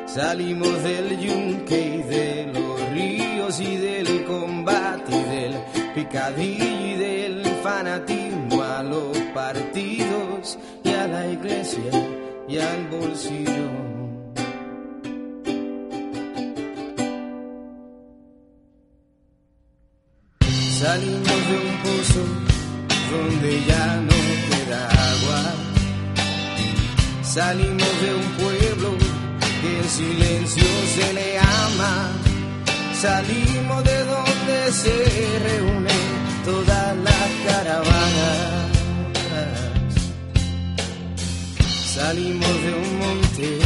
Salimos del yunque y de los ríos y del combate y del picadillo y del fanatismo a los partidos y a la iglesia y al bolsillo. Salimos de un pozo donde ya no queda agua. Salimos de un pueblo que en silencio se le ama. Salimos de donde se reúnen todas las caravanas. Salimos de un monte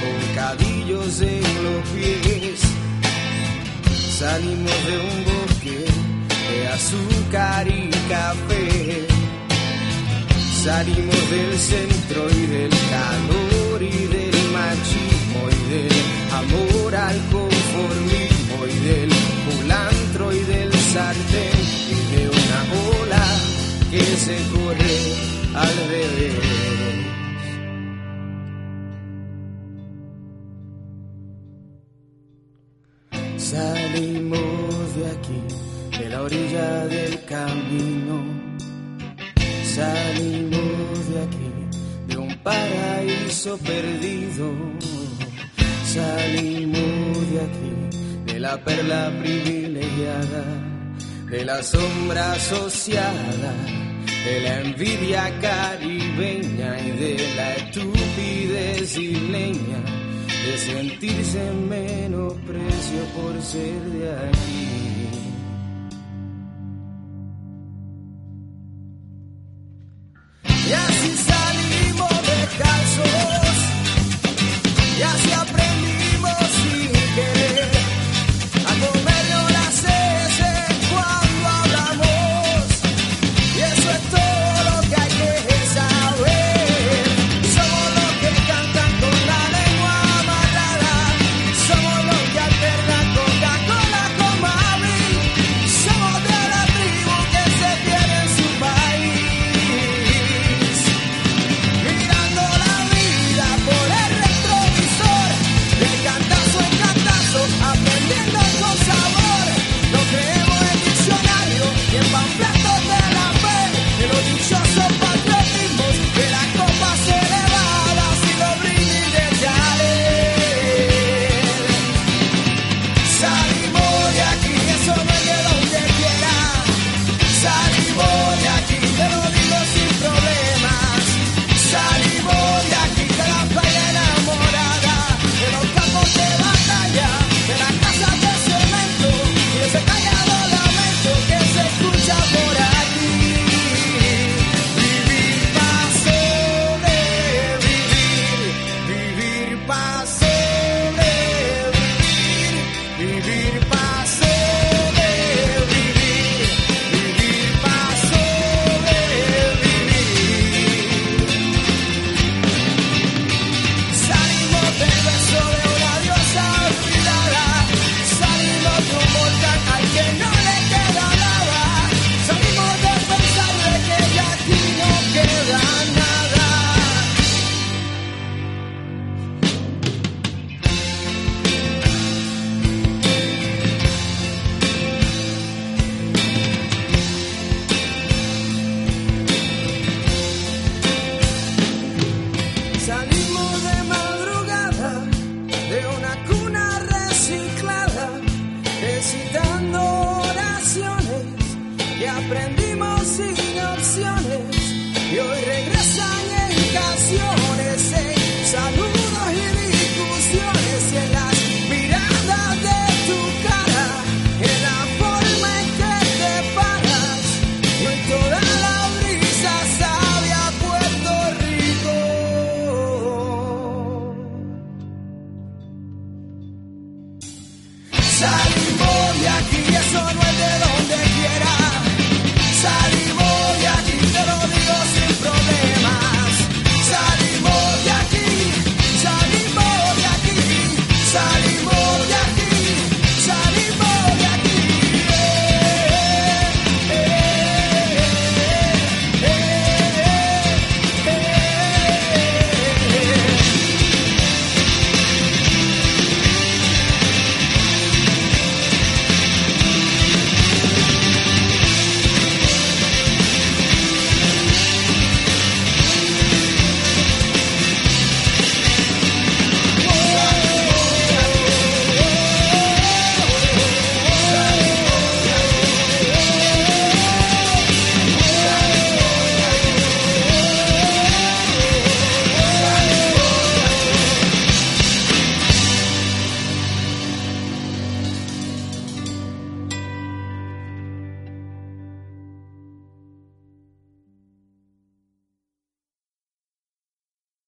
con cadillos en los pies. Salimos de un bosque azúcar y café. Salimos del centro y del calor y del machismo y del amor al conformismo y del culantro y del sartén y de una ola que se corre al revés. Salimos de aquí, la orilla del camino. Salimos de aquí, de un paraíso perdido. Salimos de aquí, de la perla privilegiada, de la sombra asociada, de la envidia caribeña y de la estupidez isleña de sentirse menosprecio por ser de aquí.